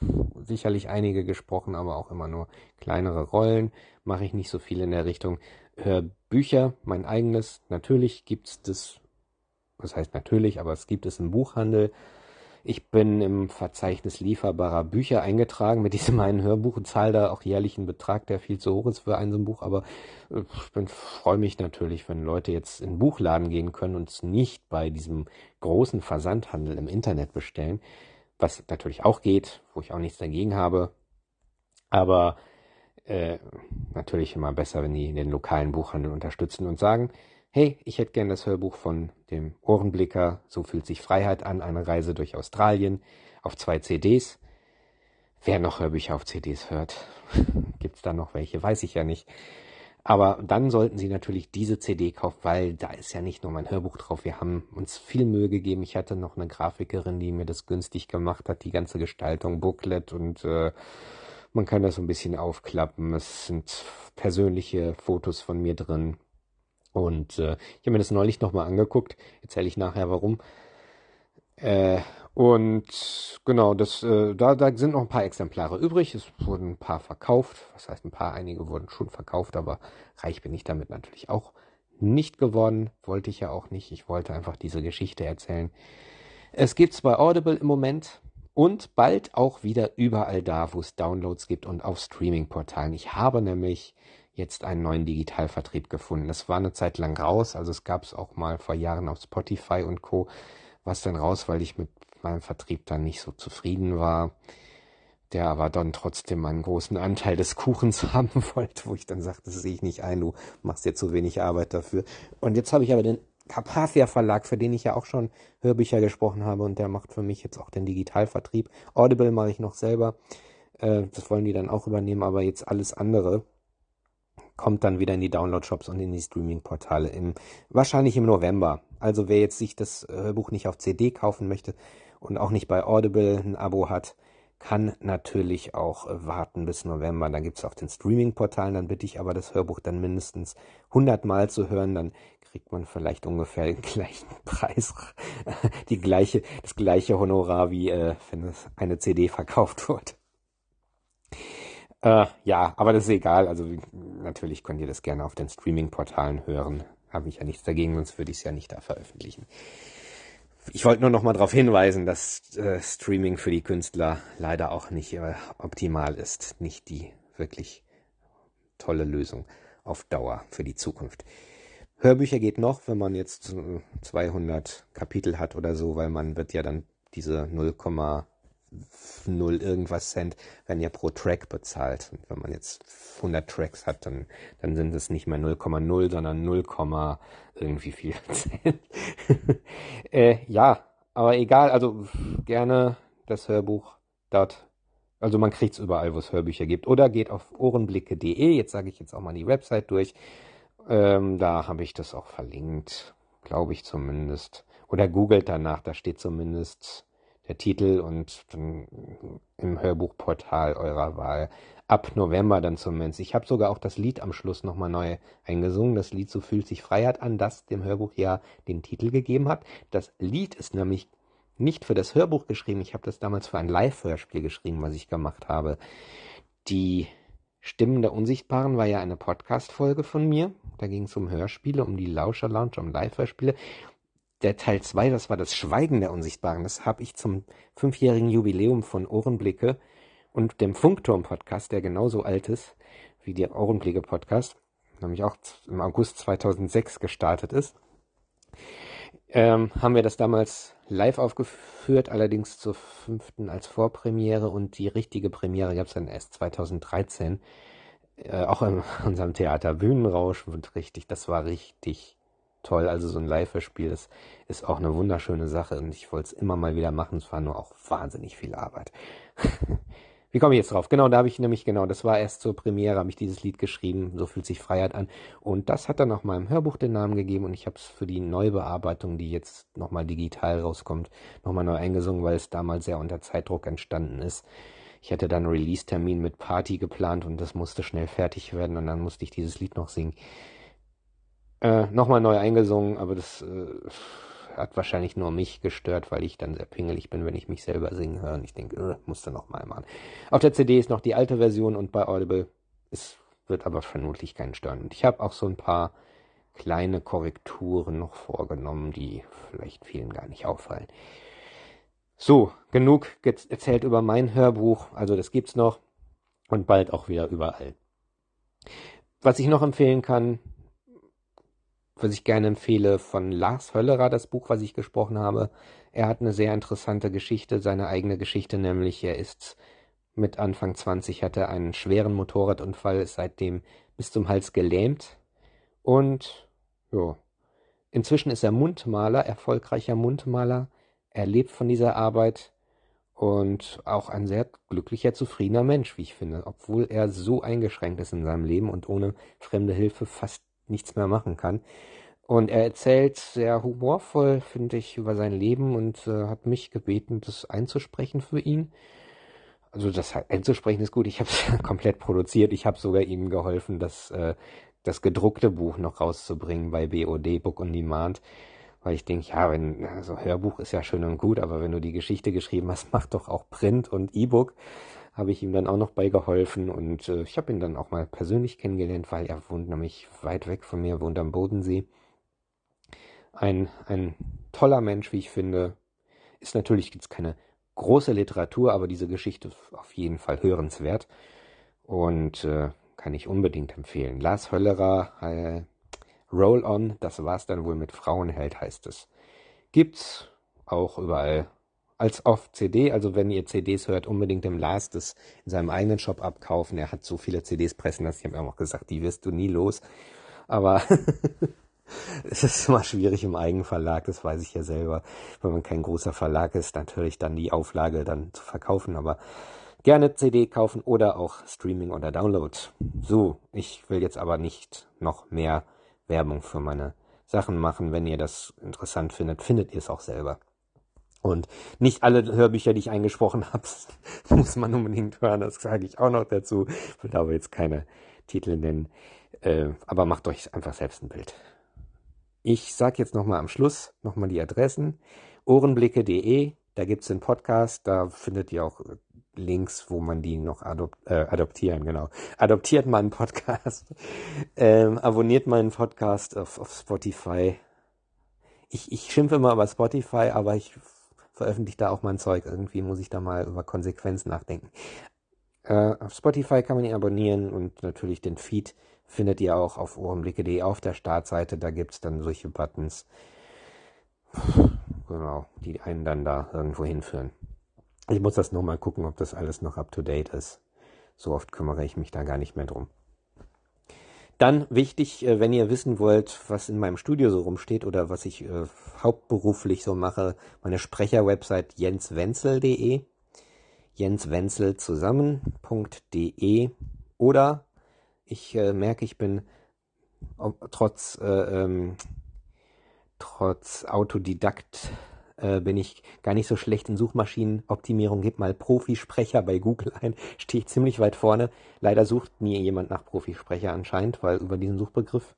sicherlich einige gesprochen, aber auch immer nur kleinere Rollen. Mache ich nicht so viel in der Richtung. Hörbücher, mein eigenes. Natürlich gibt's das, was heißt natürlich, aber es gibt es im Buchhandel. Ich bin im Verzeichnis lieferbarer Bücher eingetragen mit diesem einen Hörbuch und zahle da auch jährlich einen Betrag, der viel zu hoch ist für ein so ein Buch. Aber äh, ich freue mich natürlich, wenn Leute jetzt in den Buchladen gehen können und es nicht bei diesem großen Versandhandel im Internet bestellen, was natürlich auch geht, wo ich auch nichts dagegen habe. Aber äh, natürlich immer besser, wenn die den lokalen Buchhandel unterstützen und sagen, Hey, ich hätte gern das Hörbuch von dem Ohrenblicker. So fühlt sich Freiheit an. Eine Reise durch Australien auf zwei CDs. Wer noch Hörbücher auf CDs hört, gibt's da noch welche? Weiß ich ja nicht. Aber dann sollten Sie natürlich diese CD kaufen, weil da ist ja nicht nur mein Hörbuch drauf. Wir haben uns viel Mühe gegeben. Ich hatte noch eine Grafikerin, die mir das günstig gemacht hat, die ganze Gestaltung, Booklet und äh, man kann das so ein bisschen aufklappen. Es sind persönliche Fotos von mir drin. Und äh, ich habe mir das neulich nochmal angeguckt. Erzähle ich nachher warum. Äh, und genau, das, äh, da, da sind noch ein paar Exemplare übrig. Es wurden ein paar verkauft. Was heißt ein paar? Einige wurden schon verkauft, aber reich bin ich damit natürlich auch nicht geworden. Wollte ich ja auch nicht. Ich wollte einfach diese Geschichte erzählen. Es gibt's bei Audible im Moment und bald auch wieder überall da, wo es Downloads gibt und auf Streaming-Portalen. Ich habe nämlich jetzt einen neuen Digitalvertrieb gefunden. Das war eine Zeit lang raus, also es gab es auch mal vor Jahren auf Spotify und Co. Was dann raus, weil ich mit meinem Vertrieb dann nicht so zufrieden war, der aber dann trotzdem einen großen Anteil des Kuchens haben wollte, wo ich dann sagte, das sehe ich nicht ein, du machst dir zu wenig Arbeit dafür. Und jetzt habe ich aber den Carpathia Verlag, für den ich ja auch schon Hörbücher gesprochen habe und der macht für mich jetzt auch den Digitalvertrieb. Audible mache ich noch selber. Äh, das wollen die dann auch übernehmen, aber jetzt alles andere kommt dann wieder in die Download-Shops und in die Streaming-Portale im, wahrscheinlich im November. Also wer jetzt sich das Hörbuch nicht auf CD kaufen möchte und auch nicht bei Audible ein Abo hat, kann natürlich auch warten bis November. Dann gibt's auf den Streaming-Portalen, dann bitte ich aber das Hörbuch dann mindestens 100 Mal zu hören, dann kriegt man vielleicht ungefähr den gleichen Preis, die gleiche, das gleiche Honorar, wie äh, wenn es eine CD verkauft wird. Äh, ja, aber das ist egal. Also natürlich könnt ihr das gerne auf den Streaming-Portalen hören. Habe ich ja nichts dagegen, sonst würde ich es ja nicht da veröffentlichen. Ich wollte nur noch mal darauf hinweisen, dass äh, Streaming für die Künstler leider auch nicht äh, optimal ist. Nicht die wirklich tolle Lösung auf Dauer für die Zukunft. Hörbücher geht noch, wenn man jetzt 200 Kapitel hat oder so, weil man wird ja dann diese 0, null irgendwas Cent werden ja pro Track bezahlt. Und wenn man jetzt 100 Tracks hat, dann, dann sind es nicht mehr 0,0, sondern 0, irgendwie viel Cent. äh, ja, aber egal, also gerne das Hörbuch dort. Also man kriegt es überall, wo es Hörbücher gibt. Oder geht auf ohrenblicke.de, jetzt sage ich jetzt auch mal die Website durch. Ähm, da habe ich das auch verlinkt, glaube ich zumindest. Oder googelt danach, da steht zumindest der Titel und dann im Hörbuchportal eurer Wahl. Ab November dann zumindest. Ich habe sogar auch das Lied am Schluss nochmal neu eingesungen. Das Lied So fühlt sich Freiheit an, das dem Hörbuch ja den Titel gegeben hat. Das Lied ist nämlich nicht für das Hörbuch geschrieben. Ich habe das damals für ein Live-Hörspiel geschrieben, was ich gemacht habe. Die Stimmen der Unsichtbaren war ja eine Podcast-Folge von mir. Da ging es um Hörspiele, um die Lauscher Lounge, um Live-Hörspiele der Teil 2, das war das Schweigen der Unsichtbaren. Das habe ich zum fünfjährigen Jubiläum von Ohrenblicke und dem Funkturm-Podcast, der genauso alt ist wie der Ohrenblicke-Podcast, nämlich auch im August 2006 gestartet ist, ähm, haben wir das damals live aufgeführt, allerdings zur fünften als Vorpremiere und die richtige Premiere gab es dann erst 2013. Äh, auch in unserem Theater Bühnenrausch und richtig, das war richtig toll. Also so ein Live-Spiel ist, ist auch eine wunderschöne Sache und ich wollte es immer mal wieder machen. Es war nur auch wahnsinnig viel Arbeit. Wie komme ich jetzt drauf? Genau, da habe ich nämlich, genau, das war erst zur Premiere, habe ich dieses Lied geschrieben, so fühlt sich Freiheit an. Und das hat dann auch meinem Hörbuch den Namen gegeben und ich habe es für die Neubearbeitung, die jetzt nochmal digital rauskommt, nochmal neu eingesungen, weil es damals sehr unter Zeitdruck entstanden ist. Ich hatte dann Release-Termin mit Party geplant und das musste schnell fertig werden und dann musste ich dieses Lied noch singen. Äh, nochmal neu eingesungen, aber das äh, hat wahrscheinlich nur mich gestört, weil ich dann sehr pingelig bin, wenn ich mich selber singen höre. Und ich denke, äh, musste noch mal machen. Auf der CD ist noch die alte Version und bei Audible ist, wird aber vermutlich keinen stören. Und ich habe auch so ein paar kleine Korrekturen noch vorgenommen, die vielleicht vielen gar nicht auffallen. So, genug erzählt über mein Hörbuch, also das gibt's noch und bald auch wieder überall. Was ich noch empfehlen kann, was ich gerne empfehle, von Lars Höllerer, das Buch, was ich gesprochen habe. Er hat eine sehr interessante Geschichte, seine eigene Geschichte, nämlich er ist mit Anfang 20, hatte einen schweren Motorradunfall, ist seitdem bis zum Hals gelähmt und ja, inzwischen ist er Mundmaler, erfolgreicher Mundmaler. Er lebt von dieser Arbeit und auch ein sehr glücklicher, zufriedener Mensch, wie ich finde, obwohl er so eingeschränkt ist in seinem Leben und ohne fremde Hilfe fast nichts mehr machen kann. Und er erzählt sehr humorvoll, finde ich, über sein Leben und äh, hat mich gebeten, das einzusprechen für ihn. Also das einzusprechen ist gut. Ich habe es komplett produziert. Ich habe sogar ihm geholfen, das, äh, das gedruckte Buch noch rauszubringen bei BOD, Book on Demand. Weil ich denke, ja, wenn, also Hörbuch ist ja schön und gut, aber wenn du die Geschichte geschrieben hast, mach doch auch Print und E-Book habe ich ihm dann auch noch beigeholfen und äh, ich habe ihn dann auch mal persönlich kennengelernt, weil er wohnt nämlich weit weg von mir, wohnt am Bodensee. Ein, ein toller Mensch, wie ich finde. Ist natürlich jetzt keine große Literatur, aber diese Geschichte ist auf jeden Fall hörenswert und äh, kann ich unbedingt empfehlen. Lars Höllerer, äh, Roll On, das war's dann wohl mit Frauenheld, heißt es. Gibt's auch überall als auf CD. Also wenn ihr CDs hört, unbedingt im Lars das in seinem eigenen Shop abkaufen. Er hat so viele CDs pressen lassen. Ich habe auch gesagt, die wirst du nie los. Aber es ist immer schwierig im Eigenverlag, das weiß ich ja selber. Wenn man kein großer Verlag ist, natürlich dann die Auflage dann zu verkaufen. Aber gerne CD kaufen oder auch Streaming oder Download. So, ich will jetzt aber nicht noch mehr Werbung für meine Sachen machen. Wenn ihr das interessant findet, findet ihr es auch selber. Und nicht alle Hörbücher, die ich eingesprochen habe, muss man unbedingt hören. Das sage ich auch noch dazu. Ich will aber jetzt keine Titel nennen. Äh, aber macht euch einfach selbst ein Bild. Ich sage jetzt nochmal am Schluss nochmal die Adressen. Ohrenblicke.de, da gibt's den Podcast. Da findet ihr auch Links, wo man die noch adop äh, adoptieren, genau. Adoptiert meinen Podcast. Ähm, abonniert meinen Podcast auf, auf Spotify. Ich, ich schimpfe immer über Spotify, aber ich veröffentliche da auch mein Zeug. Irgendwie muss ich da mal über Konsequenzen nachdenken. Äh, auf Spotify kann man ihn abonnieren und natürlich den Feed findet ihr auch auf ohrenblicke.de auf der Startseite. Da gibt's dann solche Buttons, genau, die einen dann da irgendwo hinführen. Ich muss das nur mal gucken, ob das alles noch up to date ist. So oft kümmere ich mich da gar nicht mehr drum. Dann wichtig, äh, wenn ihr wissen wollt, was in meinem Studio so rumsteht oder was ich äh, hauptberuflich so mache, meine Sprecherwebsite jenswenzel.de, jenswenzel zusammen.de oder ich äh, merke, ich bin trotz äh, ähm, trotz Autodidakt äh, bin ich gar nicht so schlecht in Suchmaschinenoptimierung. Gib mal Profisprecher bei Google ein, stehe ich ziemlich weit vorne. Leider sucht nie jemand nach Profisprecher anscheinend, weil über diesen Suchbegriff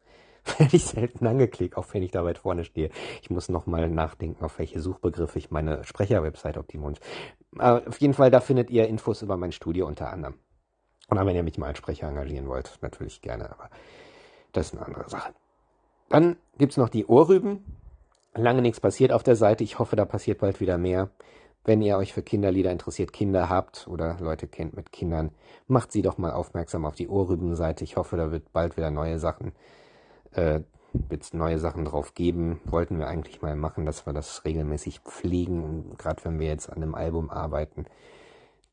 werde ich selten angeklickt, auch wenn ich da weit vorne stehe. Ich muss nochmal nachdenken, auf welche Suchbegriffe ich meine Sprecherwebsite optimieren muss. Äh, auf jeden Fall, da findet ihr Infos über mein Studio unter anderem. Und wenn ihr mich mal als Sprecher engagieren wollt, natürlich gerne, aber das ist eine andere Sache. Dann gibt's noch die Ohrrüben lange nichts passiert auf der Seite. Ich hoffe, da passiert bald wieder mehr. Wenn ihr euch für Kinderlieder interessiert, Kinder habt oder Leute kennt mit Kindern, macht sie doch mal aufmerksam auf die Ohrrübenseite. Ich hoffe, da wird bald wieder neue Sachen, äh, wird neue Sachen drauf geben. Wollten wir eigentlich mal machen, dass wir das regelmäßig pflegen, gerade wenn wir jetzt an einem Album arbeiten.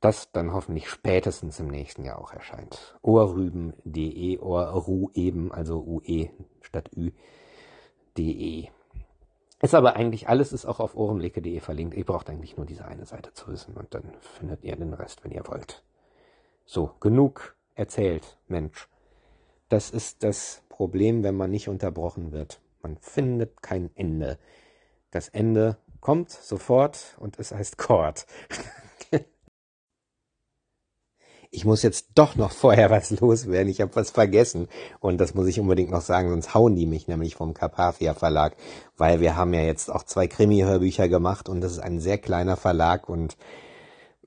Das dann hoffentlich spätestens im nächsten Jahr auch erscheint. Ohrrüben.de, Ohrru eben, also UE statt Ü.de. Ist aber eigentlich alles ist auch auf ohrenblicke.de verlinkt. Ihr braucht eigentlich nur diese eine Seite zu wissen und dann findet ihr den Rest, wenn ihr wollt. So, genug erzählt, Mensch. Das ist das Problem, wenn man nicht unterbrochen wird. Man findet kein Ende. Das Ende kommt sofort und es heißt Chord. ich muss jetzt doch noch vorher was loswerden. Ich habe was vergessen und das muss ich unbedingt noch sagen, sonst hauen die mich nämlich vom Carpathia Verlag, weil wir haben ja jetzt auch zwei Krimi-Hörbücher gemacht und das ist ein sehr kleiner Verlag und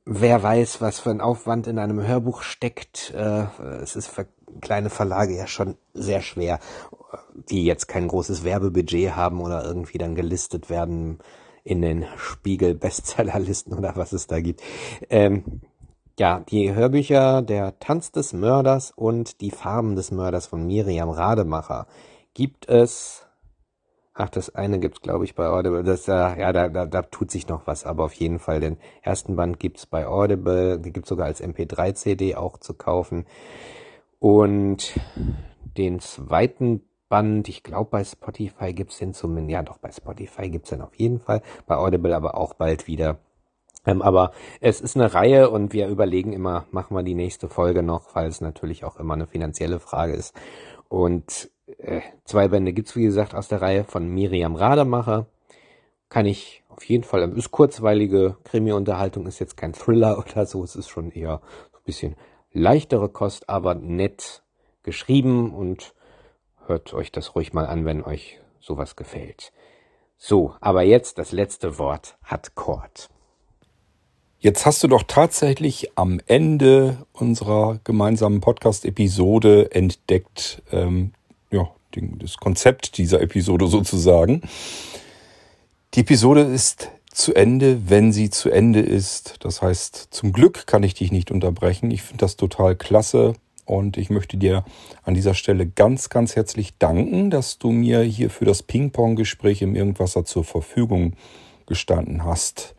wer weiß, was für ein Aufwand in einem Hörbuch steckt. Äh, es ist für kleine Verlage ja schon sehr schwer, die jetzt kein großes Werbebudget haben oder irgendwie dann gelistet werden in den Spiegel-Bestsellerlisten oder was es da gibt. Ähm, ja, die Hörbücher Der Tanz des Mörders und Die Farben des Mörders von Miriam Rademacher gibt es. Ach, das eine gibt's glaube ich bei Audible. Das äh, ja, da, da, da tut sich noch was, aber auf jeden Fall den ersten Band gibt's bei Audible, die gibt's sogar als MP3 CD auch zu kaufen. Und den zweiten Band, ich glaube bei Spotify gibt's den zumindest, ja doch bei Spotify gibt's den auf jeden Fall, bei Audible aber auch bald wieder. Ähm, aber es ist eine Reihe und wir überlegen immer, machen wir die nächste Folge noch, weil es natürlich auch immer eine finanzielle Frage ist. Und äh, zwei Bände gibt's wie gesagt aus der Reihe von Miriam Rademacher. Kann ich auf jeden Fall, ähm, ist kurzweilige Krimi-Unterhaltung, ist jetzt kein Thriller oder so, es ist schon eher so ein bisschen leichtere Kost, aber nett geschrieben und hört euch das ruhig mal an, wenn euch sowas gefällt. So, aber jetzt das letzte Wort hat Kort. Jetzt hast du doch tatsächlich am Ende unserer gemeinsamen Podcast-Episode entdeckt, ähm, ja, das Konzept dieser Episode sozusagen. Die Episode ist zu Ende, wenn sie zu Ende ist. Das heißt, zum Glück kann ich dich nicht unterbrechen. Ich finde das total klasse und ich möchte dir an dieser Stelle ganz, ganz herzlich danken, dass du mir hier für das Ping-Pong-Gespräch im Irgendwasser zur Verfügung gestanden hast.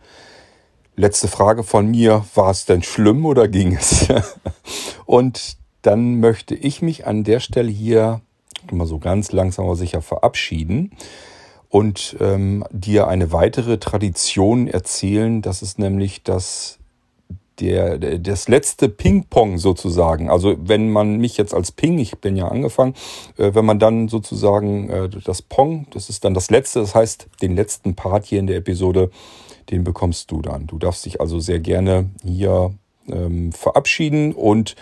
Letzte Frage von mir, war es denn schlimm oder ging es? Und dann möchte ich mich an der Stelle hier mal so ganz langsam aber sicher verabschieden und ähm, dir eine weitere Tradition erzählen. Das ist nämlich das, der, das letzte Ping-Pong sozusagen. Also wenn man mich jetzt als Ping, ich bin ja angefangen, äh, wenn man dann sozusagen äh, das Pong, das ist dann das letzte, das heißt den letzten Part hier in der Episode den bekommst du dann. Du darfst dich also sehr gerne hier ähm, verabschieden und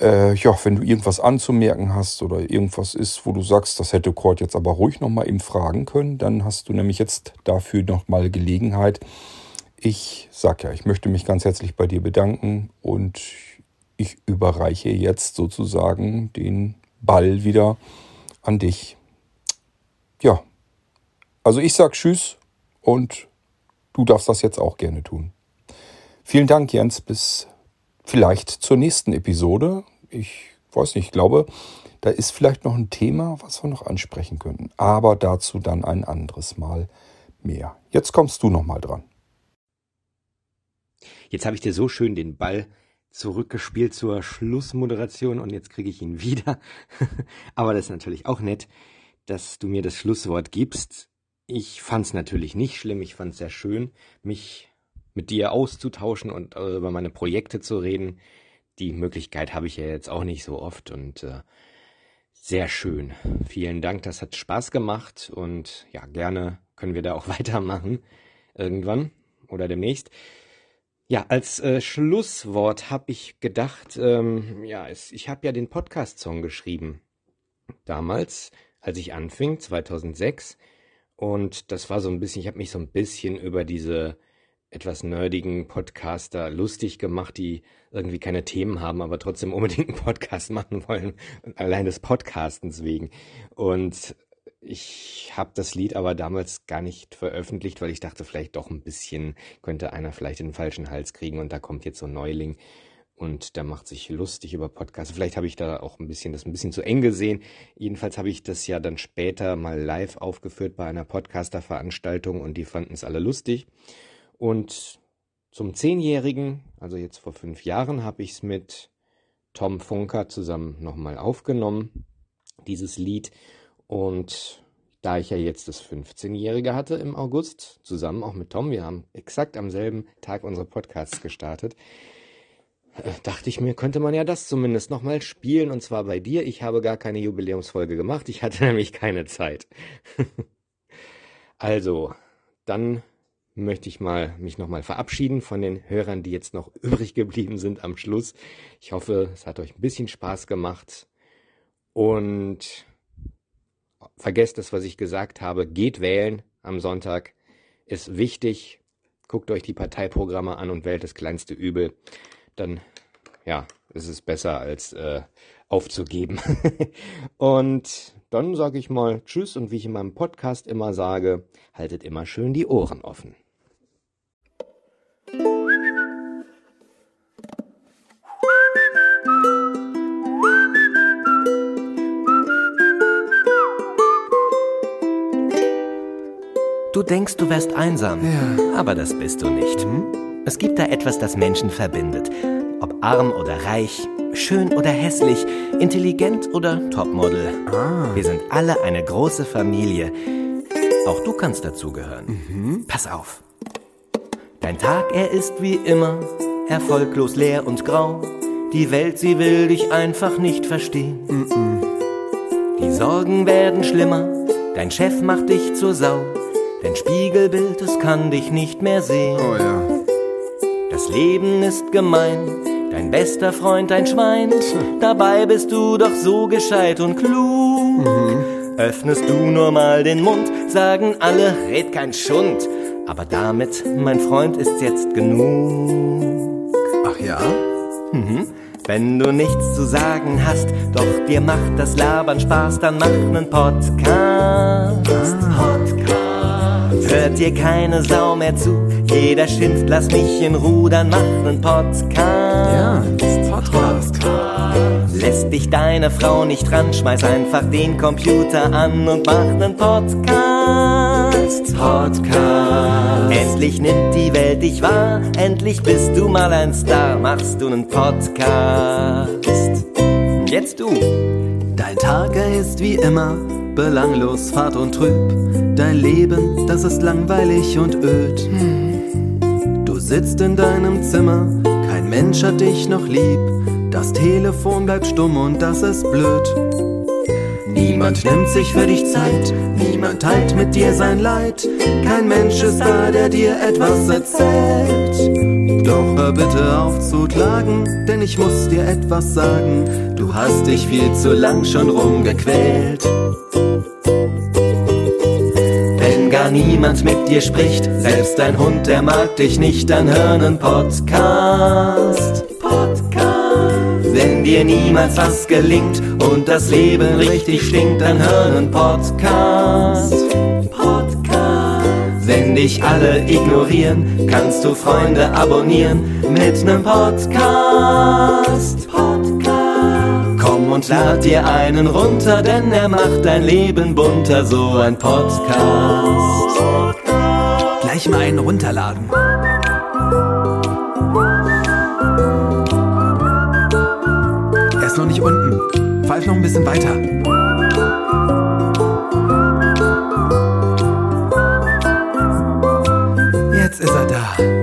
äh, ja, wenn du irgendwas anzumerken hast oder irgendwas ist, wo du sagst, das hätte Kurt jetzt aber ruhig nochmal eben fragen können, dann hast du nämlich jetzt dafür nochmal Gelegenheit. Ich sag ja, ich möchte mich ganz herzlich bei dir bedanken und ich überreiche jetzt sozusagen den Ball wieder an dich. Ja, also ich sag Tschüss und Du darfst das jetzt auch gerne tun. Vielen Dank, Jens. Bis vielleicht zur nächsten Episode. Ich weiß nicht, ich glaube, da ist vielleicht noch ein Thema, was wir noch ansprechen könnten. Aber dazu dann ein anderes Mal mehr. Jetzt kommst du noch mal dran. Jetzt habe ich dir so schön den Ball zurückgespielt zur Schlussmoderation und jetzt kriege ich ihn wieder. Aber das ist natürlich auch nett, dass du mir das Schlusswort gibst. Ich fand's natürlich nicht schlimm, ich fand's sehr schön, mich mit dir auszutauschen und äh, über meine Projekte zu reden. Die Möglichkeit habe ich ja jetzt auch nicht so oft und äh, sehr schön. Vielen Dank, das hat Spaß gemacht und ja, gerne können wir da auch weitermachen irgendwann oder demnächst. Ja, als äh, Schlusswort habe ich gedacht, ähm, ja, es, ich habe ja den Podcast-Song geschrieben. Damals, als ich anfing, 2006, und das war so ein bisschen, ich habe mich so ein bisschen über diese etwas nerdigen Podcaster lustig gemacht, die irgendwie keine Themen haben, aber trotzdem unbedingt einen Podcast machen wollen, allein des Podcastens wegen. Und ich habe das Lied aber damals gar nicht veröffentlicht, weil ich dachte, vielleicht doch ein bisschen könnte einer vielleicht den falschen Hals kriegen und da kommt jetzt so ein Neuling und der macht sich lustig über Podcasts. Vielleicht habe ich da auch ein bisschen das ein bisschen zu eng gesehen. Jedenfalls habe ich das ja dann später mal live aufgeführt bei einer Podcaster-Veranstaltung und die fanden es alle lustig. Und zum Zehnjährigen, also jetzt vor fünf Jahren, habe ich es mit Tom Funker zusammen nochmal aufgenommen, dieses Lied. Und da ich ja jetzt das 15-Jährige hatte im August, zusammen auch mit Tom, wir haben exakt am selben Tag unsere Podcasts gestartet, dachte ich mir, könnte man ja das zumindest nochmal spielen und zwar bei dir. Ich habe gar keine Jubiläumsfolge gemacht, ich hatte nämlich keine Zeit. also, dann möchte ich mal mich nochmal verabschieden von den Hörern, die jetzt noch übrig geblieben sind am Schluss. Ich hoffe, es hat euch ein bisschen Spaß gemacht und vergesst das, was ich gesagt habe. Geht wählen am Sonntag. Ist wichtig. Guckt euch die Parteiprogramme an und wählt das kleinste Übel. Dann, ja, ist es besser als äh, aufzugeben. und dann sage ich mal Tschüss und wie ich in meinem Podcast immer sage, haltet immer schön die Ohren offen. Du denkst, du wärst einsam, ja. aber das bist du nicht. Hm? Es gibt da etwas, das Menschen verbindet. Ob arm oder reich, schön oder hässlich, intelligent oder Topmodel. Ah. Wir sind alle eine große Familie. Auch du kannst dazugehören. Mhm. Pass auf. Dein Tag, er ist wie immer erfolglos leer und grau. Die Welt, sie will dich einfach nicht verstehen. Mhm. Die Sorgen werden schlimmer, dein Chef macht dich zur Sau. Dein Spiegelbild, es kann dich nicht mehr sehen. Oh ja. Das Leben ist gemein, dein bester Freund ein Schwein. Dabei bist du doch so gescheit und klug. Mhm. Öffnest du nur mal den Mund, sagen alle, red kein Schund. Aber damit, mein Freund, ist's jetzt genug. Ach ja? Mhm. Wenn du nichts zu sagen hast, doch dir macht das Labern Spaß, dann mach nen Podcast. Podcast. Hört dir keine Sau mehr zu, jeder schimpft, lass mich in Ruhe, dann mach nen Podcast. Ja, Podcast. Lässt dich deine Frau nicht ran, schmeiß einfach den Computer an und mach nen Podcast. Podcast. Endlich nimmt die Welt dich wahr, endlich bist du mal ein Star, machst du nen Podcast. Jetzt du. Dein Tag, ist wie immer belanglos, fad und trüb. Dein Leben, das ist langweilig und öd. Du sitzt in deinem Zimmer, kein Mensch hat dich noch lieb. Das Telefon bleibt stumm und das ist blöd. Niemand nimmt sich für dich Zeit, niemand teilt mit dir sein Leid. Kein Mensch ist da, der dir etwas erzählt. Doch hör bitte auf zu klagen, denn ich muss dir etwas sagen. Du hast dich viel zu lang schon rumgequält. Niemand mit dir spricht, selbst dein Hund, der mag dich nicht, dann hör nen Podcast. Podcast. Wenn dir niemals was gelingt und das Leben richtig stinkt, dann hör nen Podcast. Podcast. Wenn dich alle ignorieren, kannst du Freunde abonnieren mit nem Podcast. Komm und lad dir einen runter, denn er macht dein Leben bunter, so ein Podcast. Gleich mal einen runterladen. Er ist noch nicht unten. Pfeif noch ein bisschen weiter. Jetzt ist er da.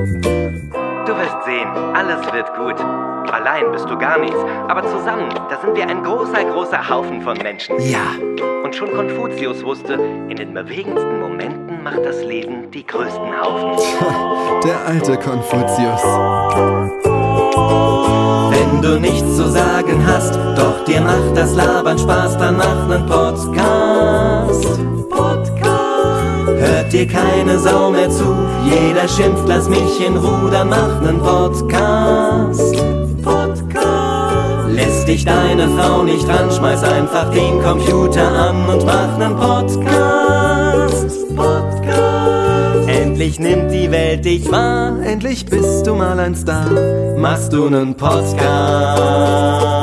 Allein bist du gar nichts, aber zusammen, da sind wir ein großer, großer Haufen von Menschen. Ja. Und schon Konfuzius wusste, in den bewegendsten Momenten macht das Leben die größten Haufen. Der alte Konfuzius. Wenn du nichts zu sagen hast, doch dir macht das Labern Spaß, dann mach nen Podcast. Podcast. Hört dir keine Sau mehr zu, jeder schimpft, lass mich in Ruhe, dann mach nen Podcast. Dich deine Frau nicht ran, schmeiß einfach den Computer an und mach nen Podcast. Podcast. Endlich nimmt die Welt dich wahr, Endlich bist du mal ein Star. machst du nen Podcast.